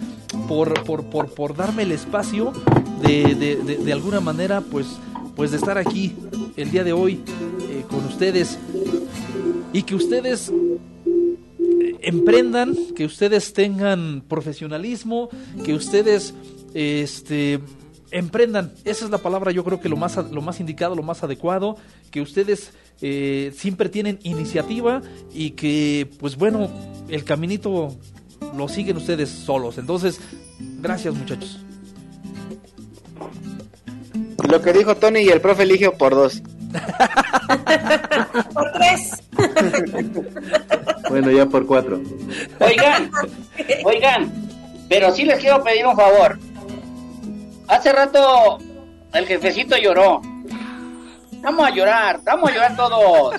por, por, por, por darme el espacio de, de, de, alguna manera, pues, pues de estar aquí el día de hoy eh, con ustedes. Y que ustedes eh, emprendan, que ustedes tengan profesionalismo, que ustedes este emprendan. Esa es la palabra, yo creo que lo más, lo más indicado, lo más adecuado, que ustedes eh, siempre tienen iniciativa y que, pues bueno, el caminito lo siguen ustedes solos. Entonces, gracias muchachos. Lo que dijo Tony y el profe Eligio por dos. por tres. bueno, ya por cuatro. Oigan, oigan, pero sí les quiero pedir un favor Hace rato el jefecito lloró. Vamos a llorar, vamos a llorar todos.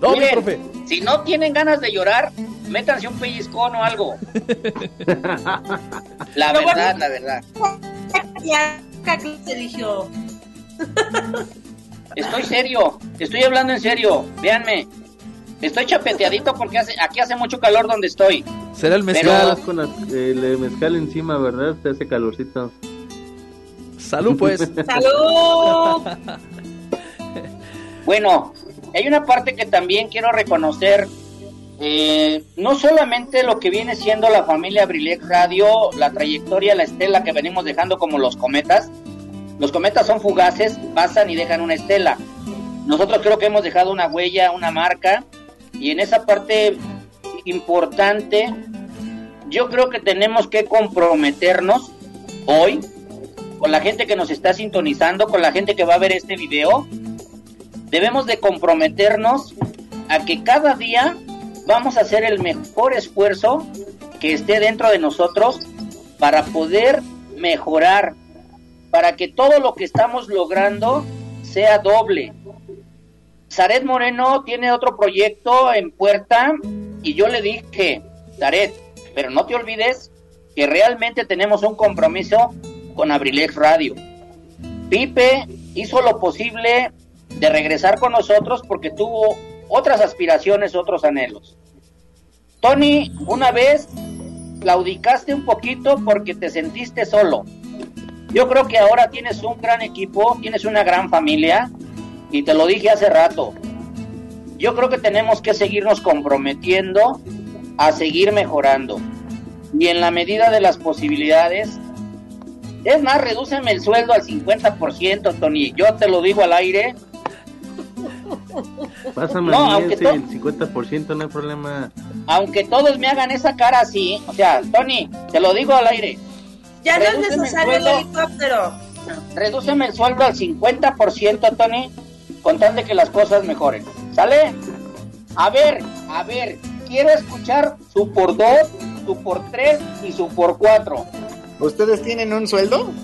No, Si no tienen ganas de llorar, métanse un pellizcón o algo. la verdad, la verdad. Estoy serio, estoy hablando en serio, véanme. Estoy chapeteadito porque hace, aquí hace mucho calor donde estoy. Será el mezcal. con el mezcal encima, ¿verdad? Te hace calorcito. Salud, pues. Salud. bueno, hay una parte que también quiero reconocer. Eh, no solamente lo que viene siendo la familia Brilex Radio, la trayectoria, la estela que venimos dejando como los cometas. Los cometas son fugaces, pasan y dejan una estela. Nosotros creo que hemos dejado una huella, una marca, y en esa parte importante, yo creo que tenemos que comprometernos hoy con la gente que nos está sintonizando, con la gente que va a ver este video. Debemos de comprometernos a que cada día vamos a hacer el mejor esfuerzo que esté dentro de nosotros para poder mejorar, para que todo lo que estamos logrando sea doble. Zaret Moreno tiene otro proyecto en puerta y yo le dije, Zaret, pero no te olvides que realmente tenemos un compromiso con Abrilex Radio. Pipe hizo lo posible de regresar con nosotros porque tuvo otras aspiraciones, otros anhelos. Tony, una vez claudicaste un poquito porque te sentiste solo. Yo creo que ahora tienes un gran equipo, tienes una gran familia y te lo dije hace rato. Yo creo que tenemos que seguirnos comprometiendo a seguir mejorando. Y en la medida de las posibilidades, es más, redúceme el sueldo al 50%, Tony. Yo te lo digo al aire. Pásame No, aunque ese el 50%, no hay problema. Aunque todos me hagan esa cara así, o sea, Tony, te lo digo al aire. Ya no es el necesario el sueldo. helicóptero. Redúceme el sueldo al 50%, Tony, con tal de que las cosas mejoren. ¿Sale? A ver, a ver, quiero escuchar su por dos, su por tres y su por cuatro. ¿Ustedes tienen un sueldo?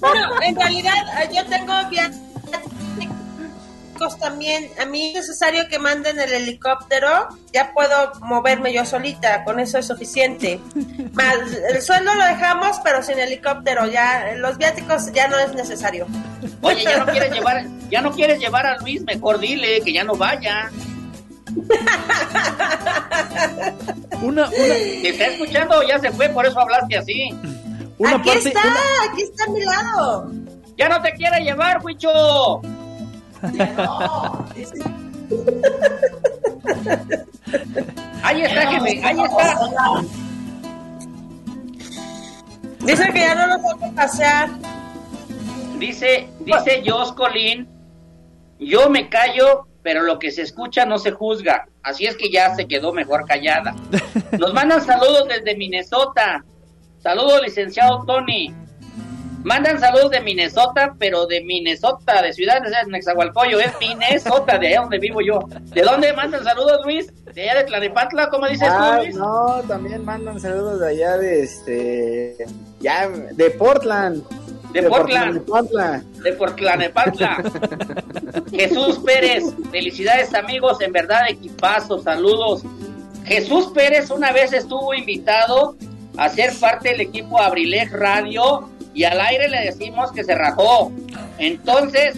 Bueno, en realidad eh, yo tengo viáticos también. A mí es necesario que manden el helicóptero. Ya puedo moverme yo solita. Con eso es suficiente. Más, el sueldo lo dejamos, pero sin helicóptero. Ya los viáticos ya no es necesario. Oye, ya no quieres llevar, ya no quieres llevar a Luis, mejor dile que ya no vaya. Una, una, ¿Te está escuchando? Ya se fue, por eso hablaste así. una aquí parte, está, una- aquí está a mi lado. Ya no te quiere llevar, Huicho. Ahí está, jefe, ahí está. Dice que ya no voy a pasear. Dice, dice Jos Colín, yo me callo, pero lo que se escucha no se juzga. Así es que ya se quedó mejor callada. Nos mandan saludos desde Minnesota. Saludos, licenciado Tony. Mandan saludos de Minnesota, pero de Minnesota, de Ciudad de Nexahualcoyo, es Minnesota, de allá donde vivo yo. ¿De dónde mandan saludos, Luis? ¿De allá de Tlanepantla? ¿Cómo dices Ah, tú, Luis? no, también mandan saludos de allá de este. Ya, de Portland. De Portland. Portland. de Portlanepantla. Jesús Pérez, felicidades amigos, en verdad equipazo, saludos. Jesús Pérez una vez estuvo invitado a ser parte del equipo Abrilex Radio y al aire le decimos que se rajó. Entonces,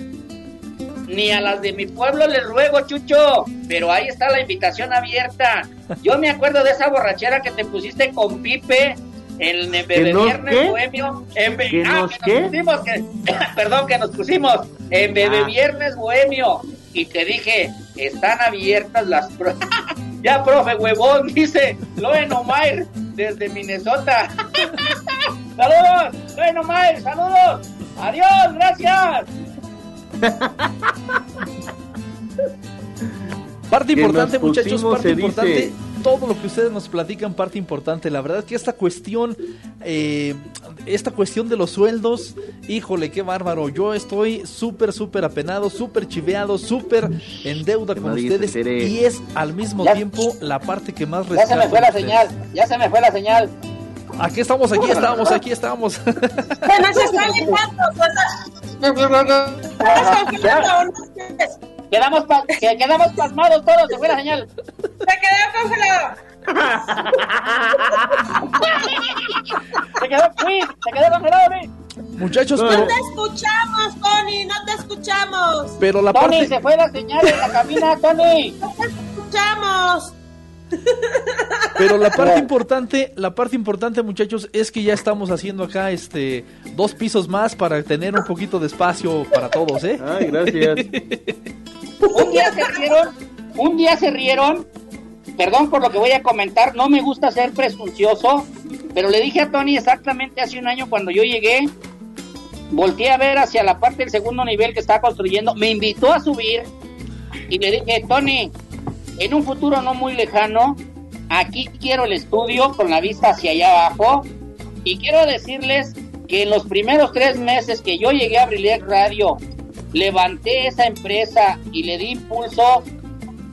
ni a las de mi pueblo les ruego, Chucho, pero ahí está la invitación abierta. Yo me acuerdo de esa borrachera que te pusiste con Pipe en el Bebé nos Viernes qué? Bohemio. En ¿Que ah, nos que nos pusimos, que, perdón, que nos pusimos en Bebé Ah. Viernes Bohemio. Y te dije, están abiertas las... ya, profe, huevón, dice Loen Omair desde Minnesota. saludos, Loen Omair, saludos. Adiós, gracias. Parte importante, muchachos, parte dice. importante. Todo lo que ustedes nos platican, parte importante. La verdad que esta cuestión, eh, esta cuestión de los sueldos, híjole, qué bárbaro. Yo estoy súper, súper apenado, súper chiveado, súper en deuda con ustedes. Y es al mismo Ya- tiempo la parte que más Ya se me fue la ustedes. señal, ya se me fue la señal. Aquí estamos, aquí estamos, aquí estamos. Bueno, se está limando. Quedamos, pa- que- quedamos pasmados todos, se fue la señal. Se quedó congelado. Se quedó, se quedó congelado, Luis. Muchachos, No pero, te escuchamos, Tony, no te escuchamos. pero la Tony, parte... se fue la señal en la cabina, Tony. No te escuchamos. Pero la parte importante, la parte importante, muchachos, es que ya estamos haciendo acá este dos pisos más para tener un poquito de espacio para todos, ¿eh? Ay, gracias. Un día se rieron, un día se rieron. Perdón por lo que voy a comentar, no me gusta ser presuncioso, pero le dije a Tony exactamente hace un año cuando yo llegué, volteé a ver hacia la parte del segundo nivel que estaba construyendo, me invitó a subir y le dije, Tony, en un futuro no muy lejano, aquí quiero el estudio con la vista hacia allá abajo y quiero decirles que en los primeros tres meses que yo llegué a Brilliant Radio, levanté esa empresa y le di impulso,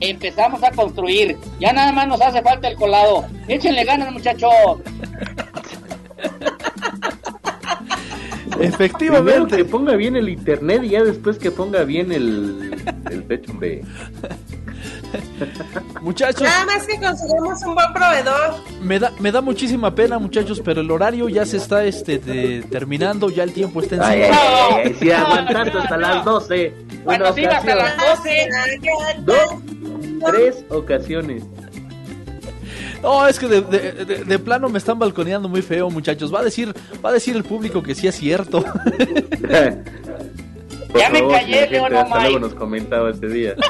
empezamos a construir. Ya nada más nos hace falta el colado. Échenle ganas, muchachos. Primero Efectivamente. que ponga bien el internet y ya después que ponga bien el, el techo, hombre. Muchachos, Nada más que conseguimos un buen proveedor. me da, me da muchísima pena, muchachos, pero el horario ya se está este de- terminando, ya el tiempo está Ay, encima. ay, ay, ay, sí, aguantando hasta las 12. Cuando Una siga hasta las 12. Dos, tres ocasiones. No, es que de, de- de- de plano me están balconeando muy feo, muchachos. Va a decir, va a decir el público que sí es cierto. Por Ya me favor, callé, señora gente, León hasta luego nos comentaba este día.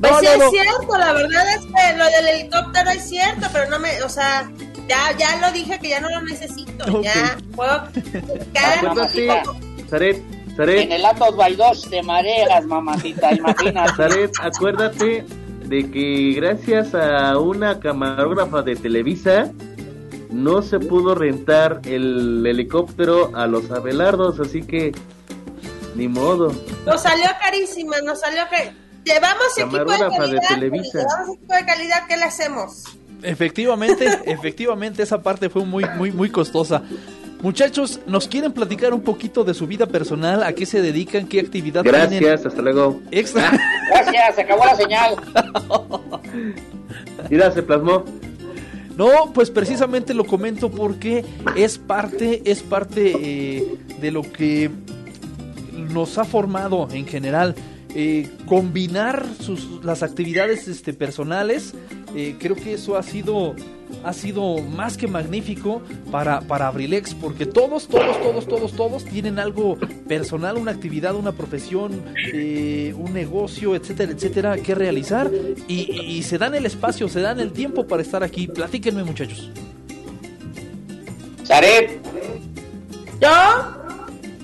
Pues No, sí no, no. es cierto, la verdad es que lo del helicóptero es cierto, pero no me, o sea, Ya, ya lo dije que ya no lo necesito. Ok. Ya puedo Acuérdate, Zaret, En Zaret, el Atos Baidos te mareas, mamacita, imagínate. Zaret, acuérdate de que gracias a una camarógrafa de Televisa no se pudo rentar el helicóptero a los Abelardos, así que ni modo. Nos salió carísima, nos salió que llevamos equipo de calidad. Televisa. Llevamos equipo de calidad, ¿qué le hacemos? Efectivamente, efectivamente esa parte fue muy, muy, muy costosa. Muchachos, ¿nos quieren platicar un poquito de su vida personal? ¿A qué se dedican? ¿Qué actividad tienen? Gracias, hasta luego. Extra. Gracias, se acabó la señal. Mira, se plasmó. No, pues precisamente lo comento porque es parte, es parte eh, de lo que nos ha formado en general. Eh, combinar sus, las actividades este, personales, eh, creo que eso ha sido, ha sido más que magnífico para, para Abrilex, porque todos, todos, todos, todos, todos tienen algo personal, una actividad, una profesión, eh, un negocio, etcétera, etcétera, que realizar y, y se dan el espacio, se dan el tiempo para estar aquí. Platíquenme, muchachos. Zaret, ¿Yo?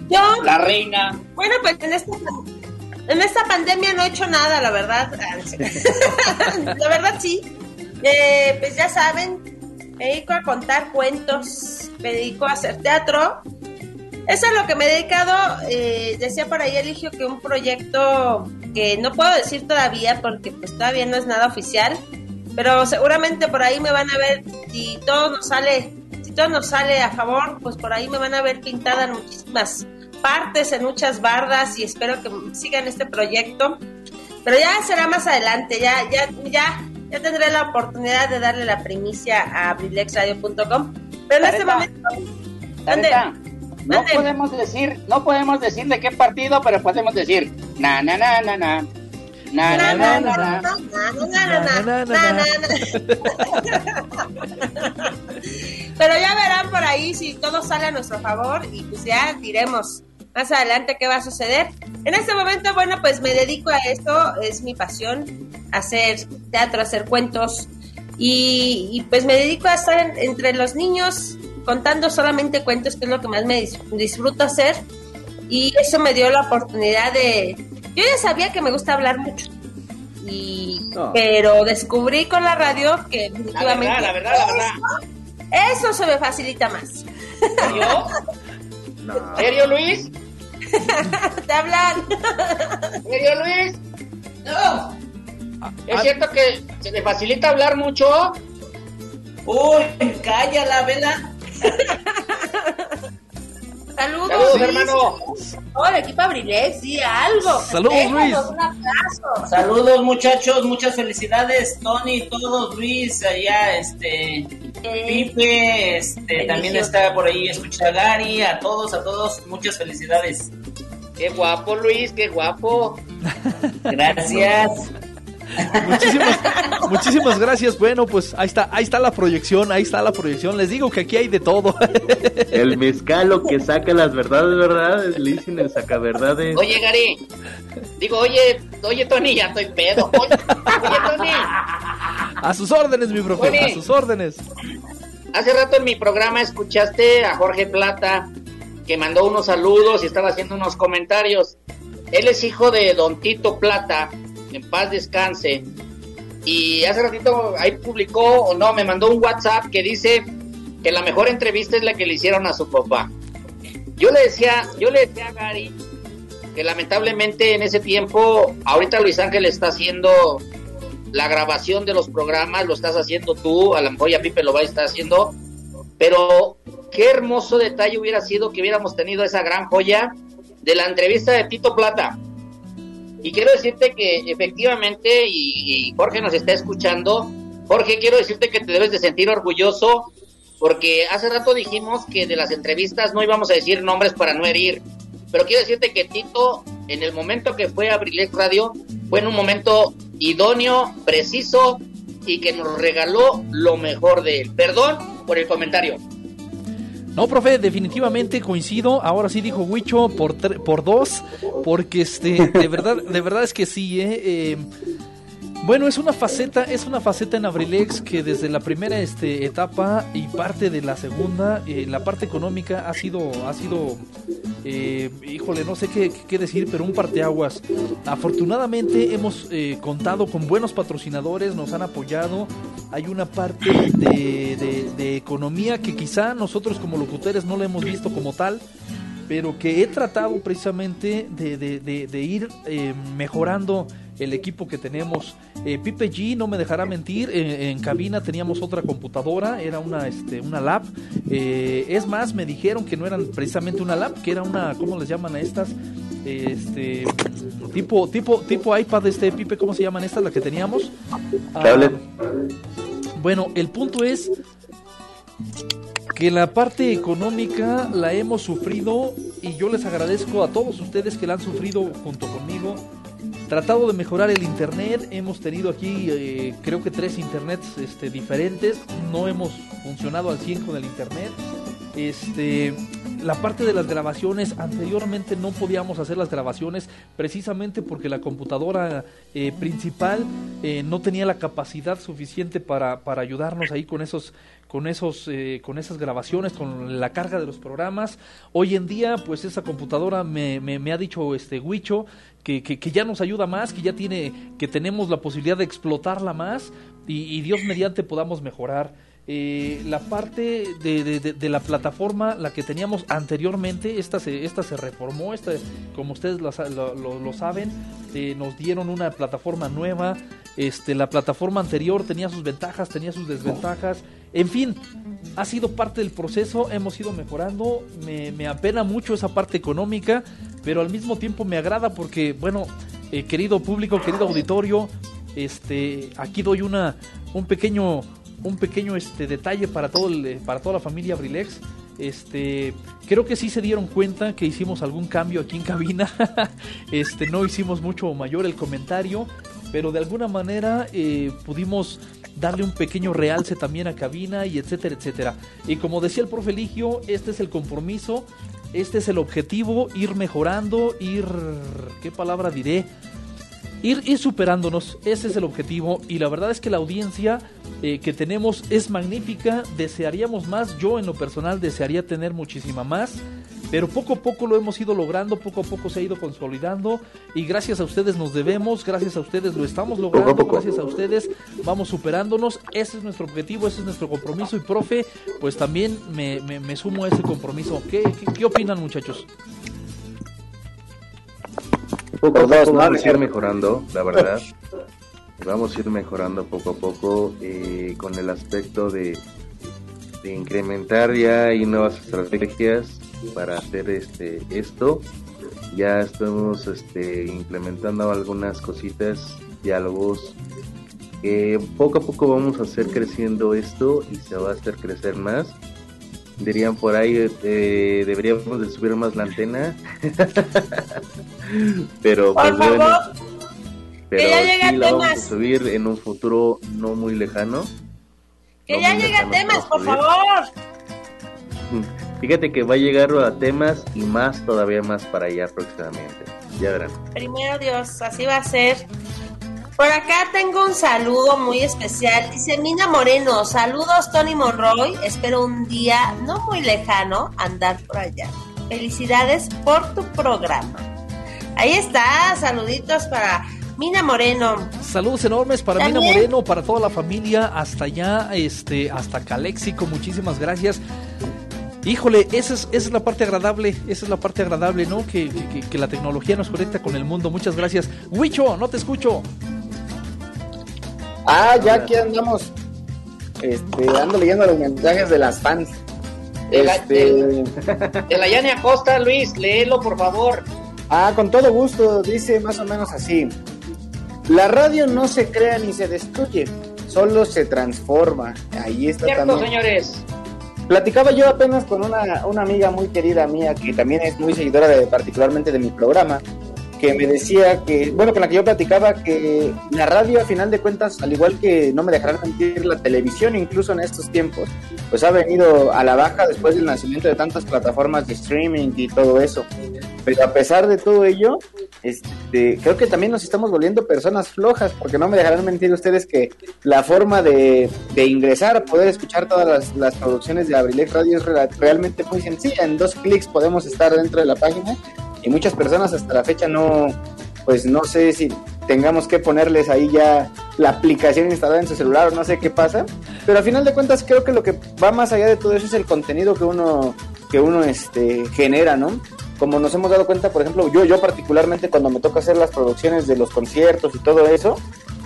¿Yo? la reina. Bueno, pues en esta, en esta pandemia no he hecho nada, la verdad. la verdad sí. Eh, pues ya saben, me dedico a contar cuentos, me dedico a hacer teatro. Eso es lo que me he dedicado. eh, decía por ahí Eligio que un proyecto que no puedo decir todavía porque pues todavía no es nada oficial, pero seguramente por ahí me van a ver y todo nos sale, si todo nos sale a favor, pues por ahí me van a ver pintada en muchísimas partes, en muchas bardas y espero que sigan este proyecto. Pero ya será más adelante, ya, ya, ya, ya tendré la oportunidad de darle la primicia a abrilexradio.com. Pero en este momento, Tareta, no podemos decir, no podemos decir de qué partido, pero podemos decir na na na na na. Na na na na na. Na, na, na, na, Pero ya verán por ahí si todo sale a nuestro favor y pues ya diremos más adelante qué va a suceder. En este momento, bueno, pues me dedico a esto, es mi pasión, hacer teatro, hacer cuentos y, y, pues me dedico a estar en- entre los niños contando solamente cuentos, que es lo que más me dis- disfruto hacer y eso me dio la oportunidad de... Yo ya sabía que me gusta hablar mucho. Y, No. pero descubrí con la radio que La definitivamente verdad, la verdad, la verdad. eso, eso se me facilita más. ¿Yo? ¿Serio, Luis? Te hablan. ¿Serio, Luis? No. ¿Es cierto que se le facilita hablar mucho? Uy, calla la vela. Saludos, Saludos, Luis. hermano. Hola, equipo Abrilex, di algo. Saludos, Déjanos Luis. Un abrazo. Saludos muchachos, muchas felicidades, Tony, todos, Luis, allá, este, Pipe, este, también está por ahí escuchar a Gary, a todos, a todos, muchas felicidades. Qué guapo, Luis, qué guapo. Gracias. Muchísimas, muchísimas gracias. Bueno, pues ahí está, ahí está la proyección, ahí está la proyección. Les digo que aquí hay de todo. El mezcalo que saca las verdades, ¿verdad? Le dicen el sacaverdades. Oye, Gary. Digo, oye, oye, Tony, ya estoy pedo. Oye, oye, Tony. A sus órdenes, mi profe, Oye. a sus órdenes. Hace rato en mi programa escuchaste a Jorge Plata que mandó unos saludos y estaba haciendo unos comentarios. Él es hijo de Don Tito Plata, en paz descanse. Y hace ratito ahí publicó, o no, me mandó un WhatsApp que dice que la mejor entrevista es la que le hicieron a su papá. Yo le decía, yo le decía a Gary que lamentablemente en ese tiempo, ahorita Luis Ángel está haciendo la grabación de los programas, lo estás haciendo tú, a lo mejor Pipe lo va a estar haciendo, pero qué hermoso detalle hubiera sido que hubiéramos tenido esa gran joya de la entrevista de Tito Plata. Y quiero decirte que efectivamente, y, Jorge nos está escuchando, Jorge, quiero decirte que te debes de sentir orgulloso, porque hace rato dijimos que de las entrevistas no íbamos a decir nombres para no herir, pero quiero decirte que Tito, en el momento que fue a Abrilex Radio, fue en un momento idóneo, preciso, y que nos regaló lo mejor de él. Perdón por el comentario. No, profe, definitivamente coincido. Ahora sí dijo Huicho por, por dos, porque este, de verdad, de verdad es que sí, ¿eh? Eh, Bueno, es una faceta, es una faceta en Abrilex que desde la primera este, etapa y parte de la segunda, eh, la parte económica ha sido, ha sido, eh, híjole, no sé qué, qué decir, pero un parteaguas. Afortunadamente hemos eh, contado con buenos patrocinadores, nos han apoyado. Hay una parte de, de- de economía que quizá nosotros como locutores no la hemos visto como tal, pero que he tratado precisamente de, de- ir mejorando el equipo que tenemos. Eh, Pipe G no me dejará mentir, eh, en cabina teníamos otra computadora, era una, este, una lab. Eh, es más, me dijeron que no eran precisamente una lab, que era una, ¿cómo les llaman a estas? Este tipo, tipo, tipo iPad, este Pipe, ¿cómo se llaman estas? La que teníamos. Ah, bueno, el punto es que la parte económica la hemos sufrido y yo les agradezco a todos ustedes que la han sufrido junto conmigo. Tratado de mejorar el internet, hemos tenido aquí eh, creo que tres internets este, diferentes, no hemos funcionado al 100 con el internet. Este, la parte de las grabaciones, anteriormente no podíamos hacer las grabaciones precisamente porque la computadora eh, principal eh, no tenía la capacidad suficiente para, para ayudarnos ahí con esos con esos eh, con esas grabaciones con la carga de los programas. Hoy en día pues esa computadora me, me, ha dicho este Huicho que, que, ya nos ayuda más que ya tiene que tenemos la posibilidad de explotarla más y Dios mediante podamos mejorar eh, la parte de, la plataforma, la que teníamos anteriormente, esta se, esta se reformó, esta, como ustedes lo saben, eh, nos dieron una plataforma nueva, este, la plataforma anterior tenía sus ventajas, tenía sus desventajas, en fin, ha sido parte del proceso, hemos ido mejorando, me, me apena mucho esa parte económica, pero al mismo tiempo me agrada porque, bueno, eh, querido público, querido auditorio, este, aquí doy una, un pequeño un pequeño este detalle para todo el- para toda la familia Brilex. Este, creo que sí se dieron cuenta que hicimos algún cambio aquí en cabina. este, no hicimos mucho mayor el comentario, pero de alguna manera eh, pudimos darle un pequeño realce también a cabina y etcétera, etcétera. Y como decía el profe Ligio, este es el compromiso, este es el objetivo, ir mejorando, ir, ¿qué palabra diré? Ir, ir superándonos, ese es el objetivo. Y la verdad es que la audiencia eh, que tenemos es magnífica, desearíamos más, yo en lo personal desearía tener muchísima más, pero poco a poco lo hemos ido logrando, poco a poco se ha ido consolidando. Y gracias a ustedes nos debemos, gracias a ustedes lo estamos logrando, poco. gracias a ustedes vamos superándonos, ese es nuestro objetivo, ese es nuestro compromiso. Y profe, pues también me, me- me sumo a ese compromiso. ¿Qué, qué, qué opinan muchachos? Poco a Por dos, poco ¿no? vamos a ir mejorando, la verdad. Vamos a ir mejorando poco a poco eh, con el aspecto de, de incrementar ya y nuevas estrategias para hacer este esto. Ya estamos este, implementando algunas cositas, diálogos. que poco a poco vamos a hacer creciendo esto y se va a hacer crecer más. Dirían por ahí, eh, deberíamos de subir más la antena. Pero Por pues bueno, favor, pero ya llega sí la vamos a temas. subir en un futuro no muy lejano. que No ya llega temas, por favor. Fíjate que va a llegar a temas y más todavía más para allá próximamente. Ya verán. Primero Dios, así va a ser. Por acá tengo un saludo muy especial. Dice Mina Moreno, saludos Tony Monroy. Espero un día no muy lejano andar por allá. Felicidades por tu programa. Ahí está, saluditos para Mina Moreno. Saludos enormes para Mina Moreno, para toda la familia, hasta allá, este, hasta Caléxico, muchísimas gracias. Híjole, esa es, esa es la parte agradable, esa es la parte agradable, ¿no? Que, que- la tecnología nos conecta con el mundo. Muchas gracias. Huicho, no te escucho. Ah, ya aquí andamos. Este, ando leyendo los mensajes de las fans. De la- Este, De la Yania Acosta, Luis, léelo por favor. Ah, con todo gusto, dice más o menos así. La radio no se crea ni se destruye, solo se transforma. Ahí está Cierto, también. señores. Platicaba yo apenas con una, una amiga muy querida mía que también es muy seguidora de particularmente de mi programa que me decía que, bueno, con la que yo platicaba que la radio a final de cuentas, al igual que no me dejarán mentir, la televisión incluso en estos tiempos, pues ha venido a la baja después del nacimiento de tantas plataformas de streaming y todo eso. Pero a pesar de todo ello, este, creo que también nos estamos volviendo personas flojas, porque no me dejarán mentir ustedes que la forma de, ingresar poder escuchar todas las, las producciones de Abrilex Radio es re- realmente muy sencilla. En dos clics podemos estar dentro de la página y muchas personas hasta la fecha no, pues no sé si tengamos que ponerles ahí ya la aplicación instalada en su celular o no sé qué pasa, pero al final de cuentas creo que lo que va más allá de todo eso es el contenido que uno que uno este genera, ¿no? Como nos hemos dado cuenta, por ejemplo, yo yo particularmente cuando me toca hacer las producciones de los conciertos y todo eso,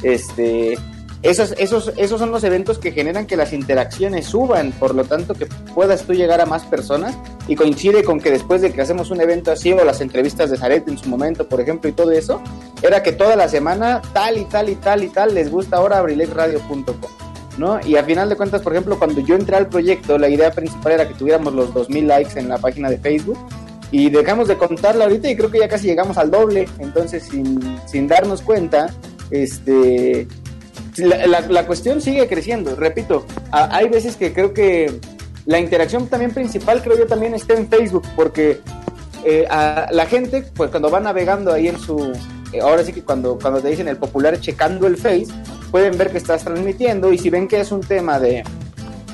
este esos, esos, esos son los eventos que generan que las interacciones suban, por lo tanto que puedas tú llegar a más personas y coincide con que después de que hacemos un evento así o las entrevistas de Zaret en su momento, por ejemplo, y todo eso, era que toda la semana tal y tal y tal y tal les gusta ahora abrilexradio.com. ¿no? Y a final de cuentas, por ejemplo, cuando yo entré al proyecto, la idea principal era que tuviéramos los 2000 likes en la página de Facebook y dejamos de contarla ahorita y creo que ya casi llegamos al doble, entonces sin, sin darnos cuenta, este la, la- cuestión sigue creciendo, repito, hay veces que creo que la interacción también principal creo yo también está en Facebook, porque eh, la gente, pues cuando va navegando ahí en su, eh, ahora sí que cuando, cuando te dicen el popular checando el Face, pueden ver que estás transmitiendo y si ven que es un tema de,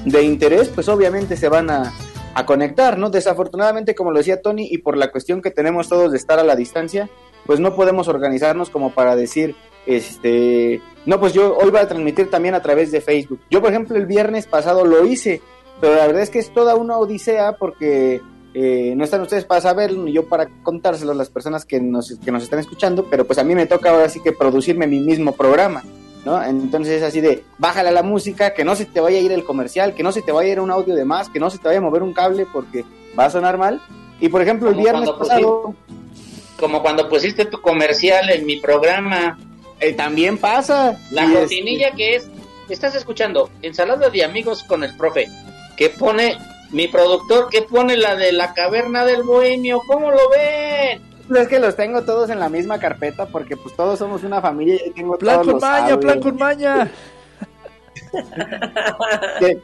de interés, pues obviamente se van a, a conectar, ¿no? Desafortunadamente, como lo decía Tony, y por la cuestión que tenemos todos de estar a la distancia, pues no podemos organizarnos como para decir, este, no, pues yo hoy voy a transmitir también a través de Facebook. Yo, por ejemplo, el viernes pasado lo hice, pero la verdad es que es toda una odisea porque eh, no están ustedes para saberlo ni yo para contárselo a las personas que nos, que nos están escuchando, pero pues a mí me toca ahora sí que producirme mi mismo programa. ¿No? Entonces es así de, bájale a la música, que no se te vaya a ir el comercial, que no se te vaya a ir un audio de más, que no se te vaya a mover un cable porque va a sonar mal. Y por ejemplo, el viernes pasado... Como cuando pusiste tu comercial en mi programa. Eh, también pasa. La Y este- cortinilla que es, estás escuchando, ensalada de amigos con el profe, que pone mi productor, que pone la de la caverna del bohemio, ¿cómo lo ven? Es que los tengo todos en la misma carpeta porque pues todos somos una familia y tengo Plan todos con los maña, audios. plan con maña.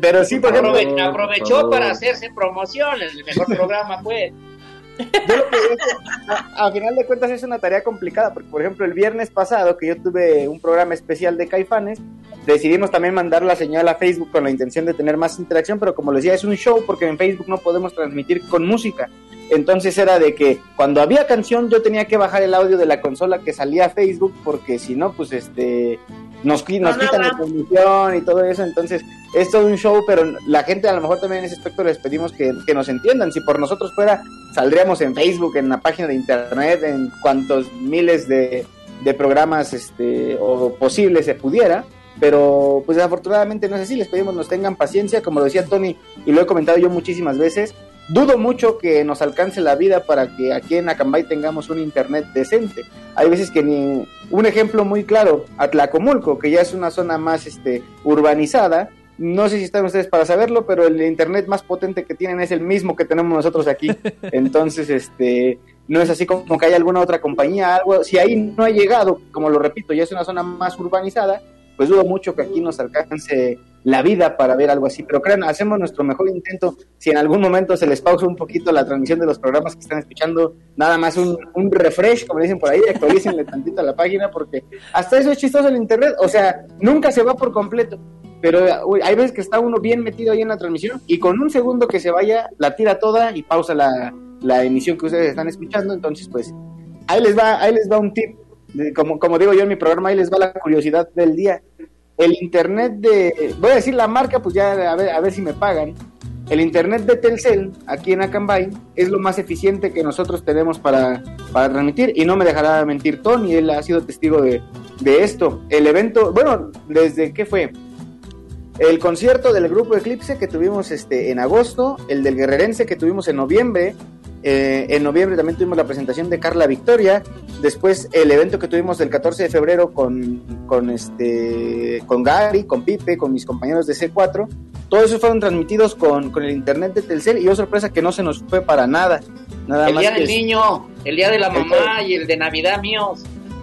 Pero sí, por ejemplo, Aprove- aprovechó para hacerse promoción en el mejor programa, pues. Yo lo que a, a final de cuentas es una tarea complicada porque por ejemplo el viernes pasado que yo tuve un programa especial de Caifanes decidimos también mandar la señal a Facebook con la intención de tener más interacción pero como les decía es un show porque en Facebook no podemos transmitir con música entonces era de que cuando había canción yo tenía que bajar el audio de la consola que salía a Facebook porque si no pues este nos, nos quitan la transmisión y todo eso. Entonces es todo un show pero la gente a lo mejor también en ese aspecto les pedimos que, que nos entiendan. Si por nosotros fuera saldríamos en Facebook, en la página de internet, en cuantos miles de, de programas este, o posibles se pudiera. Pero pues desafortunadamente no es así, les pedimos nos tengan paciencia, como lo decía Tony y lo he comentado yo muchísimas veces, dudo mucho que nos alcance la vida para que aquí en Acambay tengamos un internet decente. Hay veces que ni un ejemplo muy claro, Atlacomulco, que ya es una zona más este urbanizada, no sé si están ustedes para saberlo, pero el internet más potente que tienen es el mismo que tenemos nosotros aquí. Entonces, este, no es así como que hay alguna otra compañía, algo. Si ahí no ha llegado, como lo repito, ya es una zona más urbanizada, pues dudo mucho que aquí nos alcance la vida para ver algo así. Pero crean, hacemos nuestro mejor intento. Si en algún momento se les pausa un poquito la transmisión de los programas que están escuchando, nada más un, un refresh, como dicen por ahí, actualícenle tantito a la página, porque hasta eso es chistoso el internet. O sea, nunca se va por completo. Pero uy, hay veces que está uno bien metido ahí en la transmisión y con un segundo que se vaya, la tira toda y pausa la, la emisión que ustedes están escuchando. Entonces, pues, ahí les va, ahí les va un tip. Como, como digo yo en mi programa, ahí les va la curiosidad del día. El internet de, voy a decir la marca, pues ya a ver, a ver si me pagan. El internet de Telcel, aquí en Acambay, es lo más eficiente que nosotros tenemos para, para transmitir y no me dejará mentir Tony, él ha sido testigo de, de esto. El evento, bueno, desde qué fue, el concierto del grupo Eclipse que tuvimos este en agosto, el del Guerrerense que tuvimos en noviembre, eh, en noviembre también tuvimos la presentación de Carla Victoria, después el evento que tuvimos del 14 de febrero con, con este con Gary, con Pipe, con mis compañeros de C4, todos esos fueron transmitidos con, con el internet de Telcel y oh sorpresa que no se nos fue para nada. Nada el más día del niño, el día de la El mamá y el de Navidad míos.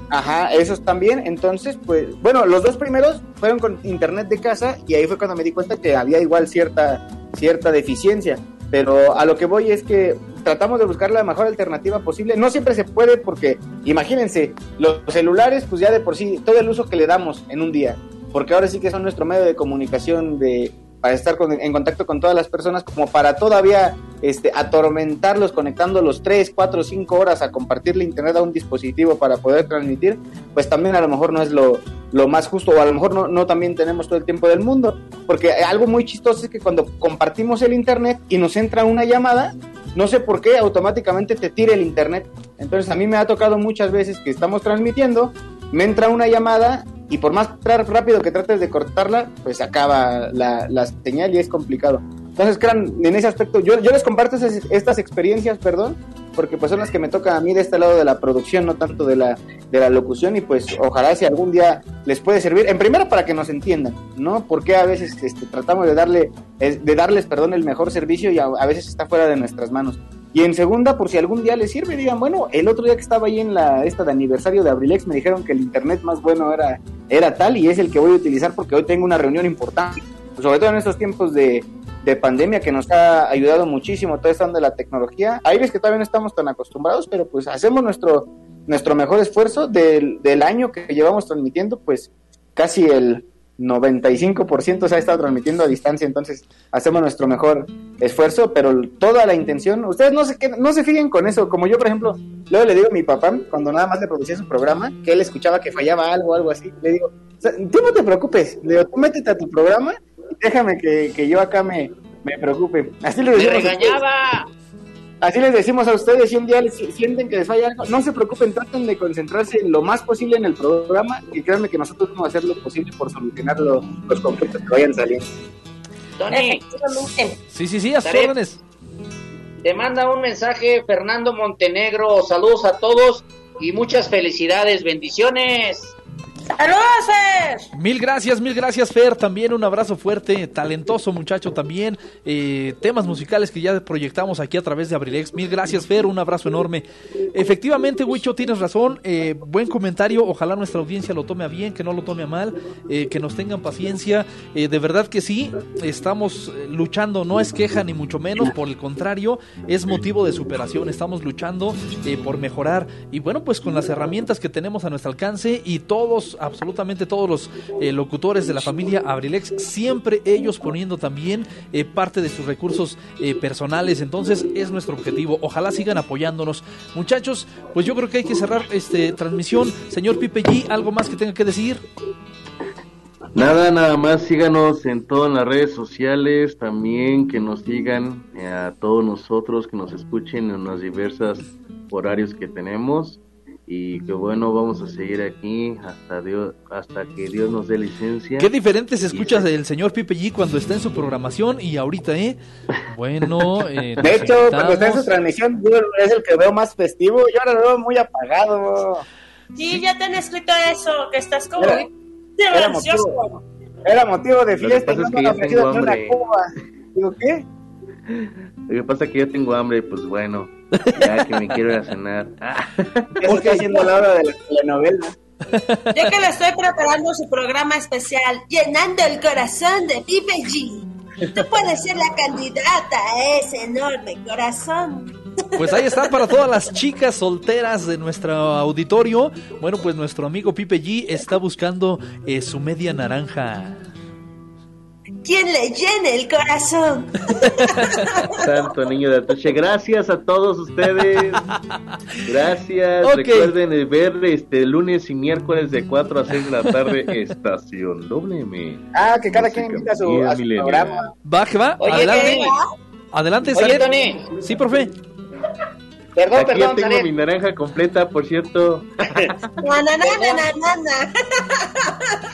Ajá, esos también. Entonces, pues, bueno, los dos primeros fueron con internet de casa y ahí fue cuando me di cuenta que había igual cierta, cierta deficiencia. Pero a lo que voy es que tratamos de buscar la mejor alternativa posible. No siempre se puede porque, imagínense, los celulares, pues ya de por sí, todo el uso que le damos en un día, porque ahora sí que son nuestro medio de comunicación de para estar con- en contacto con todas las personas, como para todavía este, atormentarlos conectándolos 3, 4, 5 horas a compartirle internet a un dispositivo para poder transmitir, pues también a lo mejor no es lo, más justo o a lo mejor no, no también tenemos todo el tiempo del mundo. Porque algo muy chistoso es que cuando compartimos el internet y nos entra una llamada, no sé por qué automáticamente te tira el internet. Entonces a mí me ha tocado muchas veces que estamos transmitiendo, me entra una llamada y por más rápido que trates de cortarla, pues acaba la, la señal y es complicado. Entonces, crean, en ese aspecto, yo, yo les comparto estas experiencias, perdón, porque pues son las que me tocan a mí de este lado de la producción, no tanto de la, de la locución, y pues ojalá si algún día les puede servir, en primera para que nos entiendan, ¿no? Porque a veces este, tratamos de darle, de darles, perdón, el mejor servicio y a veces está fuera de nuestras manos. Y en segunda, por si algún día les sirve, digan, bueno, el otro día que estaba ahí en la esta de aniversario de Abrilex me dijeron que el internet más bueno era, era tal y es el que voy a utilizar porque hoy tengo una reunión importante, sobre todo en estos tiempos de, de pandemia que nos ha ayudado muchísimo toda esta onda de la tecnología. Hay veces que todavía no estamos tan acostumbrados, pero pues hacemos nuestro, nuestro mejor esfuerzo del, del año que llevamos transmitiendo, pues casi el 95% se ha estado transmitiendo a distancia, entonces hacemos nuestro mejor esfuerzo, pero toda la intención, ustedes no se, no se fijen con eso, como yo por ejemplo, luego le digo a mi papá, cuando nada más le producía su programa, que él escuchaba que fallaba algo o algo así, le digo, "O sea, tú no te preocupes, le digo, tú métete a tu programa y déjame que, que yo acá me, me preocupe. Así le ¡Me decimos a ustedes. regañaba! Así les decimos a ustedes, si un día les sienten que les falla algo, no se preocupen, traten de concentrarse lo más posible en el programa y créanme que nosotros vamos a hacer lo posible por solucionar lo- los conflictos que vayan saliendo. Tony, Sí, sí, sí, a sus órdenes. te manda un mensaje Fernando Montenegro. Saludos a todos y muchas felicidades, bendiciones. ¡Saludos! Mil gracias, mil gracias, Fer. También un abrazo fuerte, talentoso muchacho también. Eh, temas musicales que ya proyectamos aquí a través de Abrilex. Mil gracias, Fer. Un abrazo enorme. Efectivamente, Huicho, tienes razón. Eh, buen comentario. Ojalá nuestra audiencia lo tome a bien, que no lo tome a mal, eh, que nos tengan paciencia. Eh, de verdad que sí, estamos luchando. No es queja ni mucho menos. Por el contrario, es motivo de superación. Estamos luchando eh, por mejorar. Y bueno, pues con las herramientas que tenemos a nuestro alcance y todos, absolutamente todos los eh, locutores de la familia Abrilex, siempre ellos poniendo también eh, parte de sus recursos eh, personales. Entonces es nuestro objetivo. Ojalá sigan apoyándonos. Muchachos, pues yo creo que hay que cerrar este transmisión. Señor Pipe G, ¿algo más que tenga que decir? Nada, nada más síganos en todas las redes sociales, también que nos sigan a todos nosotros, que nos escuchen en los diversos horarios que tenemos y que bueno, vamos a seguir aquí hasta Dios, hasta que Dios nos dé licencia. Qué diferente se escucha del señor Pipe G cuando está en su programación y ahorita, ¿eh? Bueno, eh, De hecho, cuando está en su transmisión, yo es el que veo más festivo. Yo ahora lo veo muy apagado. Sí, ya te han escrito eso, que estás como Era- era motivo, era motivo de Lo que fiesta pasa no es que ofrecido tengo ni una hambre. cuba. Digo, ¿qué? Lo que pasa es que yo tengo hambre, pues bueno, ya que me quiero ir a cenar. Ah, está haciendo la hora de la telenovela. Ya que le estoy preparando su programa especial, llenando el corazón de Pipe G. Tú puedes ser la candidata a ese enorme corazón. Pues ahí está para todas las chicas solteras de nuestro auditorio. Bueno, pues nuestro amigo Pipe G está buscando eh, su media naranja. ¿Quién le llene el corazón? Santo niño de Atoche, gracias a todos ustedes. Gracias. Ok. Recuerden eh, ver este lunes y miércoles de 4 a 6 de la tarde, Estación WM. Ah, que cada quien invita a su, a su programa. Va, que va. Oye, Adelante. Tony. Adelante, Oye. Tony. Sí, profe. Perdón, Aquí ya perdón, tengo Zaret. mi naranja completa, por cierto. Na, na, na, na, na, na, na.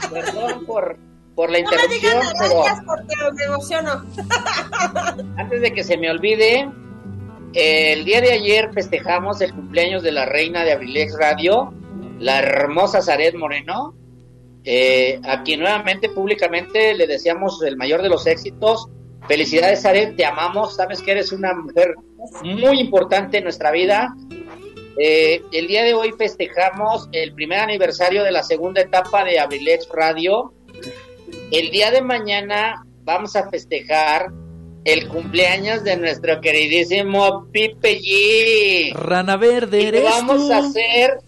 Perdón por, por la No me interrupción, digan pero porque me emociono. antes de que se me olvide, el día de ayer festejamos el cumpleaños de la reina de Abrilex Radio, la hermosa Zaret Moreno, eh, a quien nuevamente públicamente le deseamos el mayor de los éxitos Felicidades, Zaret, te amamos, sabes que eres una mujer muy importante en nuestra vida. Eh, el día de hoy festejamos el primer aniversario de la segunda etapa de Abrilex Radio. El día de mañana vamos a festejar el cumpleaños de nuestro queridísimo Pipe G. Rana Verde, Y eres vamos tú. a hacer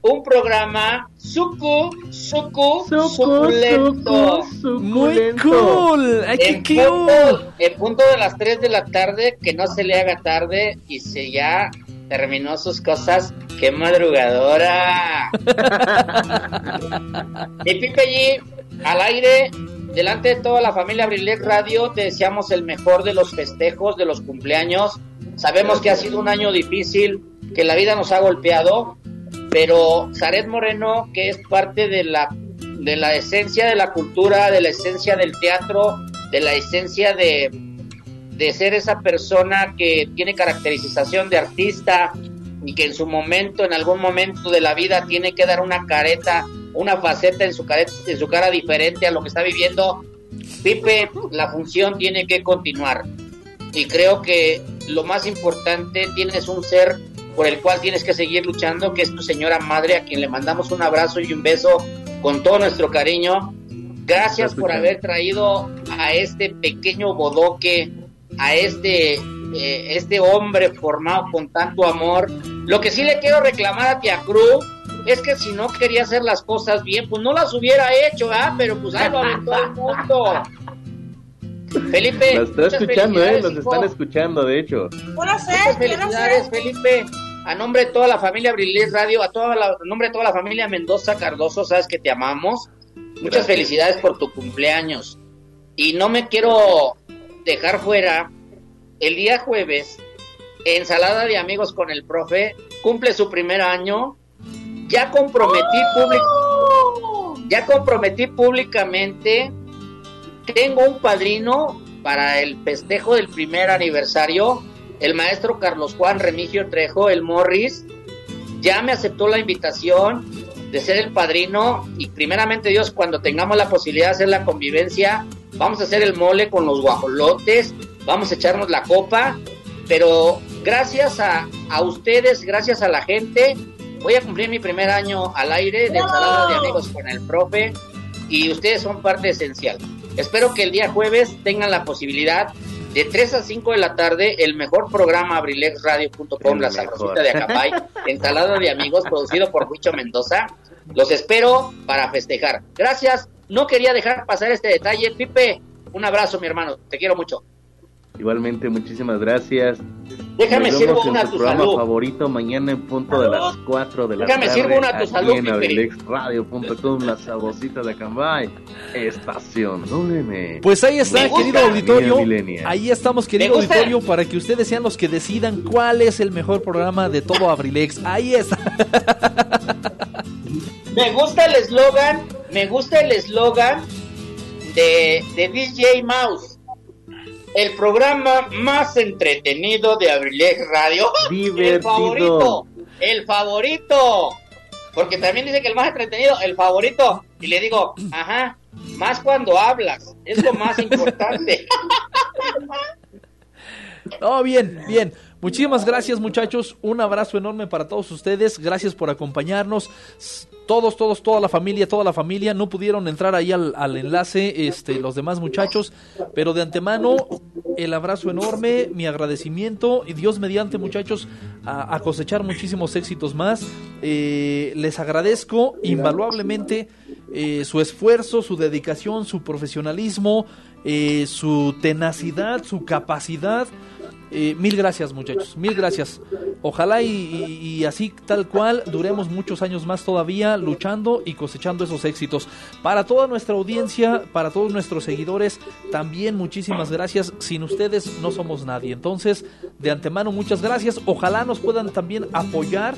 un programa suku, suku, suculento. Muy cool. Ay, qué en, punto, en punto de las 3 de la tarde, que no se le haga tarde y se ya terminó sus cosas. ¡Qué madrugadora! Mi Pipe G, al aire, delante de toda la familia Abrilex Radio, te deseamos el mejor de los festejos, de los cumpleaños. Sabemos que ha sido un año difícil, que la vida nos ha golpeado, pero Zaret Moreno, que es parte de la, de la esencia de la cultura, de la esencia del teatro, de la esencia de, de ser esa persona que tiene caracterización de artista y que en su momento, en algún momento de la vida, tiene que dar una careta, una faceta en su, careta, en su cara diferente a lo que está viviendo. Pipe, la función tiene que continuar. Y creo que lo más importante, tienes un ser por el cual tienes que seguir luchando, que es tu señora madre, a quien le mandamos un abrazo y un beso con todo nuestro cariño. Gracias por haber traído a este pequeño bodoque, a este, eh, este hombre formado con tanto amor. Lo que sí le quiero reclamar a Tia Cruz es que si no quería hacer las cosas bien, pues no las hubiera hecho, ¿ah? Pero pues ahí lo aventó el mundo. Felipe, Lo está escuchando, ¿eh? Los hijo. están escuchando, de hecho. Sé. felicidades, Felipe. A nombre de toda la familia Abriles Radio, a toda la, a nombre de toda la familia Mendoza Cardoso, sabes que te amamos. Muchas felicidades por tu cumpleaños. Y no me quiero dejar fuera el día jueves, ensalada de amigos con el profe, cumple su primer año. Ya comprometí público, ya comprometí públicamente. Tengo un padrino para el festejo del primer aniversario, el maestro Carlos Juan Remigio Trejo, el Morris. Ya me aceptó la invitación de ser el padrino y primeramente Dios, cuando tengamos la posibilidad de hacer la convivencia, vamos a hacer el mole con los guajolotes, vamos a echarnos la copa, pero gracias a, a ustedes, gracias a la gente, voy a cumplir mi primer año al aire de ensalada de amigos con el profe y ustedes son parte esencial. Espero que el día jueves tengan la posibilidad de 3 a 5 de la tarde, el mejor programa abrilexradio.com, la sabrosita de Acapay, ensalada de amigos, producido por Huicho Mendoza. Los espero para festejar. Gracias. No quería dejar pasar este detalle. Pipe, un abrazo, mi hermano. Te quiero mucho. Igualmente, muchísimas gracias. Déjame sirvo una a tu programa salud. favorito mañana en punto de las 4 de la Déjame tarde. sirvo una a tu salud, en abrilexradio.com, la sabrosita de Acambay, estación WM. Pues ahí está, Me gusta. querido auditorio. Ahí estamos, querido auditorio, para que ustedes sean los que decidan cuál es el mejor programa de todo Abrilex. Ahí está. Me gusta el eslogan, me gusta el eslogan de, de DJ Mouse. El programa más entretenido de Abrilex Radio. El Divertido. favorito, el favorito. Porque también dice que el más entretenido, el favorito. Y le digo, ajá, más cuando hablas. Es lo más importante. No, bien, bien. Muchísimas gracias, muchachos. Un abrazo enorme para todos ustedes. Gracias por acompañarnos. Todos, todos, toda la familia, toda la familia. No pudieron entrar ahí al, al enlace, este, los demás muchachos. Pero de antemano, el abrazo enorme, mi agradecimiento. Y Dios mediante, muchachos, a, a cosechar muchísimos éxitos más. Eh, les agradezco invaluablemente eh, su esfuerzo, su dedicación, su profesionalismo, eh, su tenacidad, su capacidad. Eh, mil gracias muchachos, mil gracias. Ojalá y, y- y así tal cual duremos muchos años más todavía luchando y cosechando esos éxitos. Para toda nuestra audiencia, para todos nuestros seguidores, también muchísimas gracias. Sin ustedes no somos nadie. Entonces, de antemano muchas gracias. Ojalá nos puedan también apoyar,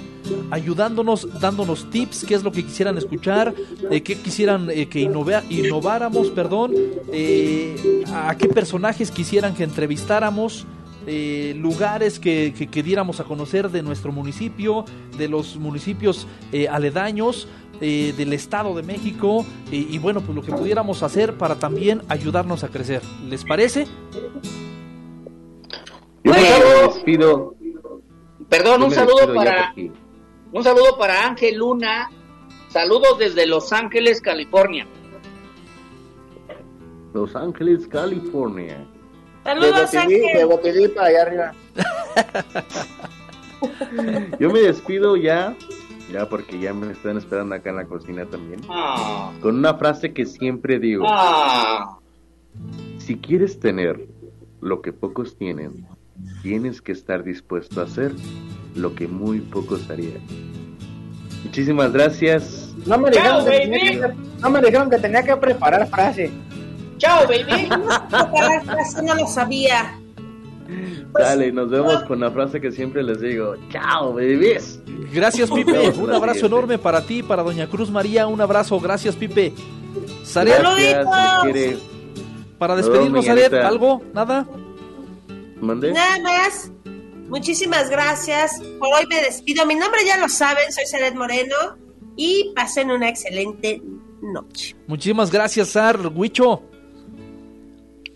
ayudándonos, dándonos tips, qué es lo que quisieran escuchar, eh, qué quisieran eh, que innova- innováramos, perdón, eh, a qué personajes quisieran que entrevistáramos. Eh, lugares que, que, que diéramos a conocer de nuestro municipio, de los municipios eh, aledaños. eh, del Estado de México y, y bueno, pues lo que pudiéramos hacer para también ayudarnos a crecer. ¿Les parece? Yo me despido. Perdón, Yo un saludo para un saludo para Ángel Luna. Saludos desde Los Ángeles, California. Los Ángeles, California. Saludos, de Botilí, de para allá arriba. Yo me despido ya, ya porque ya me están esperando acá en la cocina también. Ah, Con una frase que siempre digo. ah. Si quieres tener lo que pocos tienen, tienes que estar dispuesto a hacer lo que muy pocos harían. Muchísimas gracias. No me, Chao, dijeron que baby. tenía que, no me dijeron que tenía que preparar frase. Chao, baby. Así no lo sabía. Dale, nos vemos con la frase que siempre les digo. Chao, bebés. Gracias, Pipe. Un abrazo enorme para ti, para Doña Cruz María. Un abrazo. Gracias, Pipe. Zaret, Gracias, para despedirnos, Saludos, Zaret. ¿algo? ¿Nada? ¿Mande? Nada más. Muchísimas gracias. Por hoy me despido. Mi nombre ya lo saben, soy Celet Moreno. Y pasen una excelente noche. Muchísimas gracias, Sar. Huicho.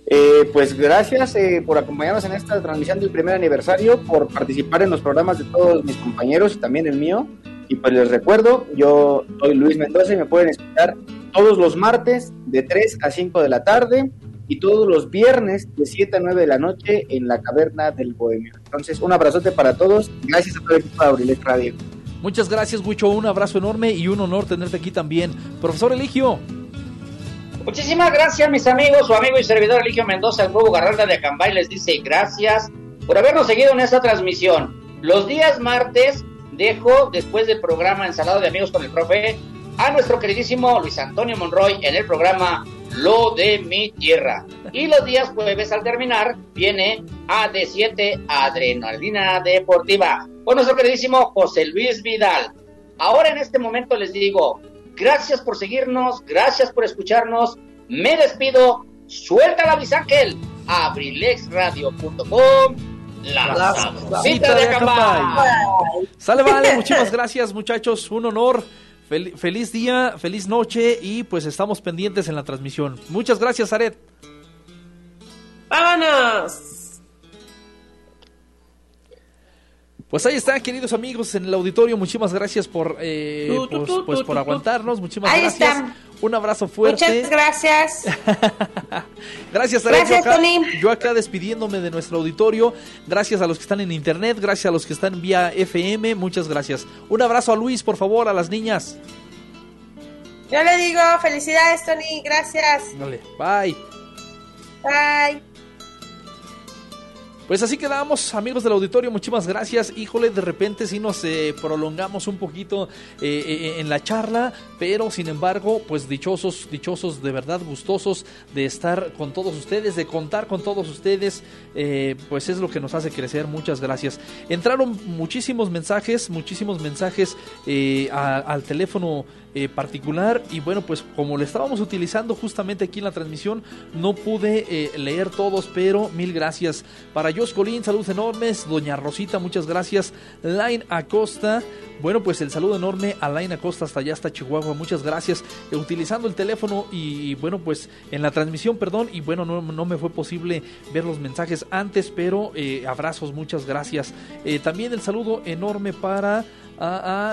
Eh, pues gracias eh, por acompañarnos en esta transmisión del primer aniversario, por participar en los programas de todos mis compañeros y también el mío. Y pues les recuerdo, yo soy Luis Mendoza y me pueden escuchar todos los martes de 3 a 5 de la tarde y todos los viernes de 7 a 9 de la noche en la caverna del Bohemio. Entonces, un abrazote para todos. Gracias a todo el equipo de Abrilet Radio. Muchas gracias, Huicho. Un abrazo enorme y un honor tenerte aquí también. Profesor Eligio. Muchísimas gracias, mis amigos. Su amigo y servidor Eligio Mendoza, el nuevo Garralda de Acambay, les dice gracias por habernos seguido en esta transmisión. Los días martes dejo, después del programa Ensalado de Amigos con el Profe, a nuestro queridísimo Luis Antonio Monroy en el programa Lo de mi Tierra. Y los días jueves, al terminar, viene AD7 Adrenalina Deportiva con nuestro queridísimo José Luis Vidal. Ahora en este momento les digo, gracias por seguirnos, gracias por escucharnos. Me despido. Suelta la Luis Ángel. Abrilexradio.com. La, La sabrosita de Acambay. Sale, vale. Muchísimas gracias, muchachos. Un honor. Fel- feliz día, feliz noche y pues estamos pendientes en la transmisión. Muchas gracias, Zaret. ¡Vámonos! Pues ahí está, queridos amigos en el auditorio. Muchísimas gracias por, eh, pues, pues por aguantarnos. Muchísimas Ahí gracias. están. Un abrazo fuerte. Muchas gracias. Gracias. Gracias, yo, acá, Tony. yo acá despidiéndome de nuestro auditorio. Gracias a los que están en internet, gracias a los que están vía FM. Muchas gracias. Un abrazo a Luis, por favor, a las niñas. Yo le digo felicidades, Tony. Gracias. Dale, bye. Bye. Pues así quedamos, amigos del auditorio, muchísimas gracias. Híjole, de repente sí nos eh, prolongamos un poquito eh, eh, en la charla, pero sin embargo, pues dichosos, dichosos, de verdad gustosos de estar con todos ustedes, de contar con todos ustedes, pues es lo que nos hace crecer. Muchas gracias. Entraron muchísimos mensajes, muchísimos mensajes al teléfono eh, particular. Y bueno pues como lo estábamos utilizando justamente aquí en la transmisión no pude eh, leer todos pero mil gracias. Para Jos Colín saludos enormes. Doña Rosita muchas gracias. Line Acosta bueno pues el saludo enorme a Line Acosta hasta allá hasta Chihuahua muchas gracias. Eh, utilizando el teléfono y, bueno pues en la transmisión perdón y bueno no, no me fue posible ver los mensajes antes pero abrazos muchas gracias. También el saludo enorme para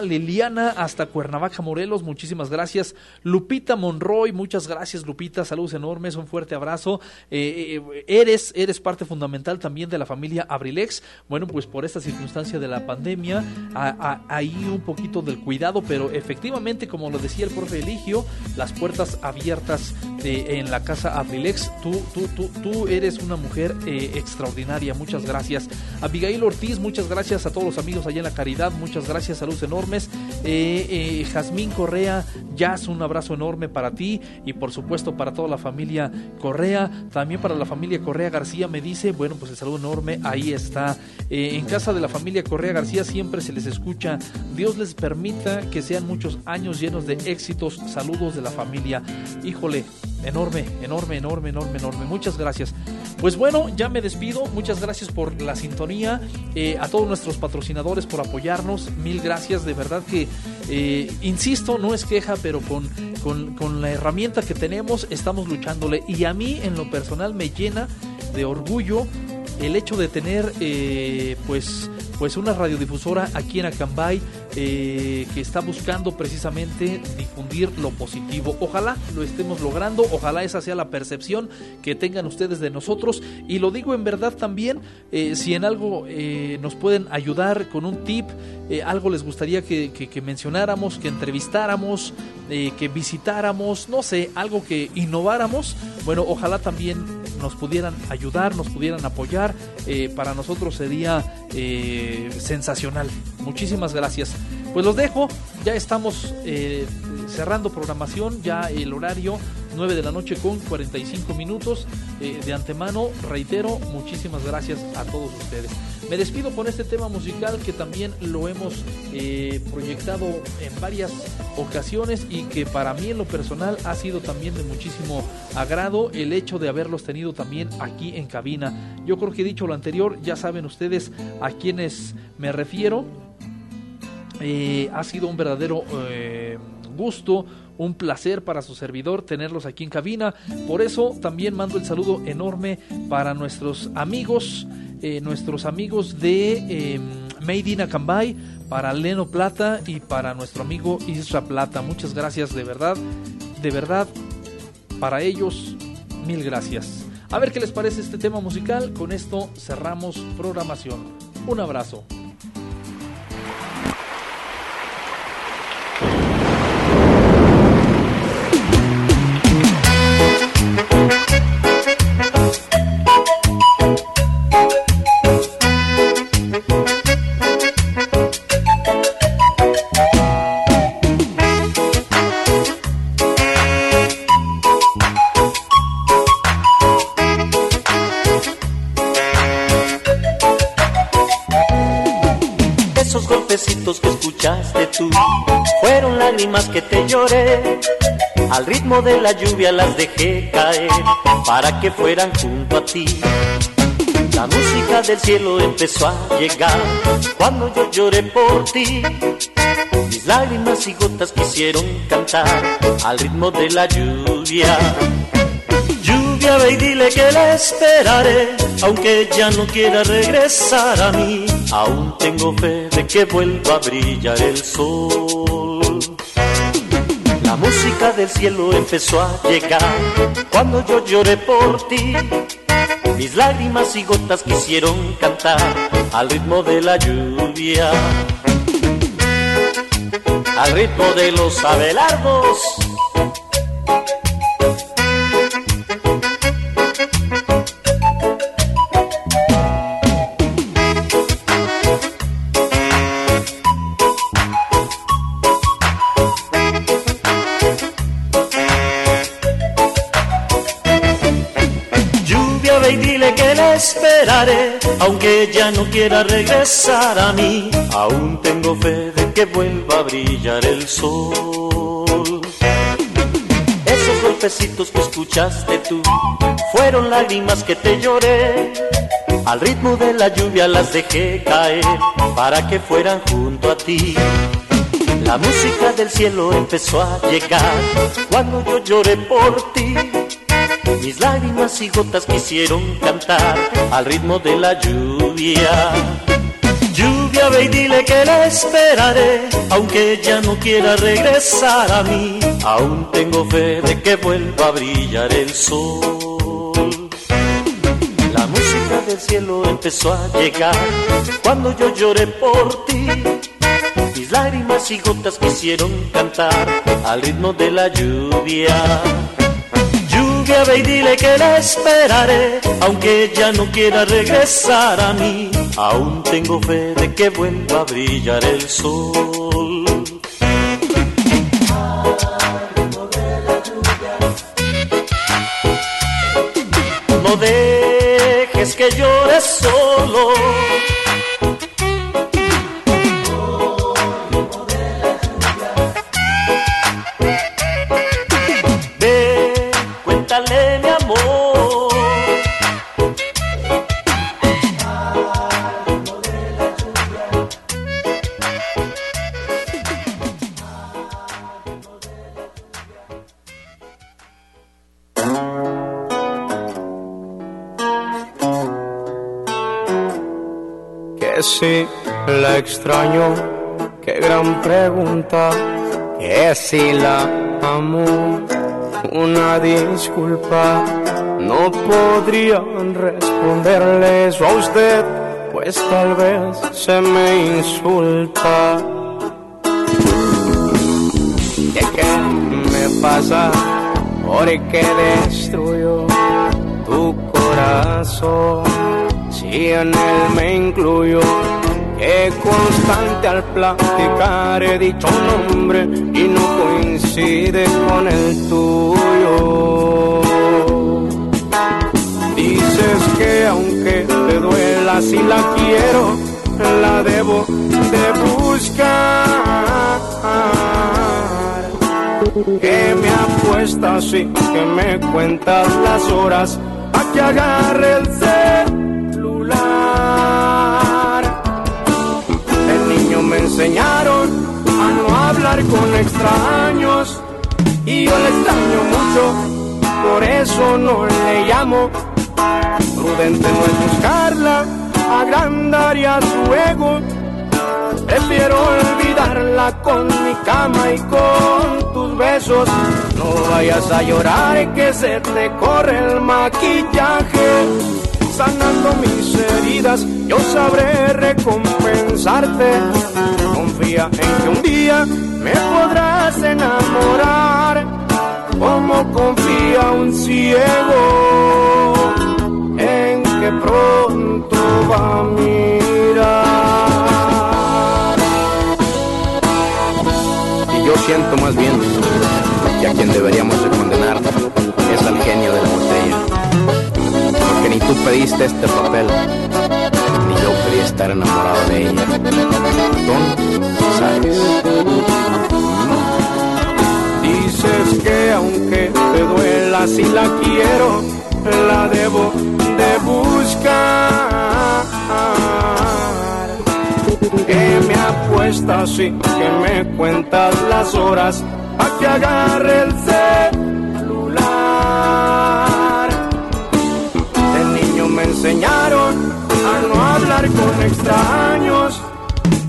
Liliana hasta Cuernavaca, Morelos, muchísimas gracias. Lupita Monroy, muchas gracias Lupita, saludos enormes, un fuerte abrazo. Eh, eh, eres, eres parte fundamental también de la familia Abrilex. Bueno, pues por esta circunstancia de la pandemia, a- ahí un poquito del cuidado, pero efectivamente, como lo decía el profe Eligio, las puertas abiertas eh, en la casa Abrilex. Tú, tú, tú, tú eres una mujer extraordinaria, muchas gracias. Abigail Ortiz, muchas gracias a todos los amigos allá en la caridad, muchas gracias, saludos enormes. Eh, eh, Jazmín Correa, Jazz, un abrazo enorme para ti y por supuesto para toda la familia Correa, también para la familia Correa García me dice, bueno, pues el saludo enorme, ahí está. Eh, en casa de la familia Correa García siempre se les escucha, Dios les permita que sean muchos años llenos de éxitos, saludos de la familia. Híjole, enorme, enorme, enorme, enorme, enorme. Muchas gracias. Pues bueno, ya me despido. Muchas gracias por la sintonía. Eh, a todos nuestros patrocinadores por apoyarnos. Mil gracias. De verdad que, eh, insisto, no es queja, pero con, con, con la herramienta que tenemos estamos luchándole. Y a mí, en lo personal, me llena de orgullo el hecho de tener, eh, pues, pues una radiodifusora aquí en Acambay eh, que está buscando precisamente difundir lo positivo. Ojalá lo estemos logrando, ojalá esa sea la percepción que tengan ustedes de nosotros y lo digo en verdad también, eh, si en algo eh, nos pueden ayudar con un tip, algo les gustaría que, mencionáramos, que entrevistáramos, que visitáramos, no sé, algo que innováramos, bueno, ojalá también nos pudieran ayudar, nos pudieran apoyar, para nosotros sería sensacional. Muchísimas gracias. Pues los dejo, ya estamos eh, cerrando programación, ya el horario 9 de la noche con 45 minutos. Eh, de antemano, reitero, muchísimas gracias a todos ustedes. Me despido con este tema musical que también lo hemos eh, proyectado en varias ocasiones y que para mí en lo personal ha sido también de muchísimo agrado el hecho de haberlos tenido también aquí en cabina. Yo creo que he dicho lo anterior, ya saben ustedes a quienes me refiero. Eh, ha sido un verdadero eh, gusto, un placer para su servidor tenerlos aquí en cabina. Por eso también mando el saludo enorme para nuestros amigos, eh, nuestros amigos de eh, Made in Acambay, para Leno Plata y para nuestro amigo Isra Plata. Muchas gracias de verdad, de verdad, para ellos, mil gracias. A ver qué les parece este tema musical. Con esto cerramos programación. Un abrazo. Lágrimas que te lloré. Al ritmo de la lluvia las dejé caer para que fueran junto a ti. La música del cielo empezó a llegar cuando yo lloré por ti. Mis lágrimas y gotas quisieron cantar al ritmo de la lluvia. Lluvia, ve y dile que la esperaré, aunque ya no quiera regresar a mí. Aún tengo fe de que vuelva a brillar el sol. Música del cielo empezó a llegar cuando yo lloré por ti. Mis lágrimas y gotas quisieron cantar al ritmo de la lluvia. Al ritmo de los abelardos. Esperaré, aunque ya no quiera regresar a mí. Aún tengo fe de que vuelva a brillar el sol. Esos golpecitos que escuchaste tú fueron lágrimas que te lloré. Al ritmo de la lluvia las dejé caer para que fueran junto a ti. La música del cielo empezó a llegar cuando yo lloré por ti. Mis lágrimas y gotas quisieron cantar al ritmo de la lluvia. Lluvia, ve y dile que la esperaré, aunque ya no quiera regresar a mí. Aún tengo fe de que vuelva a brillar el sol. La música del cielo empezó a llegar cuando yo lloré por ti. Mis lágrimas y gotas quisieron cantar al ritmo de la lluvia y dile que la esperaré, aunque ella no quiera regresar a mí. Aún tengo fe de que vuelva a brillar el sol. No dejes que llore solo extraño, qué gran pregunta. Que si la amo, una disculpa. No podrían responderle a usted, pues tal vez se me insulta. ¿Qué, qué me pasa? ¿Por qué destruyo tu corazón? Si en él me incluyo, que constante al platicar he dicho nombre y no coincide con el tuyo. Dices que aunque te duela si la quiero, la debo de buscar. Que me apuestas y que me cuentas las horas a que agarre el celular. Enseñaron a no hablar con extraños y yo le extraño mucho, por eso no le llamo. Prudente no es buscarla, agrandaría su ego. Prefiero olvidarla con mi cama y con tus besos. No vayas a llorar que se te corre el maquillaje. Sanando mis heridas, yo sabré recompensarte. En que un día me podrás enamorar. Como confía un ciego en que pronto va a mirar. Y yo siento más bien que a quien deberíamos de condenar es al genio de la botella. Porque ni tú pediste este papel, ni yo pedí estar enamorado de ella. Dices que aunque te duela si la quiero, la debo de buscar. Que me apuestas y que me cuentas las horas a que agarre el celular. De niño me enseñaron a no hablar con extraños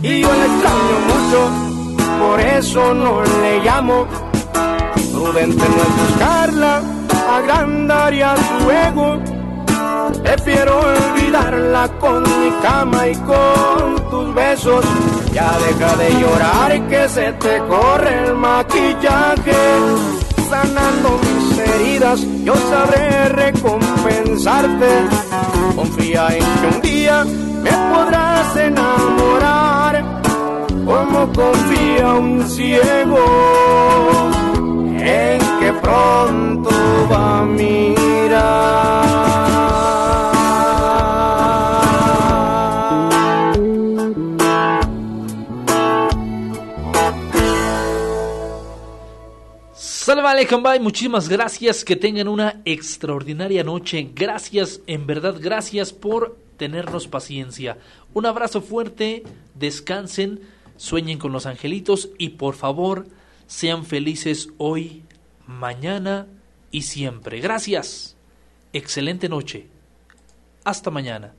y yo le extraño mucho, por eso no le llamo. Prudente no es buscarla, agrandaría su ego. Prefiero olvidarla con mi cama y con tus besos. Ya deja de llorar que se te corre el maquillaje. Sanando mis heridas, yo sabré recompensarte. Confía en que un día me podrás enamorar. Como confía un ciego en que pronto va a mirar. Salam. Muchísimas gracias. Que tengan una extraordinaria noche. Gracias, en verdad, gracias por tenernos paciencia. Un abrazo fuerte. Descansen, sueñen con los angelitos y por favor, sean felices hoy, mañana y siempre. Gracias. Excelente noche. Hasta mañana.